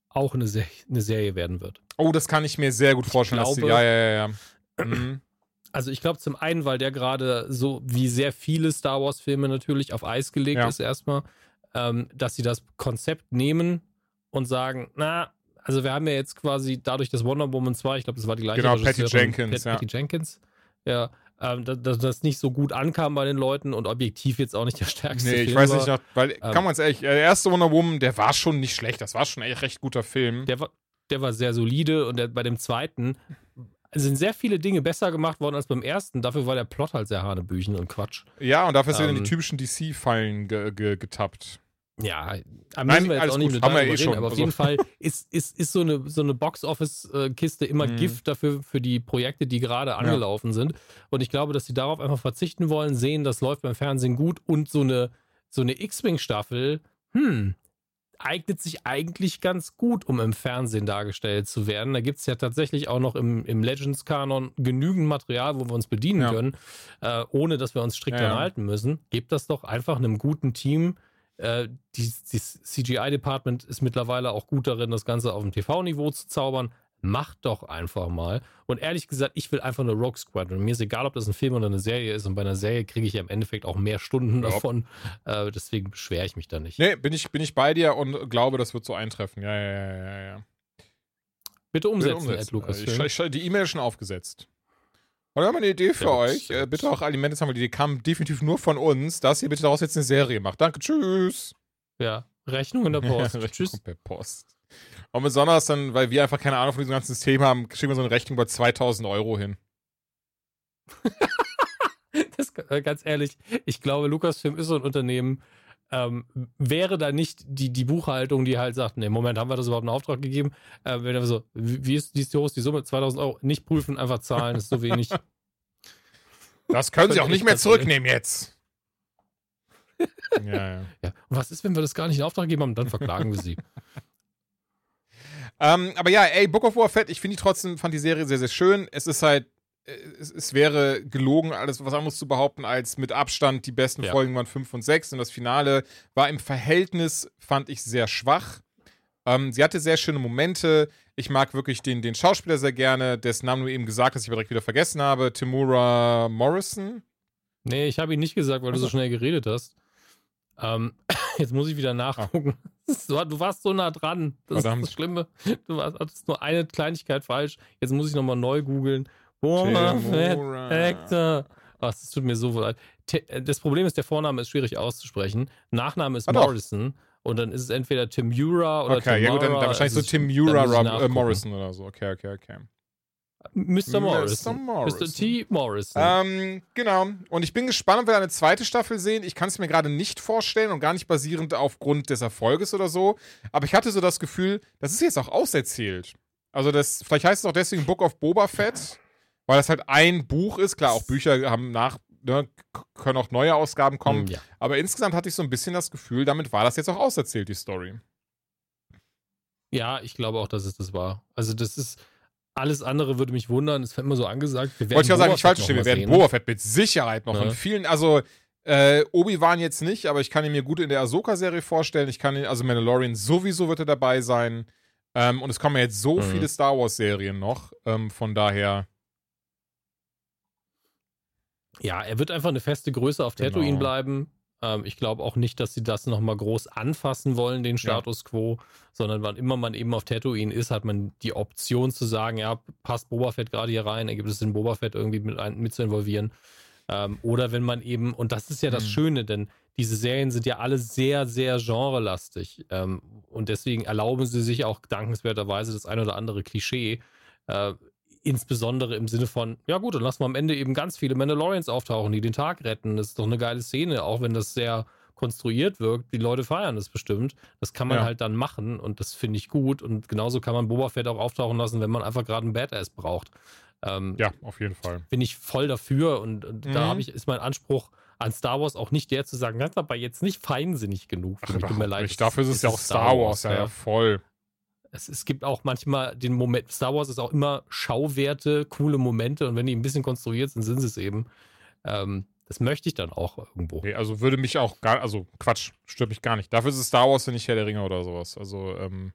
auch eine, Se eine, Serie werden wird. Oh, das kann ich mir sehr gut vorstellen. Ich glaube, die, ja, ja, ja, ja. Mhm. Also ich glaube zum einen, weil der gerade so wie sehr viele Star Wars-Filme natürlich auf Eis gelegt ja. ist erstmal, ähm, dass sie das Konzept nehmen und sagen, na, also wir haben ja jetzt quasi dadurch, dass Wonder Woman 2, ich glaube, das war die gleiche Genau, Patty Jenkins, Pat, ja. Patty Jenkins, ja, ähm, dass, das nicht so gut ankam bei den Leuten und objektiv jetzt auch nicht der stärkste Nee, ich Film weiß war. nicht, weil, ähm, kann man es ehrlich, der erste Wonder Woman, der war schon nicht schlecht, das war schon echt recht guter Film. Der war, der war sehr solide und der, bei dem zweiten sind sehr viele Dinge besser gemacht worden als beim ersten. Dafür war der Plot halt sehr hanebüchen und Quatsch. Ja, und dafür ähm, er in die typischen DC-Fallen ge ge getappt. Ja, da müssen wir jetzt auch nicht gut, haben wir eh schon. aber auf also. jeden Fall ist, ist, ist so eine, so eine Box-Office-Kiste immer mhm. Gift dafür für die Projekte, die gerade angelaufen ja. sind. Und ich glaube, dass sie darauf einfach verzichten wollen, sehen, das läuft beim Fernsehen gut und so eine, so eine X-Wing-Staffel, hm, eignet sich eigentlich ganz gut, um im Fernsehen dargestellt zu werden. Da gibt es ja tatsächlich auch noch im, im Legends-Kanon genügend Material, wo wir uns bedienen ja. können, äh, ohne dass wir uns strikt ja, halten müssen. Gebt das doch einfach einem guten Team äh, die, die CGI-Department ist mittlerweile auch gut darin, das Ganze auf dem TV-Niveau zu zaubern. Macht doch einfach mal. Und ehrlich gesagt, ich will einfach eine Rogue Squadron. Mir ist egal, ob das ein Film oder eine Serie ist. Und bei einer Serie kriege ich ja im Endeffekt auch mehr Stunden ja. davon. Äh, deswegen beschwere ich mich da nicht. Nee, bin ich, bin ich bei dir und glaube, das wird so eintreffen. Ja, ja, ja, ja. ja. Bitte umsetzen, Bitte umsetzen. Ed Lukas. Ich, ich, die E-Mail schon aufgesetzt. Und wir haben eine Idee für ja, euch. Äh, bitte auch Alimente haben wir die, die kam definitiv nur von uns, dass ihr bitte daraus jetzt eine Serie macht. Danke, tschüss. Ja, Rechnung in der Post. Ja, tschüss. per Post. Und besonders dann, weil wir einfach keine Ahnung von diesem ganzen System haben, schicken wir so eine Rechnung über 2000 Euro hin. das, äh, ganz ehrlich, ich glaube, Lukasfilm ist so ein Unternehmen, ähm, wäre da nicht die, die Buchhaltung, die halt sagt, nee, Moment, haben wir das überhaupt einen Auftrag gegeben? Äh, wenn er so, wie ist, wie ist die hoch, die Summe? 2000 Euro, nicht prüfen, einfach zahlen, ist so wenig. Das können sie auch nicht mehr zurücknehmen jetzt. ja, ja. ja. Und was ist, wenn wir das gar nicht in Auftrag gegeben haben? Dann verklagen wir sie. ähm, aber ja, ey, Book of War Fett, ich finde die trotzdem, fand die Serie sehr, sehr schön. Es ist halt es, es, wäre gelogen, alles was anderes zu behaupten, als mit Abstand die besten ja. Folgen waren 5 und 6 und das Finale war im Verhältnis, fand ich, sehr schwach. Ähm, sie hatte sehr schöne Momente. Ich mag wirklich den, den Schauspieler sehr gerne, dessen Namen du eben gesagt hast, ich aber direkt wieder vergessen habe. Timura Morrison. Nee, ich habe ihn nicht gesagt, weil also. du so schnell geredet hast. Ähm, jetzt muss ich wieder nachgucken. Du, du, warst so nah dran. Das Verdammt. ist das Schlimme. Du hattest nur eine Kleinigkeit falsch. Jetzt muss ich nochmal neu googeln. Boba Hector. Was, das tut mir so leid. Äh, das Problem ist, der Vorname ist schwierig auszusprechen. Nachname ist ah, Morrison. Und dann ist es entweder Timura oder Okay, Timara. ja gut, dann, dann wahrscheinlich so Timura Rob, äh, Morrison oder so. Okay, okay, okay. Mr. Morrison. Mr. Morrison. Mr. T. Morrison. Ähm, genau. Und ich bin gespannt, ob wir eine zweite Staffel sehen. Ich kann es mir gerade nicht vorstellen und gar nicht basierend aufgrund des Erfolges oder so. Aber ich hatte so das Gefühl, das ist jetzt auch auserzählt. Also das, vielleicht heißt es auch deswegen Book of Boba Fett weil das halt ein Buch ist. Klar, auch Bücher haben nach, ne, können auch neue Ausgaben kommen. Mm, ja. Aber insgesamt hatte ich so ein bisschen das Gefühl, damit war das jetzt auch auserzählt, die Story. Ja, ich glaube auch, dass es das war. Also, das ist. Alles andere würde mich wundern. Es wird immer so angesagt. Wollte ich auch sagen, ich falsch stehen. Wir werden Boba Fett mit Sicherheit noch. Ja. Und vielen, also äh, Obi-Wan jetzt nicht, aber ich kann ihn mir gut in der Ahsoka-Serie vorstellen. Ich kann ihn, also Mandalorian sowieso wird er dabei sein. Ähm, und es kommen jetzt so mhm. viele Star Wars-Serien noch. Ähm, von daher ja, er wird einfach eine feste Größe auf Tatooine genau. bleiben. Ähm, ich glaube auch nicht, dass sie das nochmal groß anfassen wollen, den Status ja. quo, sondern wann immer man eben auf Tatooine ist, hat man die Option zu sagen, ja, passt Boba Fett gerade hier rein, ergibt es den Boba Fett irgendwie mit, mit zu involvieren. Ähm, oder wenn man eben, und das ist ja das mhm. Schöne, denn diese Serien sind ja alle sehr, sehr genrelastig. Ähm, und deswegen erlauben sie sich auch dankenswerterweise das ein oder andere Klischee. Äh, insbesondere im Sinne von, ja gut, dann lassen wir am Ende eben ganz viele Mandalorians auftauchen, die den Tag retten. Das ist doch eine geile Szene, auch wenn das sehr konstruiert wirkt. Die Leute feiern das bestimmt. Das kann man ja. halt dann machen und das finde ich gut. Und genauso kann man Boba Fett auch auftauchen lassen, wenn man einfach gerade einen Badass braucht. Ähm, ja, auf jeden Fall. Bin ich voll dafür und, und mhm. da habe ich, ist mein Anspruch an Star Wars auch nicht der zu sagen, ist aber jetzt nicht feinsinnig genug. Ach, Tut mir leid. Dafür ist es ja auch Star Wars, Wars ja, ja, voll es, es gibt auch manchmal den Moment, Star Wars ist auch immer Schauwerte, coole Momente und wenn die ein bisschen konstruiert sind, sind sie es eben. Ähm, das möchte ich dann auch irgendwo. Nee, also würde mich auch gar, also Quatsch, stört mich gar nicht. Dafür ist es Star Wars und nicht Herr der Ringe oder sowas. Also, ähm.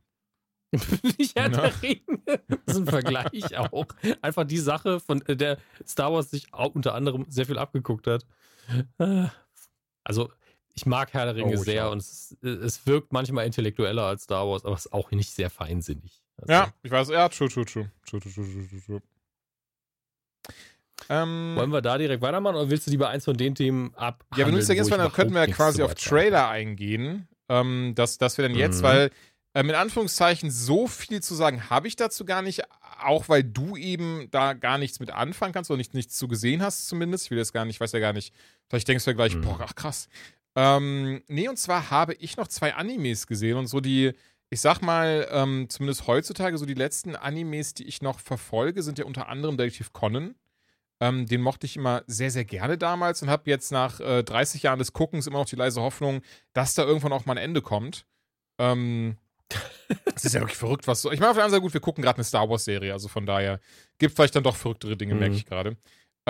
nicht Herr ne? der Ringe. Das ist ein Vergleich auch. Einfach die Sache, von der Star Wars sich auch unter anderem sehr viel abgeguckt hat. Äh, also, ich mag Herr der Ringe oh, sehr und es, es, wirkt manchmal intellektueller als Star Wars, aber es ist auch nicht sehr feinsinnig. Also, ja, ich weiß, ja, true, true, true. true, true, true, true. Ähm, Wollen wir da direkt weitermachen oder willst du lieber eins von den Themen ab? Ja, wenn du es jetzt mal, dann könnten wir ja quasi auf Trailer habe. eingehen. Ähm, dass, dass wir dann jetzt, mhm. weil äh, mit Anführungszeichen so viel zu sagen habe ich dazu gar nicht, auch weil du eben da gar nichts mit anfangen kannst oder nicht, nichts zu gesehen hast zumindest. Ich will das gar nicht, ich weiß ja gar nicht. Vielleicht denkst du ja gleich, mhm. boah, ach krass. Ähm, nee, und zwar habe ich noch zwei Animes gesehen und so die, ich sag mal, ähm, zumindest heutzutage, so die letzten Animes, die ich noch verfolge, sind ja unter anderem Detektiv Conan. Ähm, den mochte ich immer sehr, sehr gerne damals und habe jetzt nach äh, 30 Jahren des Guckens immer noch die leise Hoffnung, dass da irgendwann auch mal ein Ende kommt. Ähm, das ist ja wirklich verrückt, was so. Ich meine, auf der anderen Seite gut, wir gucken gerade eine Star Wars-Serie, also von daher gibt vielleicht dann doch verrücktere Dinge, mhm. merke ich gerade.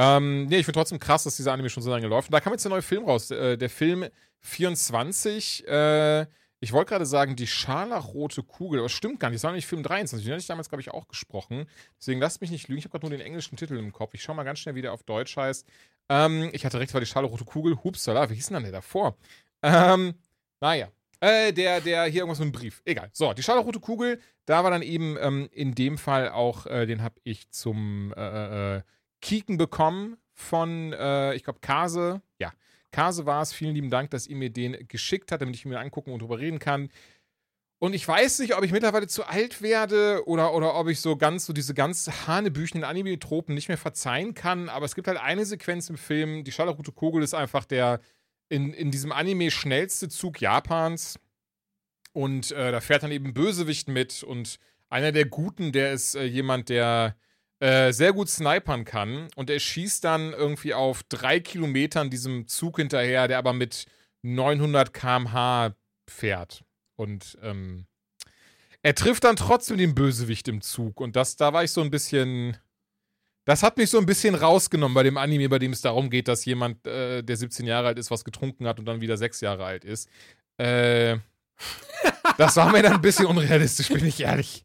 Ähm, nee, ich finde trotzdem krass, dass dieser Anime schon so lange läuft. Und da kam jetzt der neue Film raus. Äh, der Film 24. Äh, ich wollte gerade sagen, die scharlachrote Kugel, aber stimmt gar nicht. Das war nämlich Film 23. Den hatte ich damals, glaube ich, auch gesprochen. Deswegen lasst mich nicht lügen. Ich habe gerade nur den englischen Titel im Kopf. Ich schaue mal ganz schnell, wie der auf Deutsch heißt. Ähm, ich hatte recht, war die scharlachrote Kugel. Hupsala, wie hieß denn dann der davor? Ähm, naja. Äh, der, der hier irgendwas mit einem Brief. Egal. So, die scharlachrote Kugel, da war dann eben ähm, in dem Fall auch, äh, den habe ich zum äh, äh Kieken bekommen von, äh, ich glaube, Kase. Ja, Kase war es. Vielen lieben Dank, dass ihr mir den geschickt habt, damit ich mir angucken und drüber reden kann. Und ich weiß nicht, ob ich mittlerweile zu alt werde oder, oder ob ich so ganz, so diese ganz hanebüchenden Anime-Tropen nicht mehr verzeihen kann. Aber es gibt halt eine Sequenz im Film. Die Schallerroute Kugel ist einfach der in, in diesem Anime schnellste Zug Japans. Und äh, da fährt dann eben Bösewicht mit. Und einer der Guten, der ist äh, jemand, der äh, sehr gut snipern kann und er schießt dann irgendwie auf drei Kilometern diesem Zug hinterher, der aber mit 900 km/h fährt. Und ähm, er trifft dann trotzdem den Bösewicht im Zug. Und das, da war ich so ein bisschen. Das hat mich so ein bisschen rausgenommen bei dem Anime, bei dem es darum geht, dass jemand, äh, der 17 Jahre alt ist, was getrunken hat und dann wieder 6 Jahre alt ist. Äh, das war mir dann ein bisschen unrealistisch, bin ich ehrlich.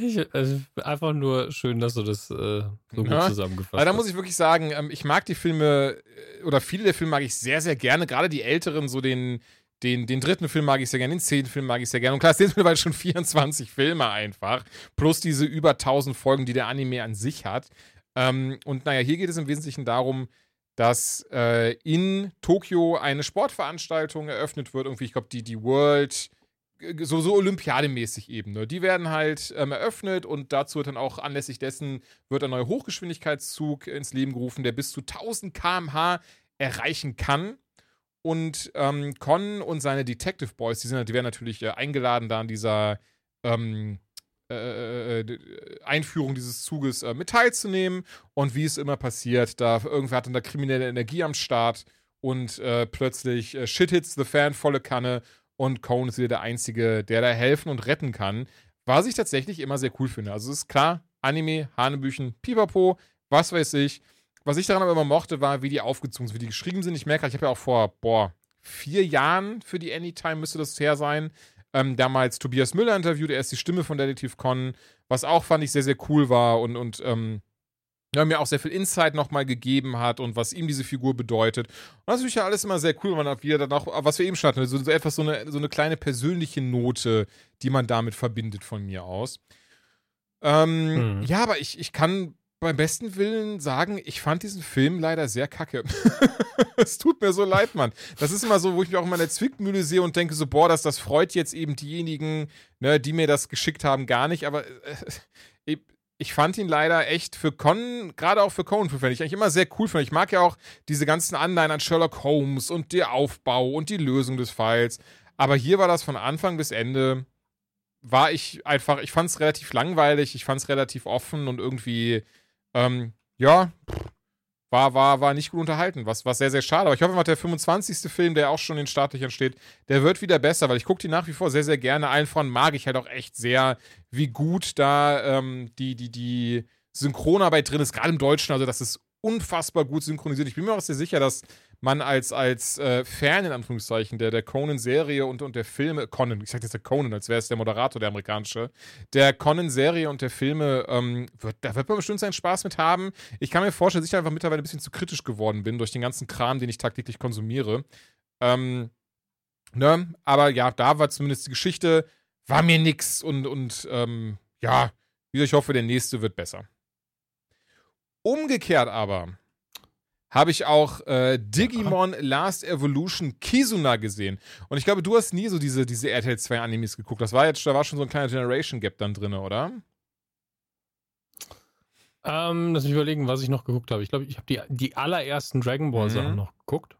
Ich, also einfach nur schön, dass du das äh, so gut ja. zusammengefasst hast. Aber da muss ich wirklich sagen, ähm, ich mag die Filme, äh, oder viele der Filme mag ich sehr, sehr gerne. Gerade die älteren, so den, den, den dritten Film mag ich sehr gerne, den zehnten Film mag ich sehr gerne. Und klar, es sind mittlerweile schon 24 Filme einfach. Plus diese über 1000 Folgen, die der Anime an sich hat. Ähm, und naja, hier geht es im Wesentlichen darum, dass äh, in Tokio eine Sportveranstaltung eröffnet wird. Irgendwie, ich glaube, die, die World so, so Olympiademäßig eben. Ne? Die werden halt ähm, eröffnet und dazu wird dann auch anlässlich dessen wird ein neuer Hochgeschwindigkeitszug ins Leben gerufen, der bis zu 1000 km/h erreichen kann. Und ähm, Con und seine Detective Boys, die, sind, die werden natürlich äh, eingeladen, da an dieser ähm, äh, äh, äh Einführung dieses Zuges äh, mit teilzunehmen. Und wie es immer passiert, da irgendwer hat dann da kriminelle Energie am Start und äh, plötzlich Shit hits the Fan, volle Kanne und Cone ist wieder der Einzige, der da helfen und retten kann. Was ich tatsächlich immer sehr cool finde. Also es ist klar, Anime, Hanebüchen, Pipapo, was weiß ich. Was ich daran aber immer mochte, war, wie die aufgezogen sind, wie die geschrieben sind. Ich merke, ich habe ja auch vor, boah, vier Jahren für die Anytime müsste das her sein. Ähm, damals Tobias Müller interviewt, er ist die Stimme von Detektiv Con, was auch fand ich sehr, sehr cool war und, und ähm, ja, mir auch sehr viel Insight nochmal gegeben hat und was ihm diese Figur bedeutet. Und das ist ja alles immer sehr cool, wenn man wieder dann auch, was wir eben schon hatten, so, so etwas, so eine, so eine kleine persönliche Note, die man damit verbindet von mir aus. Ähm, mhm. Ja, aber ich, ich kann beim besten Willen sagen, ich fand diesen Film leider sehr kacke. es tut mir so leid, Mann. Das ist immer so, wo ich mich auch in meiner Zwickmühle sehe und denke so, boah, das, das freut jetzt eben diejenigen, ne, die mir das geschickt haben, gar nicht. Aber äh, ich fand ihn leider echt für Con, gerade auch für Conan, finde ich eigentlich immer sehr cool. Finde. Ich mag ja auch diese ganzen Anleihen an Sherlock Holmes und der Aufbau und die Lösung des Falls. Aber hier war das von Anfang bis Ende, war ich einfach, ich fand es relativ langweilig, ich fand es relativ offen und irgendwie ähm, ja, war, war, war nicht gut unterhalten, was, was sehr, sehr schade. Aber ich hoffe mal, der 25. Film, der auch schon in Startlöchern steht, der wird wieder besser, weil ich gucke die nach wie vor sehr, sehr gerne. Allen voran mag ich halt auch echt sehr, wie gut da ähm, die, die, die Synchronarbeit drin ist, gerade im Deutschen. Also, das ist unfassbar gut synchronisiert. Ich bin mir auch sehr sicher, dass man als, als äh, Fan, in Anführungszeichen, der, der Conan-Serie und, und der Filme, Conan, ich sag jetzt der Conan, als wäre es der Moderator, der amerikanische, der Conan-Serie und der Filme, ähm, wird, da wird man bestimmt seinen Spaß mit haben. Ich kann mir vorstellen, dass ich einfach mittlerweile ein bisschen zu kritisch geworden bin durch den ganzen Kram, den ich tagtäglich konsumiere. Ähm, ne? Aber ja, da war zumindest die Geschichte, war mir nix und, und ähm, ja, ich hoffe, der nächste wird besser. Umgekehrt aber habe ich auch äh, Digimon Last Evolution Kizuna gesehen. Und ich glaube, du hast nie so diese, diese RTL 2 Animes geguckt. Das war jetzt, da war schon so ein kleiner Generation Gap dann drin, oder? Ähm, lass mich überlegen, was ich noch geguckt habe. Ich glaube, ich habe die, die allerersten Dragon Ball Sachen mhm. noch geguckt.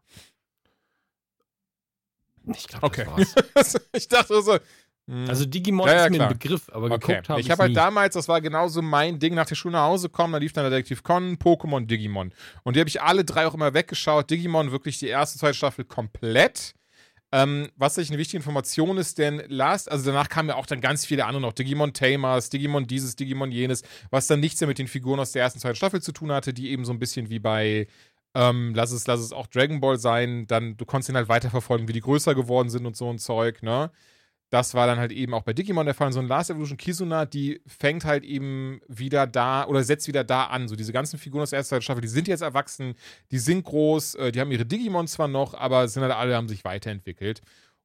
Ich glaube, okay. das war's. ich dachte so, Mhm. Also Digimon ja, ja, ist mir klar. ein Begriff, aber okay. geguckt habe ich Ich habe halt damals, das war genauso mein Ding, nach der Schule nach Hause kommen, da lief dann Detektiv Con, Pokémon, Digimon. Und die habe ich alle drei auch immer weggeschaut. Digimon wirklich die erste, zweite Staffel komplett. Ähm, was natürlich eine wichtige Information ist, denn last, also danach kamen ja auch dann ganz viele andere noch. Digimon Tamers, Digimon dieses, Digimon jenes, was dann nichts mehr mit den Figuren aus der ersten, zweiten Staffel zu tun hatte, die eben so ein bisschen wie bei ähm, lass es, lass es auch Dragon Ball sein, dann du konntest ihn halt weiterverfolgen, wie die größer geworden sind und so ein Zeug, ne? Das war dann halt eben auch bei Digimon der Fall. So ein Last Evolution Kizuna, die fängt halt eben wieder da oder setzt wieder da an. So diese ganzen Figuren aus der ersten Staffel, die sind jetzt erwachsen, die sind groß, äh, die haben ihre Digimon zwar noch, aber sind halt alle, haben sich weiterentwickelt.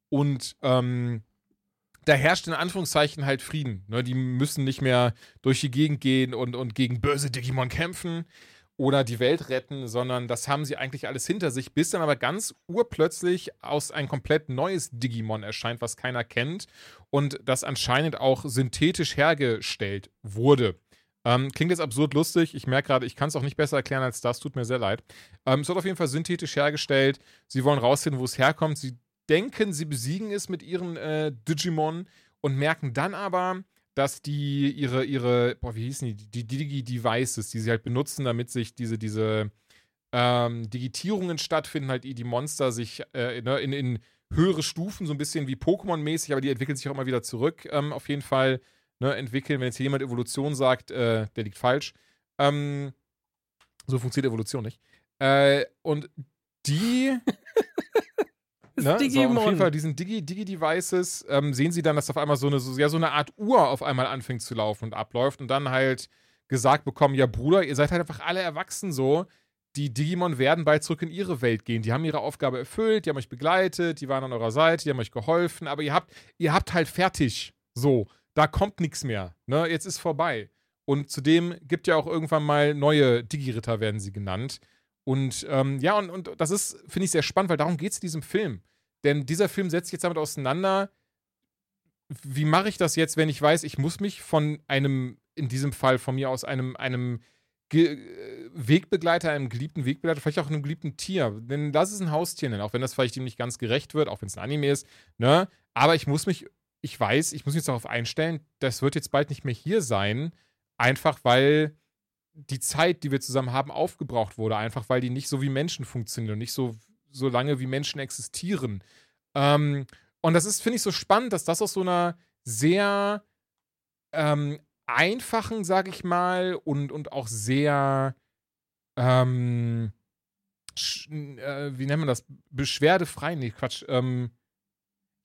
Und ähm, da herrscht in Anführungszeichen halt Frieden. Ne? Die müssen nicht mehr durch die Gegend gehen und, und gegen böse Digimon kämpfen oder die Welt retten, sondern das haben sie eigentlich alles hinter sich, bis dann aber ganz urplötzlich aus ein komplett neues Digimon erscheint, was keiner kennt und das anscheinend auch synthetisch hergestellt wurde. Ähm, klingt jetzt absurd lustig. Ich merke gerade, ich kann es auch nicht besser erklären als das. Tut mir sehr leid. Ähm, es wird auf jeden Fall synthetisch hergestellt. Sie wollen rausfinden, wo es herkommt. Sie denken, sie besiegen es mit ihren äh, Digimon und merken dann aber, dass die ihre, ihre, boah, wie hießen die, die Digi-Devices, die sie halt benutzen, damit sich diese, diese ähm, Digitierungen stattfinden, halt die Monster sich äh, ne, in, in höhere Stufen, so ein bisschen wie Pokémon-mäßig, aber die entwickeln sich auch immer wieder zurück, ähm, auf jeden Fall ne, entwickeln. Wenn jetzt jemand Evolution sagt, äh, der liegt falsch. Ähm, so funktioniert Evolution nicht. Äh, und die ne? So, auf jeden Fall diesen Digi-Devices Digi ähm, sehen sie dann, dass auf einmal so eine, so, ja, so eine Art Uhr auf einmal anfängt zu laufen und abläuft und dann halt gesagt bekommen, ja Bruder, ihr seid halt einfach alle erwachsen so. Die Digimon werden bald zurück in ihre Welt gehen. Die haben ihre Aufgabe erfüllt, die haben euch begleitet, die waren an eurer Seite, die haben euch geholfen, aber ihr habt, ihr habt halt fertig. So, da kommt nichts mehr. Ne? Jetzt ist vorbei. Und zudem gibt ja auch irgendwann mal neue Digi-Ritter, werden sie genannt. Und ähm, ja, und, und das ist, finde ich, sehr spannend, weil darum geht es in diesem Film. Denn dieser Film setzt sich jetzt damit auseinander, wie mache ich das jetzt, wenn ich weiß, ich muss mich von einem, in diesem Fall von mir aus, einem, einem Ge Wegbegleiter, einem geliebten Wegbegleiter, vielleicht auch einem geliebten Tier. Denn das ist ein Haustier, denn auch wenn das vielleicht ihm nicht ganz gerecht wird, auch wenn es ein Anime ist, ne? Aber ich muss mich, ich weiß, ich muss mich jetzt darauf einstellen, das wird jetzt bald nicht mehr hier sein, einfach weil die Zeit, die wir zusammen haben, aufgebraucht wurde, einfach weil die nicht so wie Menschen funktionieren und nicht so, so lange wie Menschen existieren. Ähm, und das ist, finde ich, so spannend, dass das aus so einer sehr ähm, einfachen, sag ich mal, und, und auch sehr, ähm, äh, wie nennt man das? Beschwerdefrei, nee, Quatsch, ähm,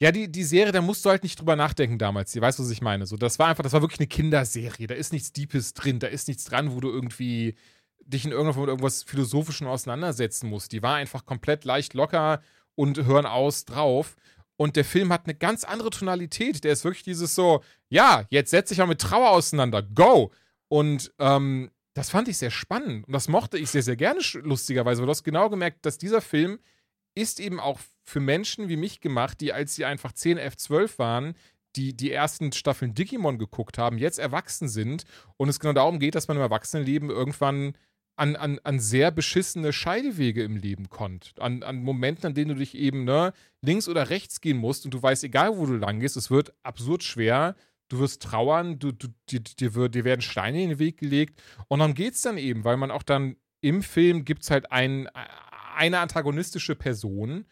ja, die, die Serie, da musst du halt nicht drüber nachdenken damals. Du weißt, was ich meine. So, das war einfach, das war wirklich eine Kinderserie. Da ist nichts Deepes drin, da ist nichts dran, wo du irgendwie dich in irgendwas mit irgendwas Philosophischen auseinandersetzen musst. Die war einfach komplett leicht locker und hören aus drauf. Und der Film hat eine ganz andere Tonalität. Der ist wirklich dieses so, ja, jetzt setze ich mal mit Trauer auseinander. Go! Und ähm, das fand ich sehr spannend. Und das mochte ich sehr, sehr gerne, lustigerweise. Weil du hast genau gemerkt, dass dieser Film ist eben auch für Menschen wie mich gemacht, die, als sie einfach 10, 11, 12 waren, die die ersten Staffeln Digimon geguckt haben, jetzt erwachsen sind und es genau darum geht, dass man im Erwachsenenleben irgendwann an, an, an sehr beschissene Scheidewege im Leben kommt. An, an Momenten, an denen du dich eben ne, links oder rechts gehen musst und du weißt, egal wo du lang gehst, es wird absurd schwer. Du wirst trauern, du, du, dir, dir, wird, dir werden Steine in den Weg gelegt. Und dann geht es dann eben, weil man auch dann im Film gibt es halt ein, eine antagonistische Person,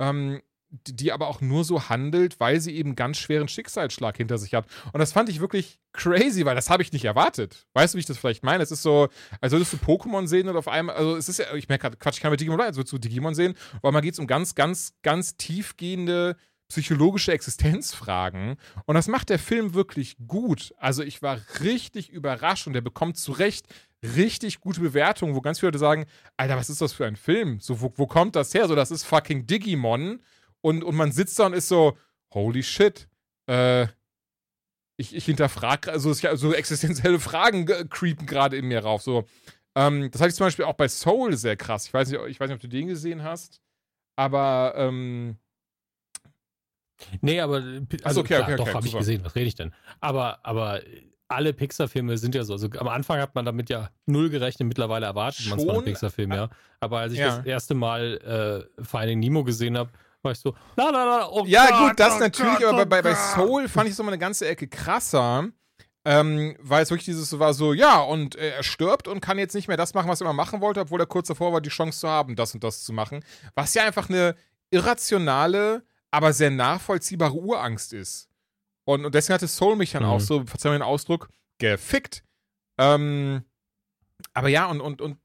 ähm, die aber auch nur so handelt, weil sie eben ganz schweren Schicksalsschlag hinter sich hat. Und das fand ich wirklich crazy, weil das habe ich nicht erwartet. Weißt du, wie ich das vielleicht meine? Es ist so, als würdest du Pokémon sehen und auf einmal, also es ist ja, ich merke gerade, Quatsch, ich kann mit Digimon bleiben, als würdest du Digimon sehen, weil man geht es um ganz, ganz, ganz tiefgehende psychologische Existenzfragen. Und das macht der Film wirklich gut. Also ich war richtig überrascht und der bekommt zu Recht richtig gute Bewertungen, wo ganz viele Leute sagen, Alter, was ist das für ein Film? So, wo, wo kommt das her? So, das ist fucking Digimon und, und man sitzt da und ist so, holy shit, äh, ich, ich hinterfrage, also so existenzielle Fragen creepen gerade in mir rauf. So, ähm, das hatte ich zum Beispiel auch bei Soul sehr krass. Ich weiß nicht, ich weiß nicht ob du den gesehen hast, aber ähm, Nee, aber also, okay, klar, okay, okay, doch, habe ich gesehen, was rede ich denn? Aber, aber alle Pixar-Filme sind ja so. Also am Anfang hat man damit ja null gerechnet, mittlerweile erwartet man es von einem Pixar-Film, ja. Aber als ich ja. das erste Mal äh, Finding Nemo gesehen habe, war ich so, na, na, na, oh Ja, Gott, gut, das oh natürlich, Gott, aber bei, bei Soul fand ich es nochmal eine ganze Ecke krasser. Ähm, weil es wirklich dieses war so, ja, und äh, er stirbt und kann jetzt nicht mehr das machen, was er immer machen wollte, obwohl er kurz davor war, die Chance zu haben, das und das zu machen. Was ja einfach eine irrationale, aber sehr nachvollziehbare Urangst ist. Und, und deswegen hatte Soul mich dann mhm. auch so, verzeih mir den Ausdruck, gefickt. Ähm, aber ja, und, und, und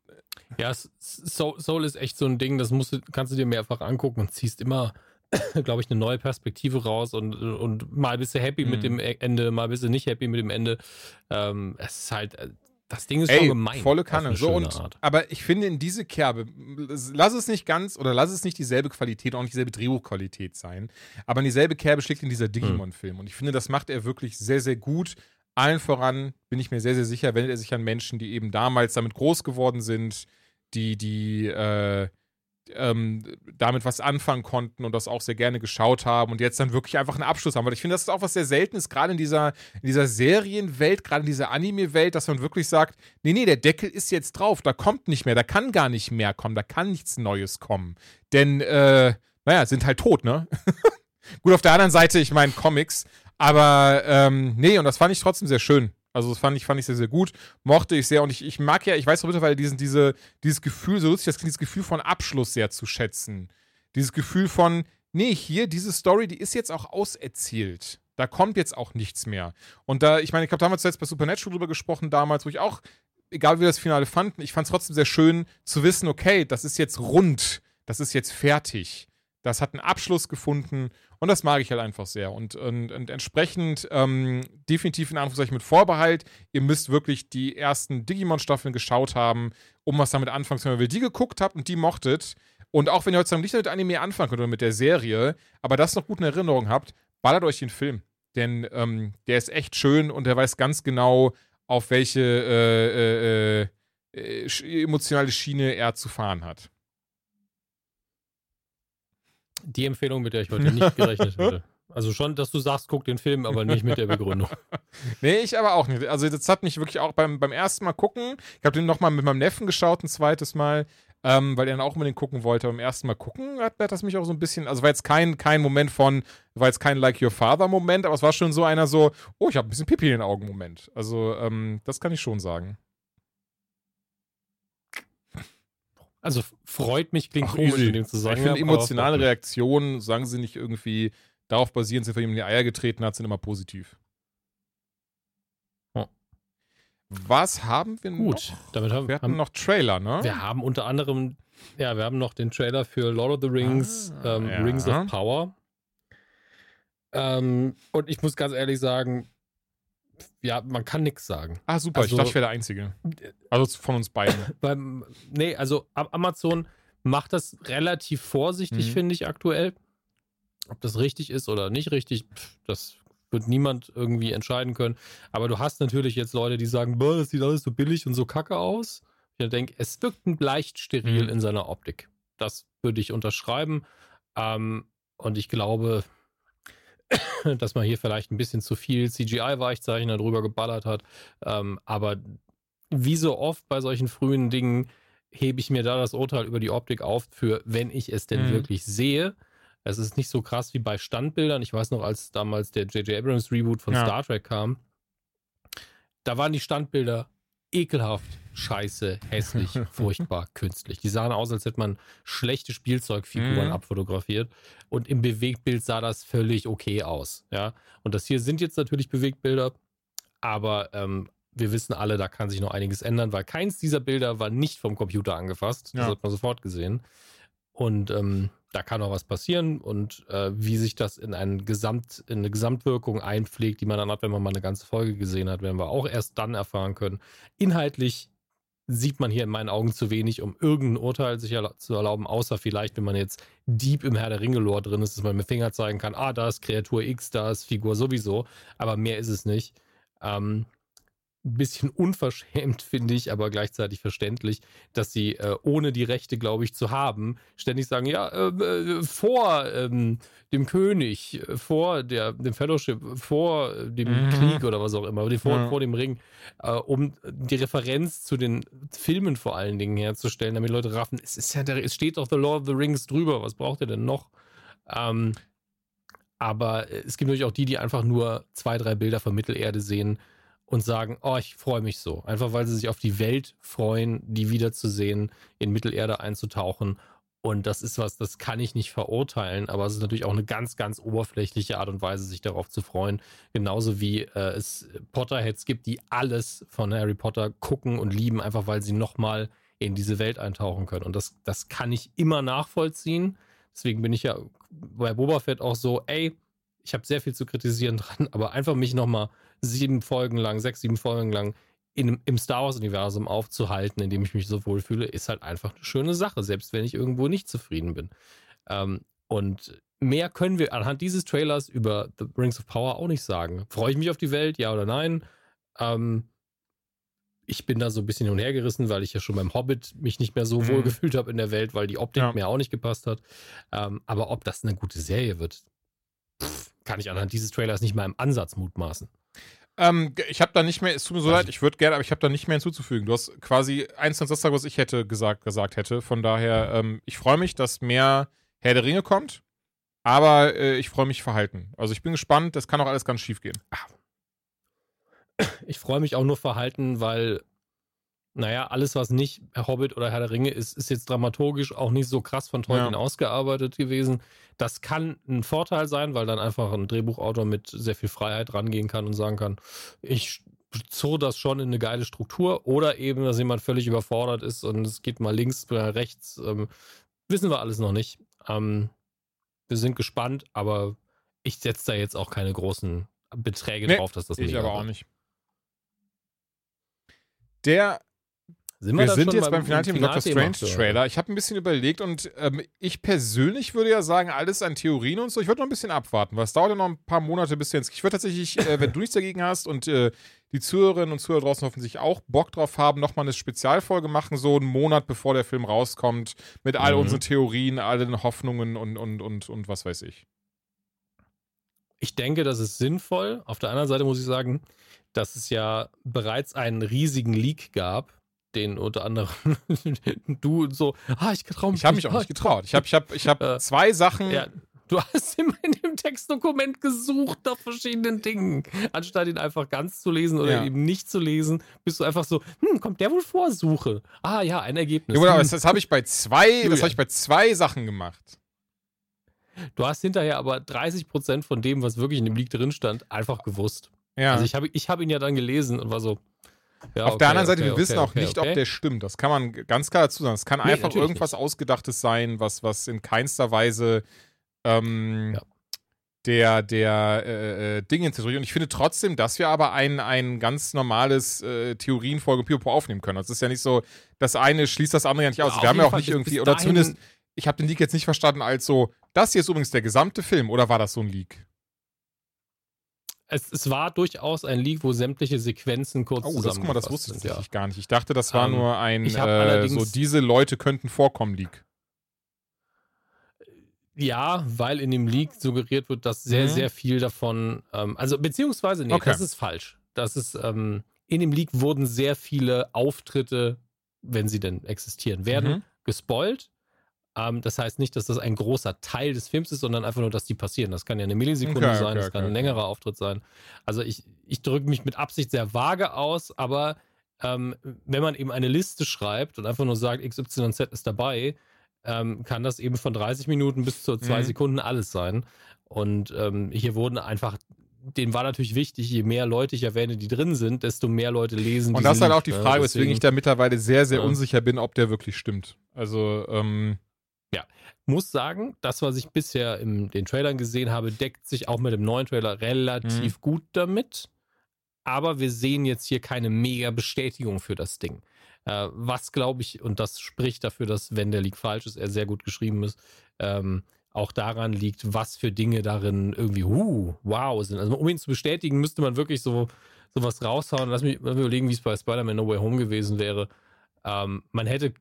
ja, Soul ist echt so ein Ding, das musst du, kannst du dir mehrfach angucken und ziehst immer, glaube ich, eine neue Perspektive raus und, und mal bist du happy mhm. mit dem Ende, mal bist du nicht happy mit dem Ende. Ähm, es ist halt, äh, das Ding ist Ey, schon gemein. Volle Kanne. So und, aber ich finde in diese Kerbe, lass es nicht ganz oder lass es nicht dieselbe Qualität, auch nicht dieselbe Drehbuchqualität sein, aber in dieselbe Kerbe schlägt in dieser Digimon-Film. Und ich finde, das macht er wirklich sehr, sehr gut. Allen voran bin ich mir sehr, sehr sicher, wendet er sich an Menschen, die eben damals damit groß geworden sind, die, die äh, ähm, damit was anfangen konnten und das auch sehr gerne geschaut haben und jetzt dann wirklich einfach einen Abschluss haben. Weil ich finde, das ist auch was sehr Seltenes, gerade in dieser, in dieser Serienwelt, gerade in dieser Anime-Welt, dass man wirklich sagt, nee, nee, der Deckel ist jetzt drauf, da kommt nicht mehr, da kann gar nicht mehr kommen, da kann nichts Neues kommen. Denn, äh, naja, sind halt tot, ne? Gut, auf der anderen Seite, ich meine Comics, aber ähm, nee, und das fand ich trotzdem sehr schön. Also das fand ich, fand ich sehr, sehr gut. Mochte ich sehr. Und ich, ich mag ja, ich weiß auch mittlerweile diesen, diese, dieses Gefühl, so lustig, das dieses Gefühl von Abschluss sehr zu schätzen. Dieses Gefühl von, nee, hier, diese Story, die ist jetzt auch auserzählt. Da kommt jetzt auch nichts mehr. Und da, ich meine, ich habe damals jetzt bei Supernatural drüber gesprochen, damals, wo ich auch, egal wie wir das Finale fanden, ich fand es trotzdem sehr schön zu wissen, okay, das ist jetzt rund, das ist jetzt fertig. Das hat einen Abschluss gefunden und das mag ich halt einfach sehr. Und, und, und entsprechend ähm, definitiv in Anführungszeichen mit Vorbehalt. Ihr müsst wirklich die ersten Digimon-Staffeln geschaut haben, um was damit anfangen zu können. Wenn ihr die geguckt habt und die mochtet, und auch wenn ihr heutzutage nicht mit Anime anfangen könnt oder mit der Serie, aber das noch gut in Erinnerung habt, ballert euch den Film. Denn ähm, der ist echt schön und der weiß ganz genau, auf welche äh, äh, äh, emotionale Schiene er zu fahren hat die Empfehlung, mit der ich heute nicht gerechnet hätte. Also schon, dass du sagst, guck den Film, aber nicht mit der Begründung. nee, ich aber auch nicht. Also das hat mich wirklich auch beim, beim ersten Mal gucken, ich habe den nochmal mit meinem Neffen geschaut, ein zweites Mal, ähm, weil er dann auch unbedingt gucken wollte. Beim ersten Mal gucken hat, hat das mich auch so ein bisschen, also war jetzt kein, kein Moment von, war jetzt kein Like Your Father Moment, aber es war schon so einer so, oh, ich habe ein bisschen Pipi in den Augen Moment. Also ähm, das kann ich schon sagen. Also freut mich, klingt Ach, komisch in dem Zusammenhang. Ich finde emotionale Reaktionen, sagen sie nicht irgendwie darauf basieren, dass er ihm in die Eier getreten hat, sind immer positiv. Oh. Was haben wir Gut, noch? damit haben wir haben noch Trailer, ne? Wir haben unter anderem, ja, wir haben noch den Trailer für Lord of the Rings, ah, ähm, ja. Rings of Power. Ähm, und ich muss ganz ehrlich sagen, ja, man kann nichts sagen. Ah, super, Also- ich dachte, ich wäre der Einzige. Also von uns beiden. Beim, nee, also Am- Amazon macht das relativ vorsichtig, Mhm. finde ich aktuell. Ob das richtig ist oder nicht richtig, pff, das wird niemand irgendwie entscheiden können. Aber du hast natürlich jetzt Leute, die sagen, boah, das sieht alles so billig und so kacke aus. Ich denke, es wirkt ein leicht steril Mhm. in seiner Optik. Das würde ich unterschreiben. Ähm, und ich glaube, dass man hier vielleicht ein bisschen zu viel CGI-Weichzeichner drüber geballert hat. Ähm, aber wie so oft bei solchen frühen Dingen hebe ich mir da das Urteil über die Optik auf, für wenn ich es denn Mhm. wirklich sehe. Es ist nicht so krass wie bei Standbildern. Ich weiß noch, als damals der J.J. Abrams Reboot von Ja. Star Trek kam, da waren die Standbilder ekelhaft, scheiße, hässlich, furchtbar, künstlich. Die sahen aus, als hätte man schlechte Spielzeugfiguren Mhm. abfotografiert. Und im Bewegtbild sah das völlig okay aus. Ja. Und das hier sind jetzt natürlich Bewegtbilder, aber ähm, wir wissen alle, da kann sich noch einiges ändern, weil keins dieser Bilder war nicht vom Computer angefasst. Das Ja. hat man sofort gesehen. Und ähm, da kann auch was passieren und äh, wie sich das in, ein Gesamt, in eine Gesamtwirkung einpflegt, die man dann hat, wenn man mal eine ganze Folge gesehen hat, werden wir auch erst dann erfahren können. Inhaltlich sieht man hier in meinen Augen zu wenig, um irgendein Urteil sich zu erlauben, außer vielleicht, wenn man jetzt deep im Herr der Ringe-Lore drin ist, dass man mit dem Finger zeigen kann, ah, da ist Kreatur X, da ist Figur sowieso, aber mehr ist es nicht. Ähm, ein bisschen unverschämt, finde ich, aber gleichzeitig verständlich, dass sie, äh, ohne die Rechte, glaube ich, zu haben, ständig sagen, ja, äh, äh, vor ähm, dem König, vor der, dem Fellowship, vor dem Mhm. Krieg oder was auch immer, vor, Ja. vor dem Ring, äh, um die Referenz zu den Filmen vor allen Dingen herzustellen, damit Leute raffen, es ist ja der, es steht doch The Lord of the Rings drüber, was braucht ihr denn noch? Ähm, aber es gibt natürlich auch die, die einfach nur zwei, drei Bilder von Mittelerde sehen und sagen, oh, ich freue mich so. Einfach weil sie sich auf die Welt freuen, die wiederzusehen, in Mittelerde einzutauchen. Und das ist was, das kann ich nicht verurteilen, aber es ist natürlich auch eine ganz, ganz oberflächliche Art und Weise, sich darauf zu freuen. Genauso wie äh, es Potterheads gibt, die alles von Harry Potter gucken und lieben, einfach weil sie nochmal in diese Welt eintauchen können. Und das, das kann ich immer nachvollziehen. Deswegen bin ich ja bei Boba Fett auch so, ey, ich habe sehr viel zu kritisieren dran, aber einfach mich nochmal sieben Folgen lang, sechs, sieben Folgen lang in, im Star Wars-Universum aufzuhalten, in dem ich mich so wohlfühle, ist halt einfach eine schöne Sache, selbst wenn ich irgendwo nicht zufrieden bin. Ähm, und mehr können wir anhand dieses Trailers über The Rings of Power auch nicht sagen. Freue ich mich auf die Welt, ja oder nein? Ähm, ich bin da so ein bisschen hin und her gerissen, weil ich ja schon beim Hobbit mich nicht mehr so Mhm. wohl gefühlt habe in der Welt, weil die Optik Ja. mir auch nicht gepasst hat. Ähm, aber ob das eine gute Serie wird, pff, kann ich anhand dieses Trailers nicht mal im Ansatz mutmaßen. Ähm, ich habe da nicht mehr, es tut mir so Also- leid, ich würde gerne, aber ich habe da nicht mehr hinzuzufügen. Du hast quasi eins und das gesagt, was ich hätte gesagt, gesagt hätte. Von daher, ähm, ich freue mich, dass mehr Herr der Ringe kommt, aber äh, ich freue mich verhalten. Also ich bin gespannt, das kann auch alles ganz schief gehen. Ich freue mich auch nur verhalten, weil, naja, alles, was nicht Herr Hobbit oder Herr der Ringe ist, ist jetzt dramaturgisch auch nicht so krass von Tolkien Ja. ausgearbeitet gewesen. Das kann ein Vorteil sein, weil dann einfach ein Drehbuchautor mit sehr viel Freiheit rangehen kann und sagen kann, ich zurre das schon in eine geile Struktur oder eben, dass jemand völlig überfordert ist und es geht mal links, mal rechts. Ähm, wissen wir alles noch nicht. Ähm, wir sind gespannt, aber ich setze da jetzt auch keine großen Beträge Nee, drauf, dass das ich mega aber auch nicht. Der Sind Wir da sind jetzt beim Finalteam Doctor Finalthema Strange? Trailer. Ich habe ein bisschen überlegt und ähm, ich persönlich würde ja sagen, alles an Theorien und so. Ich würde noch ein bisschen abwarten, weil es dauert ja noch ein paar Monate bis jetzt. Ich würde tatsächlich, äh, wenn du nichts dagegen hast und äh, die Zuhörerinnen und Zuhörer draußen hoffentlich auch Bock drauf haben, nochmal eine Spezialfolge machen, so einen Monat bevor der Film rauskommt, mit all Mhm. unseren Theorien, allen Hoffnungen und, und, und, und was weiß ich. Ich denke, das ist sinnvoll. Auf der anderen Seite muss ich sagen, dass es ja bereits einen riesigen Leak gab, den unter anderem du und so, ah, ich traue mich Ich habe mich auch nicht getraut. Ich habe ich hab, ich hab Äh, zwei Sachen. Ja, du hast immer in dem Textdokument gesucht nach verschiedenen Dingen. Anstatt ihn einfach ganz zu lesen oder Ja. eben nicht zu lesen, bist du einfach so, hm, kommt der wohl vor? Suche. Ah ja, ein Ergebnis. Ja, aber Hm. das, das habe ich bei zwei, das habe ich bei zwei Sachen gemacht. Du hast hinterher aber 30% von dem, was wirklich in dem Leak drin stand, einfach gewusst. Ja. Also ich habe ich hab ihn ja dann gelesen und war so. Ja, Auf okay, der anderen Seite, okay, wir okay, wissen auch okay, nicht, okay. ob der stimmt. Das kann man ganz klar dazu sagen. Es kann Nee, einfach irgendwas Ausgedachtes sein, was, was in keinster Weise ähm, Ja. der, der äh, äh, Dinge Und ich finde trotzdem, dass wir aber ein, ein ganz normales äh, Theorienfolge Pipo aufnehmen können. Also es ist ja nicht so, das eine schließt das andere ja nicht aus. Ja, wir haben ja auch Fall nicht irgendwie, oder zumindest, ich habe den Leak jetzt nicht verstanden als so, das hier ist übrigens der gesamte Film, oder war das so ein Leak? Es, es war durchaus ein Leak, wo sämtliche Sequenzen kurz Oh, das, guck mal, das wusste sind, ich ja. gar nicht. Ich dachte, das war ähm, nur ein, äh, so diese Leute könnten vorkommen Leak. Ja, weil in dem Leak suggeriert wird, dass sehr, mhm. sehr viel davon, ähm, also beziehungsweise, nee, okay. das ist falsch. Das ist, ähm, in dem Leak wurden sehr viele Auftritte, wenn sie denn existieren werden, mhm. gespoilt. Ähm, das heißt nicht, dass das ein großer Teil des Films ist, sondern einfach nur, dass die passieren. Das kann ja eine Millisekunde okay, sein, okay, das kann ein längerer Auftritt sein. Also ich, ich drücke mich mit Absicht sehr vage aus, aber ähm, wenn man eben eine Liste schreibt und einfach nur sagt, XYZ ist dabei, ähm, kann das eben von 30 Minuten bis zu zwei mhm. Sekunden alles sein. Und ähm, hier wurden einfach den war natürlich wichtig, je mehr Leute ich erwähne, die drin sind, desto mehr Leute lesen. Und das ist halt auch die ne? Frage, deswegen, weswegen ich da mittlerweile sehr, sehr ja. unsicher bin, ob der wirklich stimmt. Also, ähm, ja, muss sagen, das, was ich bisher in den Trailern gesehen habe, deckt sich auch mit dem neuen Trailer relativ mhm. gut damit. Aber wir sehen jetzt hier keine mega Bestätigung für das Ding. Äh, was glaube ich, und das spricht dafür, dass, wenn der Leak falsch ist, er sehr gut geschrieben ist, ähm, auch daran liegt, was für Dinge darin irgendwie, uh, wow sind. Also um ihn zu bestätigen, müsste man wirklich so sowas raushauen. Lass mich, lass mich überlegen, wie es bei Spider-Man No Way Home gewesen wäre. Ähm, man hätte,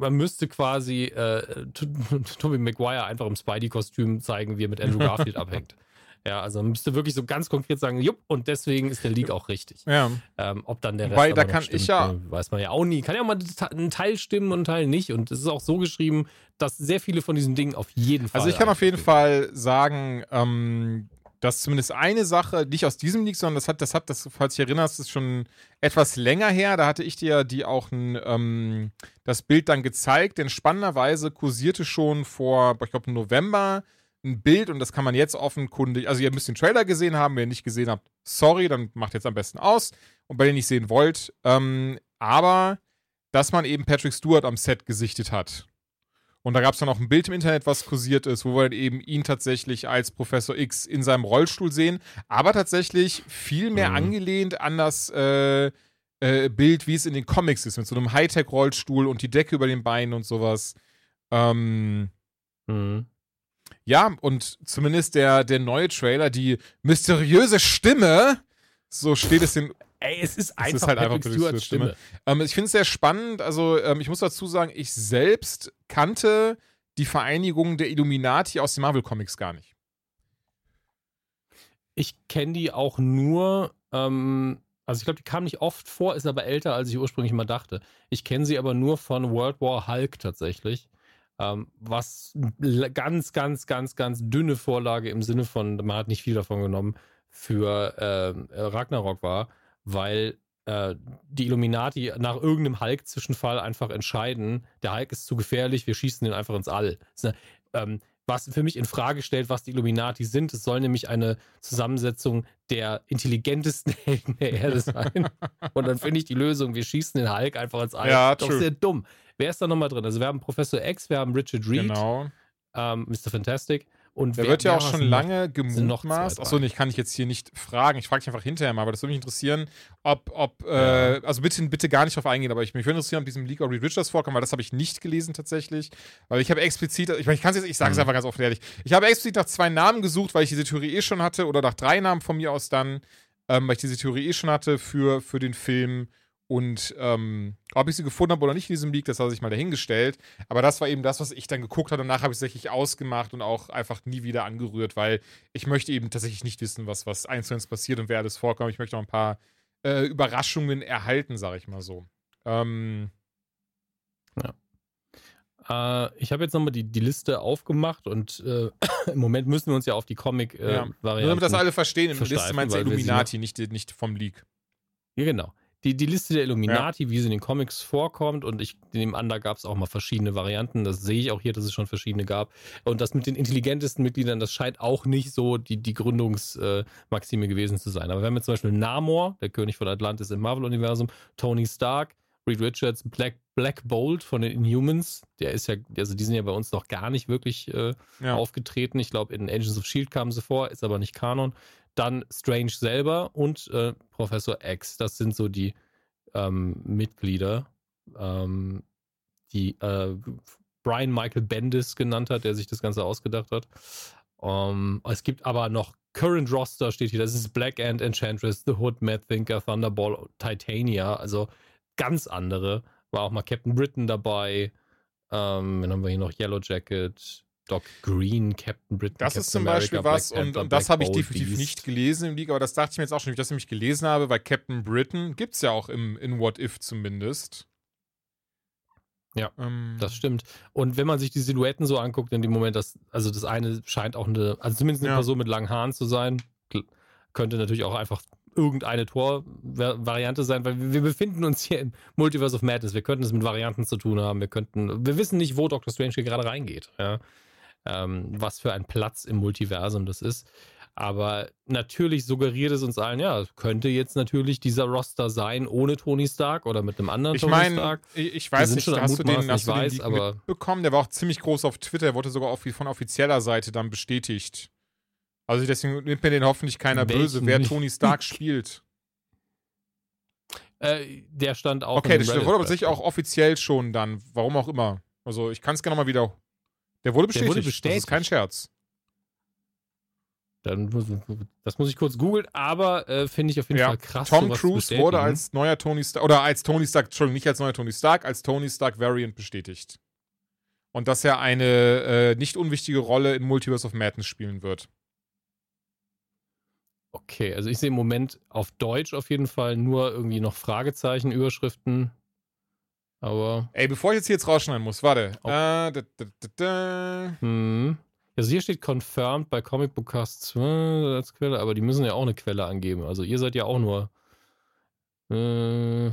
man müsste quasi äh, Tobey Maguire einfach im Spidey-Kostüm zeigen, wie er mit Andrew Garfield abhängt. Ja, also man müsste wirklich so ganz konkret sagen, jupp, und deswegen ist der Leak auch richtig. Ja. Ähm, ob dann der Rest Weil da kann stimmt, ich ja. Äh, weiß man ja auch nie. Kann ja auch mal ein Teil stimmen und ein Teil nicht. Und es ist auch so geschrieben, dass sehr viele von diesen Dingen auf jeden Fall. Also ich kann auf jeden Fall sagen, ähm, dass zumindest eine Sache, nicht aus diesem Leak, sondern das hat, das hat, das, falls du dich erinnerst, ist schon etwas länger her. Da hatte ich dir die auch ein, ähm, das Bild dann gezeigt, denn spannenderweise kursierte schon vor, ich glaube, November ein Bild und das kann man jetzt offenkundig, also ihr müsst den Trailer gesehen haben, wenn ihr nicht gesehen habt, sorry, dann macht jetzt am besten aus. Und wenn ihr nicht sehen wollt, ähm, aber dass man eben Patrick Stewart am Set gesichtet hat. Und da gab es dann auch ein Bild im Internet, was kursiert ist, wo wir eben ihn tatsächlich als Professor X in seinem Rollstuhl sehen, aber tatsächlich viel mehr mhm. angelehnt an das äh, äh, Bild, wie es in den Comics ist, mit so einem Hightech-Rollstuhl und die Decke über den Beinen und sowas. Ähm, mhm. Ja, und zumindest der, der neue Trailer, die mysteriöse Stimme, so steht es in. Ey, es ist einfach, es ist halt einfach Stewarts Stimme. Stimme. Ähm, ich finde es sehr spannend. Also, ähm, ich muss dazu sagen, ich selbst kannte die Vereinigung der Illuminati aus den Marvel Comics gar nicht. Ich kenne die auch nur, ähm, also ich glaube, die kam nicht oft vor, ist aber älter, als ich ursprünglich mal dachte. Ich kenne sie aber nur von World War Hulk tatsächlich. Ähm, was ganz, ganz, ganz, ganz dünne Vorlage im Sinne von, man hat nicht viel davon genommen, für äh, Ragnarok war, weil äh, die Illuminati nach irgendeinem Hulk-Zwischenfall einfach entscheiden, der Hulk ist zu gefährlich, wir schießen ihn einfach ins All. Eine, ähm, was für mich in Frage stellt, was die Illuminati sind. Es soll nämlich eine Zusammensetzung der intelligentesten Helden der Erde sein. Und dann finde ich die Lösung, wir schießen den Hulk einfach ins All. Ja, Doch sehr dumm. Wer ist da nochmal drin? Also wir haben Professor X, wir haben Richard Reed, genau. ähm, Mr. Fantastic. Und der wer, wird ja auch schon lange gemutmaßt. Achso, ich kann ich jetzt hier nicht fragen. Ich frage dich einfach hinterher mal, aber das würde mich interessieren, ob, ob ja. äh, also bitte, bitte gar nicht drauf eingehen, aber ich mich würde interessieren, ob diesem League of Reed Richards vorkommt, weil das habe ich nicht gelesen tatsächlich. Weil ich habe explizit, ich meine, ich kann es jetzt, ich sage es mhm. einfach ganz offen ehrlich. Ich habe explizit nach zwei Namen gesucht, weil ich diese Theorie eh schon hatte, oder nach drei Namen von mir aus dann, ähm, weil ich diese Theorie eh schon hatte für, für den Film. Und ähm, ob ich sie gefunden habe oder nicht in diesem Leak, das habe ich mal dahingestellt. Aber das war eben das, was ich dann geguckt habe. Danach habe ich es tatsächlich ausgemacht und auch einfach nie wieder angerührt, weil ich möchte eben tatsächlich nicht wissen, was, was eins zu eins passiert und wer alles vorkommt. Ich möchte noch ein paar äh, Überraschungen erhalten, sage ich mal so. Ähm, ja. Äh, ich habe jetzt nochmal die, die Liste aufgemacht und äh, im Moment müssen wir uns ja auf die Comic-Variante. Äh, ja. Nur damit das alle verstehen, in der Liste meinst du Illuminati, nicht, nicht vom Leak. Ja, genau die, die Liste der Illuminati, ja. wie sie in den Comics vorkommt, und ich nehme an, da gab es auch mal verschiedene Varianten. Das sehe ich auch hier, dass es schon verschiedene gab. Und das mit den intelligentesten Mitgliedern, das scheint auch nicht so die, die Gründungsmaxime gewesen zu sein. Aber wir haben jetzt zum Beispiel Namor, der König von Atlantis im Marvel-Universum, Tony Stark, Reed Richards, Black, Black Bolt von den Inhumans, der ist ja, also die sind ja bei uns noch gar nicht wirklich äh, Ja. aufgetreten. Ich glaube, in Agents of Shield kamen sie vor, ist aber nicht Kanon. Dann Strange selber und äh, Professor X. Das sind so die ähm, Mitglieder, ähm, die äh, Brian Michael Bendis genannt hat, der sich das Ganze ausgedacht hat. Ähm, es gibt aber noch Current Roster steht hier. Das ist Black Ant, Enchantress, The Hood, Mad Thinker, Thunderball, Titania. Also ganz andere. War auch mal Captain Britain dabei. Ähm, dann haben wir hier noch Yellow Jacket, Doc Green, Captain Britain. Das Captain ist zum America, Beispiel Black was, und, Panther, und das Black habe ich definitiv Beast. nicht gelesen im League, aber das dachte ich mir jetzt auch schon, wie ich das nämlich gelesen habe, weil Captain Britain gibt es ja auch im, in What If zumindest. Ja, Ähm, Das stimmt. Und wenn man sich die Silhouetten so anguckt, in dem Moment, das, also das eine scheint auch eine, also zumindest eine Ja. Person mit langen Haaren zu sein, könnte natürlich auch einfach irgendeine Tor-Variante sein, weil wir wir befinden uns hier im Multiverse of Madness. Wir könnten es mit Varianten zu tun haben. Wir könnten, wir wissen nicht, wo Doctor Strange hier gerade reingeht. Ja? Ähm, was für ein Platz im Multiversum das ist. Aber natürlich suggeriert es uns allen, ja, könnte jetzt natürlich dieser Roster sein ohne Tony Stark oder mit einem anderen ich Tony meine, Stark. ich, ich weiß nicht, schon hast du den, hast ich den weiß, Leak aber- mitbekommen? Der war auch ziemlich groß auf Twitter, der wurde sogar von offizieller Seite dann bestätigt. Also deswegen nimmt mir den hoffentlich keiner Welchen böse, wer? Tony Stark spielt. Äh, der stand auch. Okay, das wurde aber sicher auch offiziell schon dann, warum auch immer. Also ich kann es gerne mal wieder. Der wurde Der bestätigt. wurde Das bestätigt. ist kein Scherz. Dann, das muss ich kurz googeln, aber äh, finde ich auf jeden Ja, Fall krass. Tom Cruise wurde als neuer Tony Stark, oder als Tony Stark, Entschuldigung, nicht als neuer Tony Stark, als Tony Stark Variant bestätigt. Und dass er eine äh, nicht unwichtige Rolle in Multiverse of Madness spielen wird. Okay, also ich sehe im Moment auf Deutsch auf jeden Fall nur irgendwie noch Fragezeichen, Überschriften. Aber, Ey, bevor ich jetzt hier jetzt rausschneiden muss, warte. Oh. Äh, da, da, da, hm. Also hier steht confirmed bei Comic Book Cast äh, als Quelle, aber die müssen ja auch eine Quelle angeben. Also ihr seid ja auch nur. Äh,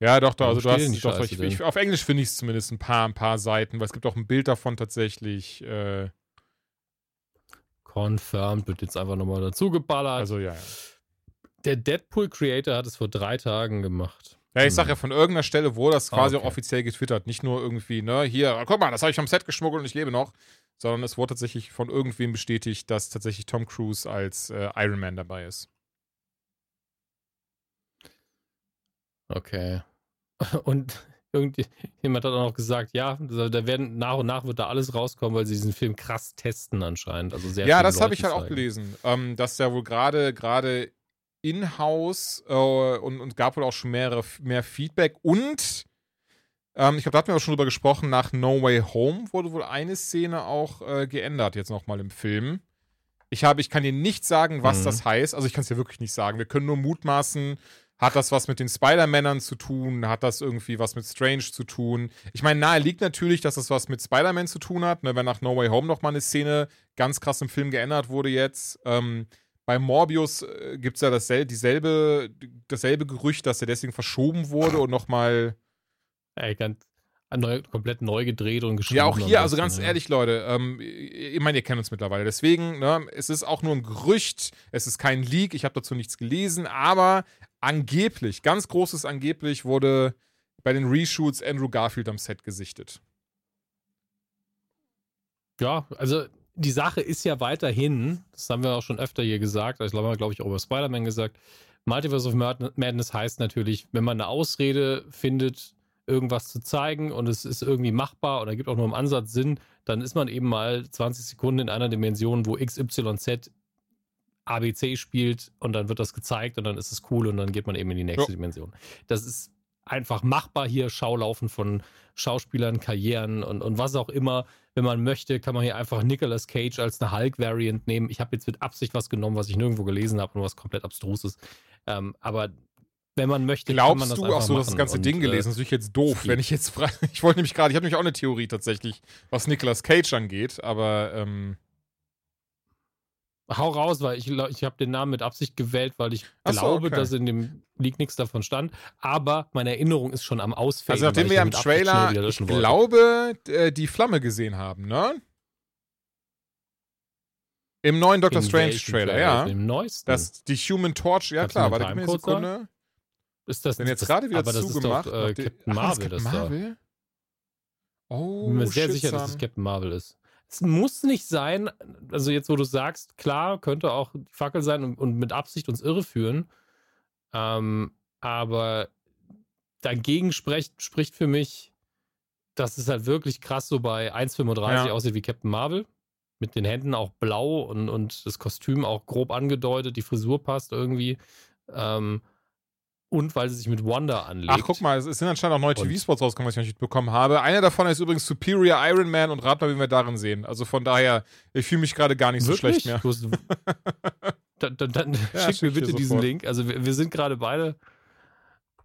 Ja, doch, doch, also du hast doch, ich, ich, auf Englisch finde ich es zumindest ein paar, ein paar Seiten, weil es gibt auch ein Bild davon tatsächlich. Äh, confirmed wird jetzt einfach nochmal dazu geballert. also ja, ja. Der Deadpool Creator hat es vor drei Tagen gemacht. Ja, ich sag ja, Hm. von irgendeiner Stelle wurde das Ah, quasi okay. auch offiziell getwittert. Nicht nur irgendwie, ne, hier, guck mal, das habe ich vom Set geschmuggelt und ich lebe noch. Sondern es wurde tatsächlich von irgendwem bestätigt, dass tatsächlich Tom Cruise als äh, Iron Man dabei ist. Okay. Und irgendjemand hat auch noch gesagt, ja, da werden nach und nach wird da alles rauskommen, weil sie diesen Film krass testen anscheinend. Also sehr ja, das habe ich halt auch zeigen. gelesen. Ähm, dass der wohl gerade gerade in-house äh, und, und gab wohl auch schon mehrere, mehr Feedback und ähm, ich glaube, da hatten wir auch schon drüber gesprochen, nach No Way Home wurde wohl eine Szene auch äh, geändert, jetzt nochmal im Film. Ich habe, ich kann dir nicht sagen, was Mhm. das heißt. Also ich kann es dir wirklich nicht sagen. Wir können nur mutmaßen, hat das was mit den Spider-Männern zu tun? Hat das irgendwie was mit Strange zu tun? Ich meine, nahe liegt natürlich, dass das was mit Spider-Man zu tun hat, ne, wenn nach No Way Home nochmal eine Szene ganz krass im Film geändert wurde jetzt. Ähm, bei Morbius äh, gibt es ja dasselbe, dieselbe, dasselbe Gerücht, dass er deswegen verschoben wurde und nochmal. Ey, ganz neu, komplett neu gedreht und geschrieben. Ja, auch hier, also ganz ehrlich, Leute, ähm, ich meine, ihr kennt uns mittlerweile. Deswegen, ne, es ist auch nur ein Gerücht, es ist kein Leak, ich habe dazu nichts gelesen, aber angeblich, ganz großes angeblich, wurde bei den Reshoots Andrew Garfield am Set gesichtet. Ja, also die Sache ist ja weiterhin, das haben wir auch schon öfter hier gesagt, ich glaube, glaube ich, auch über Spider-Man gesagt, Multiverse of Mad- Madness heißt natürlich, wenn man eine Ausrede findet, irgendwas zu zeigen und es ist irgendwie machbar oder gibt auch nur im Ansatz Sinn, dann ist man eben mal 20 Sekunden in einer Dimension, wo XYZ ABC spielt und dann wird das gezeigt und dann ist es cool und dann geht man eben in die nächste Ja. Dimension. Das ist einfach machbar hier, Schaulaufen von Schauspielern, Karrieren und, und was auch immer. Wenn man möchte, kann man hier einfach Nicolas Cage als eine Hulk-Variant nehmen. Ich habe jetzt mit Absicht was genommen, was ich nirgendwo gelesen habe und was komplett abstrus ist. Ähm, aber wenn man möchte, kann man Glaubst das du, ach so, das ganze Und, Ding äh, gelesen, das ist jetzt doof, wenn ich jetzt frage. Ich wollte nämlich gerade, ich habe nämlich auch eine Theorie tatsächlich, was Nicolas Cage angeht, aber ähm, Hau raus, weil ich, ich habe den Namen mit Absicht gewählt, weil ich Ach so, glaube, okay. dass in dem Leak nichts davon stand. Aber meine Erinnerung ist schon am Ausfällen. also nachdem wir ich ja im Trailer, ich wollte. glaube, äh, die Flamme gesehen haben, ne? Im neuen Doctor In Strange welchem Trailer, ja. Im neuesten. Das, die Human Torch, ja klar, warte, gib mir eine Sekunde. Ist das Denn jetzt das, gerade wieder aber das zugemacht. ist doch äh, Captain Ach, das Marvel, ist das Captain da. Marvel? Oh, bin mir sehr sicher, dass es. Captain Marvel ist. Es muss nicht sein, also jetzt, wo du sagst, klar, könnte auch die Fackel sein und, und mit Absicht uns irreführen. Ähm, aber dagegen spricht, spricht für mich, dass es halt wirklich krass so bei 1,35 Ja. aussieht wie Captain Marvel. Mit den Händen auch blau und, und das Kostüm auch grob angedeutet, die Frisur passt irgendwie. Ähm, und weil sie sich mit Wanda anlegt. Ach, guck mal, es sind anscheinend auch neue TV-Spots rausgekommen, was ich noch nicht mitbekommen habe. Einer davon ist übrigens Superior Iron Man und rat mal, wie wir darin sehen. Also von daher, ich fühle mich gerade gar nicht so Wirklich? schlecht mehr. Dann dann, dann Ja, schick schick mir bitte diesen sofort. Link. Also wir, wir sind gerade beide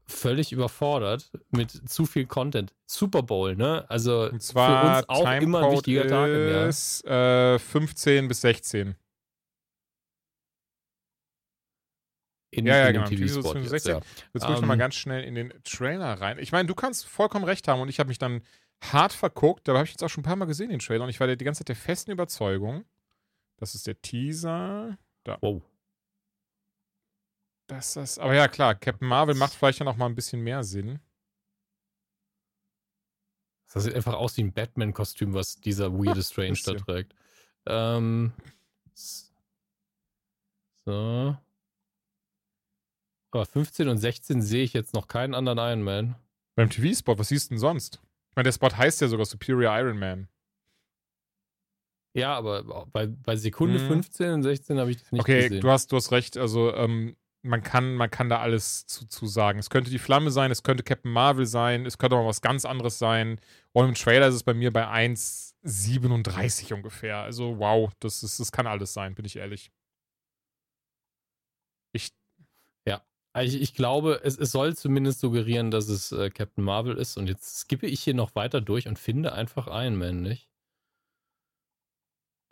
völlig überfordert mit zu viel Content. Super Bowl, ne? Also Und zwar für uns auch immer ein Timecode wichtiger Tag im Jahr. ist äh, 15 bis 16. In, Ja, ja, in genau, TV TV-Spot 16. jetzt, ja. Jetzt gucke ich nochmal Ähm, ganz schnell in den Trailer rein. Ich meine, du kannst vollkommen recht haben und ich habe mich dann hart verguckt. Da habe ich jetzt auch schon ein paar Mal gesehen, den Trailer. Und ich war die ganze Zeit der festen Überzeugung, das ist der Teaser. Wow. Das ist das. Aber ja, klar, Captain Marvel macht vielleicht ja noch mal ein bisschen mehr Sinn. Das sieht einfach aus wie ein Batman-Kostüm, was dieser weirde Strange da trägt. Ähm, so. Aber 15 und 16 sehe ich jetzt noch keinen anderen Iron Man. Beim TV-Spot, was siehst du denn sonst? Ich meine, der Spot heißt ja sogar Superior Iron Man. Ja, aber bei, bei Sekunde Mhm. 15 und 16 habe ich das nicht okay, gesehen. du hast, du hast recht. Also, ähm, man kann, man kann da alles zu, zu sagen. Es könnte die Flamme sein, es könnte Captain Marvel sein, es könnte auch was ganz anderes sein. Und im Trailer ist es bei mir bei 1,37 ungefähr. Also, wow, das, ist, das kann alles sein, bin ich ehrlich. Ich, Also ich, ich glaube, es, es soll zumindest suggerieren, dass es äh, Captain Marvel ist. Und jetzt skippe ich hier noch weiter durch und finde einfach Iron Man nicht.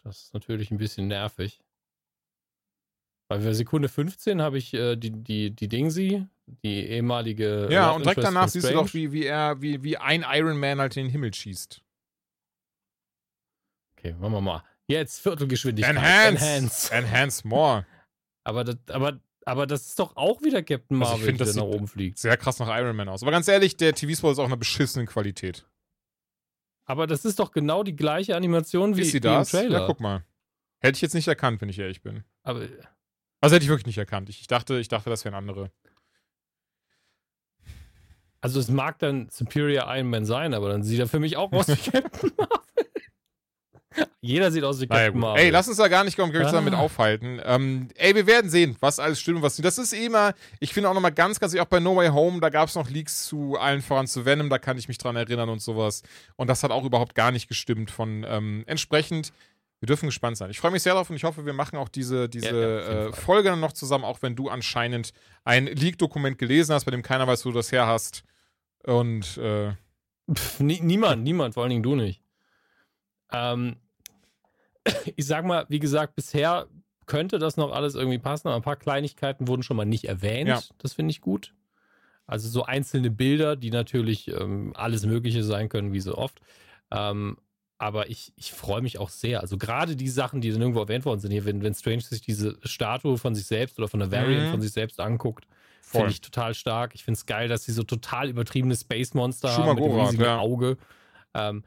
Das ist natürlich ein bisschen nervig. Weil bei Sekunde 15 habe ich äh, die, die, die Dingsy, die ehemalige. ja, Love und direkt danach siehst du doch, wie, wie er, wie, wie ein Iron Man halt in den Himmel schießt. Okay, machen wir mal. Jetzt Viertelgeschwindigkeit. Enhance! Enhance. Enhance more. Aber, das, aber, aber das ist doch auch wieder Captain Also ich Marvel, find, der das nach oben fliegt. Sehr krass nach Iron Man aus. Aber ganz ehrlich, der TV-Spot ist auch eine beschissene Qualität. Aber das ist doch genau die gleiche Animation wie, Ist sie wie im? Trailer. Ja, guck mal. Hätte ich jetzt nicht erkannt, wenn ich ehrlich bin. Aber Also hätte ich wirklich nicht erkannt. Ich, ich dachte, ich dachte, das wären andere. Also es mag dann Superior Iron Man sein, aber dann sieht er für mich auch aus wie Captain Marvel. Jeder sieht aus wie Naja, Captain. Marvel. Ey, lass uns da gar nicht konkret Ah. damit aufhalten. Ähm, ey, wir werden sehen, was alles stimmt und was nicht. Das ist eh immer, ich finde auch nochmal ganz, ganz, auch bei No Way Home, da gab es noch Leaks zu allen voran zu Venom, da kann ich mich dran erinnern und sowas. Und das hat auch überhaupt gar nicht gestimmt von ähm, entsprechend. Wir dürfen gespannt sein. Ich freue mich sehr drauf und ich hoffe, wir machen auch diese, diese Ja, äh. Folge dann noch zusammen, auch wenn du anscheinend ein Leak-Dokument gelesen hast, bei dem keiner weiß, wo du das her hast. Und äh, Pff, nie, niemand, niemand, vor allen Dingen du nicht. Ähm, ich sag mal, wie gesagt, bisher könnte das noch alles irgendwie passen, aber ein paar Kleinigkeiten wurden schon mal nicht erwähnt. Ja. Das finde ich gut. Also so einzelne Bilder, die natürlich ähm, alles Mögliche sein können, wie so oft. Ähm, aber ich, ich freue mich auch sehr. Also gerade die Sachen, die dann irgendwo erwähnt worden sind hier, wenn, wenn Strange sich diese Statue von sich selbst oder von der Variant Mhm. von sich selbst anguckt. Finde ich total stark. Ich finde es geil, dass sie so total übertriebene Space Monster haben mit dem riesigen ja. Auge. Ähm,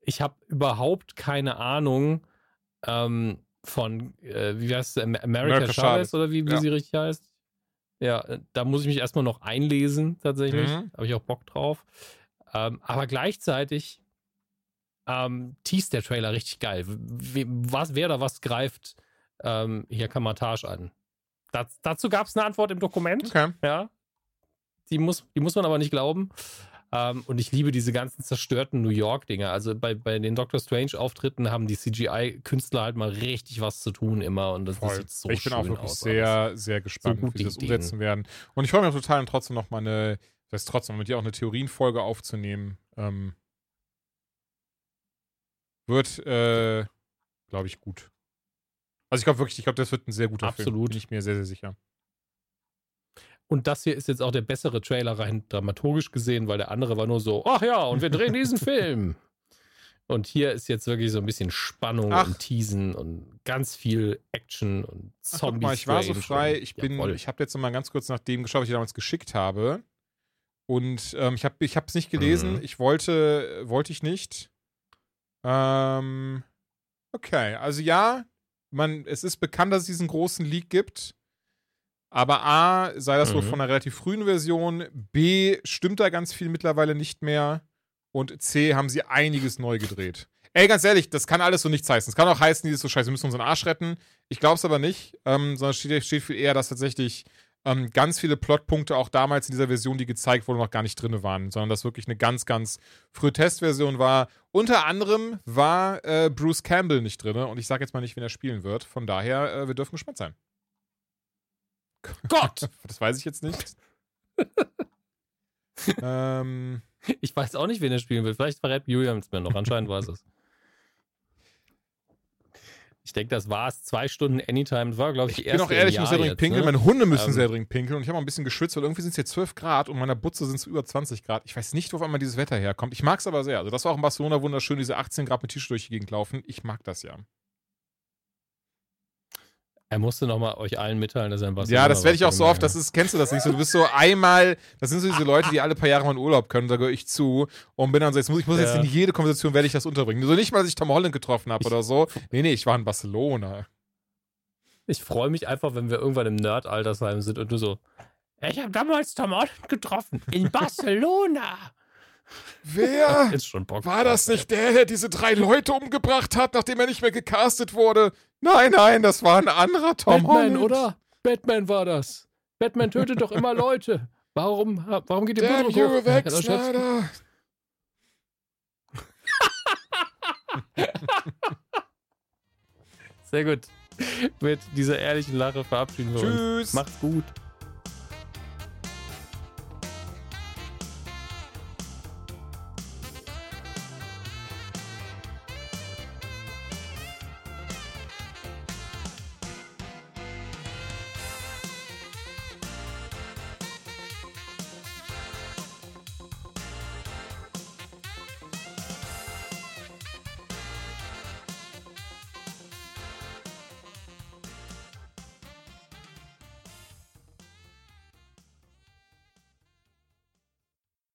ich habe überhaupt keine Ahnung ähm, von, äh, wie heißt es, Am- America, America Chavez Chavez. oder wie, wie Ja. sie richtig heißt. Ja, äh, da muss ich mich erstmal noch einlesen, tatsächlich. Mhm. Habe ich auch Bock drauf. Ähm, aber gleichzeitig ähm, teast der Trailer richtig geil. We, was, wer da was greift, ähm, hier Kamatage an. Das, dazu gab es eine Antwort im Dokument. Okay. Ja. Die muss, die muss man aber nicht glauben. Ähm, und ich liebe diese ganzen zerstörten New York-Dinger. Also bei, bei den Doctor Strange-Auftritten haben die CGI-Künstler halt mal richtig was zu tun immer. Und das, Voll. sieht so ich bin auch wirklich aus. sehr, sehr gespannt, gute wie sie das Ideen. umsetzen werden. Und ich freue mich auch total, trotzdem noch mal eine, das heißt trotzdem, mit dir auch eine Theorienfolge aufzunehmen. Ähm, wird, äh, glaube ich, gut. Also ich glaube wirklich, ich glaube, das wird ein sehr guter Film. Absolut. Bin ich mir sehr, sehr sicher. Und das hier ist jetzt auch der bessere Trailer rein dramaturgisch gesehen, weil der andere war nur so, ach ja, und wir drehen diesen Film. Und hier ist jetzt wirklich so ein bisschen Spannung Ach. und Teasen und ganz viel Action und Ach, guck Zombies. mal, ich war so frei. Ich bin, ich habe jetzt noch mal ganz kurz nach dem geschaut, was ich damals geschickt habe. Und ähm, ich habe ich es nicht gelesen. Mhm. Ich wollte, wollte ich nicht. Ähm, okay, also ja, man, es ist bekannt, dass es diesen großen Leak gibt. Aber A, sei das wohl Mhm. von einer relativ frühen Version. B, stimmt da ganz viel mittlerweile nicht mehr. Und C, haben sie einiges neu gedreht. Ey, ganz ehrlich, das kann alles so nichts heißen. Es kann auch heißen, die ist so scheiße, wir müssen unseren Arsch retten. Ich glaube es aber nicht, ähm, sondern steht, steht viel eher, dass tatsächlich ähm, ganz viele Plotpunkte auch damals in dieser Version, die gezeigt wurden, noch gar nicht drin waren, sondern das wirklich eine ganz, ganz frühe Testversion war. Unter anderem war äh, Bruce Campbell nicht drin und ich sage jetzt mal nicht, wen er spielen wird. Von daher, äh, wir dürfen gespannt sein. Gott! Das weiß ich jetzt nicht. ähm, Ich weiß auch nicht, wen er spielen will. Vielleicht verrät Julian es mir noch. Anscheinend weiß es. Ich denke, das war es. Zwei Stunden Anytime. Das war, glaube ich, die ich bin auch ehrlich, ich muss sehr dringend jetzt, pinkeln. ne? Meine Hunde müssen Ähm, sehr dringend pinkeln und ich habe auch ein bisschen geschwitzt, weil irgendwie sind es hier 12 Grad und meiner Butze sind es über 20 Grad. Ich weiß nicht, wo auf einmal dieses Wetter herkommt. Ich mag es aber sehr. Also, das war auch in Barcelona wunderschön, diese 18 Grad mit T-Shirt durch die Gegend laufen. Ich mag das ja. Er musste nochmal euch allen mitteilen, dass er in Barcelona Ja, das werde ich auch so oft. Das ist, kennst du das nicht so? Du bist so einmal, das sind so diese Leute, die alle paar Jahre mal in Urlaub können, da gehöre ich zu und bin dann so, jetzt muss ich muss jetzt Ja. in jede Konversation werde ich das unterbringen. So nicht mal, dass ich Tom Holland getroffen habe oder so. Nee, nee, ich war in Barcelona. Ich freue mich einfach, wenn wir irgendwann im Nerd-Altersheim sind und du so, ich habe damals Tom Holland getroffen. In Barcelona. Wer? War das nicht der, der diese drei Leute umgebracht hat, nachdem er nicht mehr gecastet wurde? Nein, nein, das war ein anderer Tom Batman, Holland. oder? Batman war das. Batman tötet doch immer Leute. Warum, warum geht die Damn Blutdruck hoch? Das schätzt- Snyder. Sehr gut. Mit dieser ehrlichen Lache verabschieden wir uns. Tschüss. Macht's gut.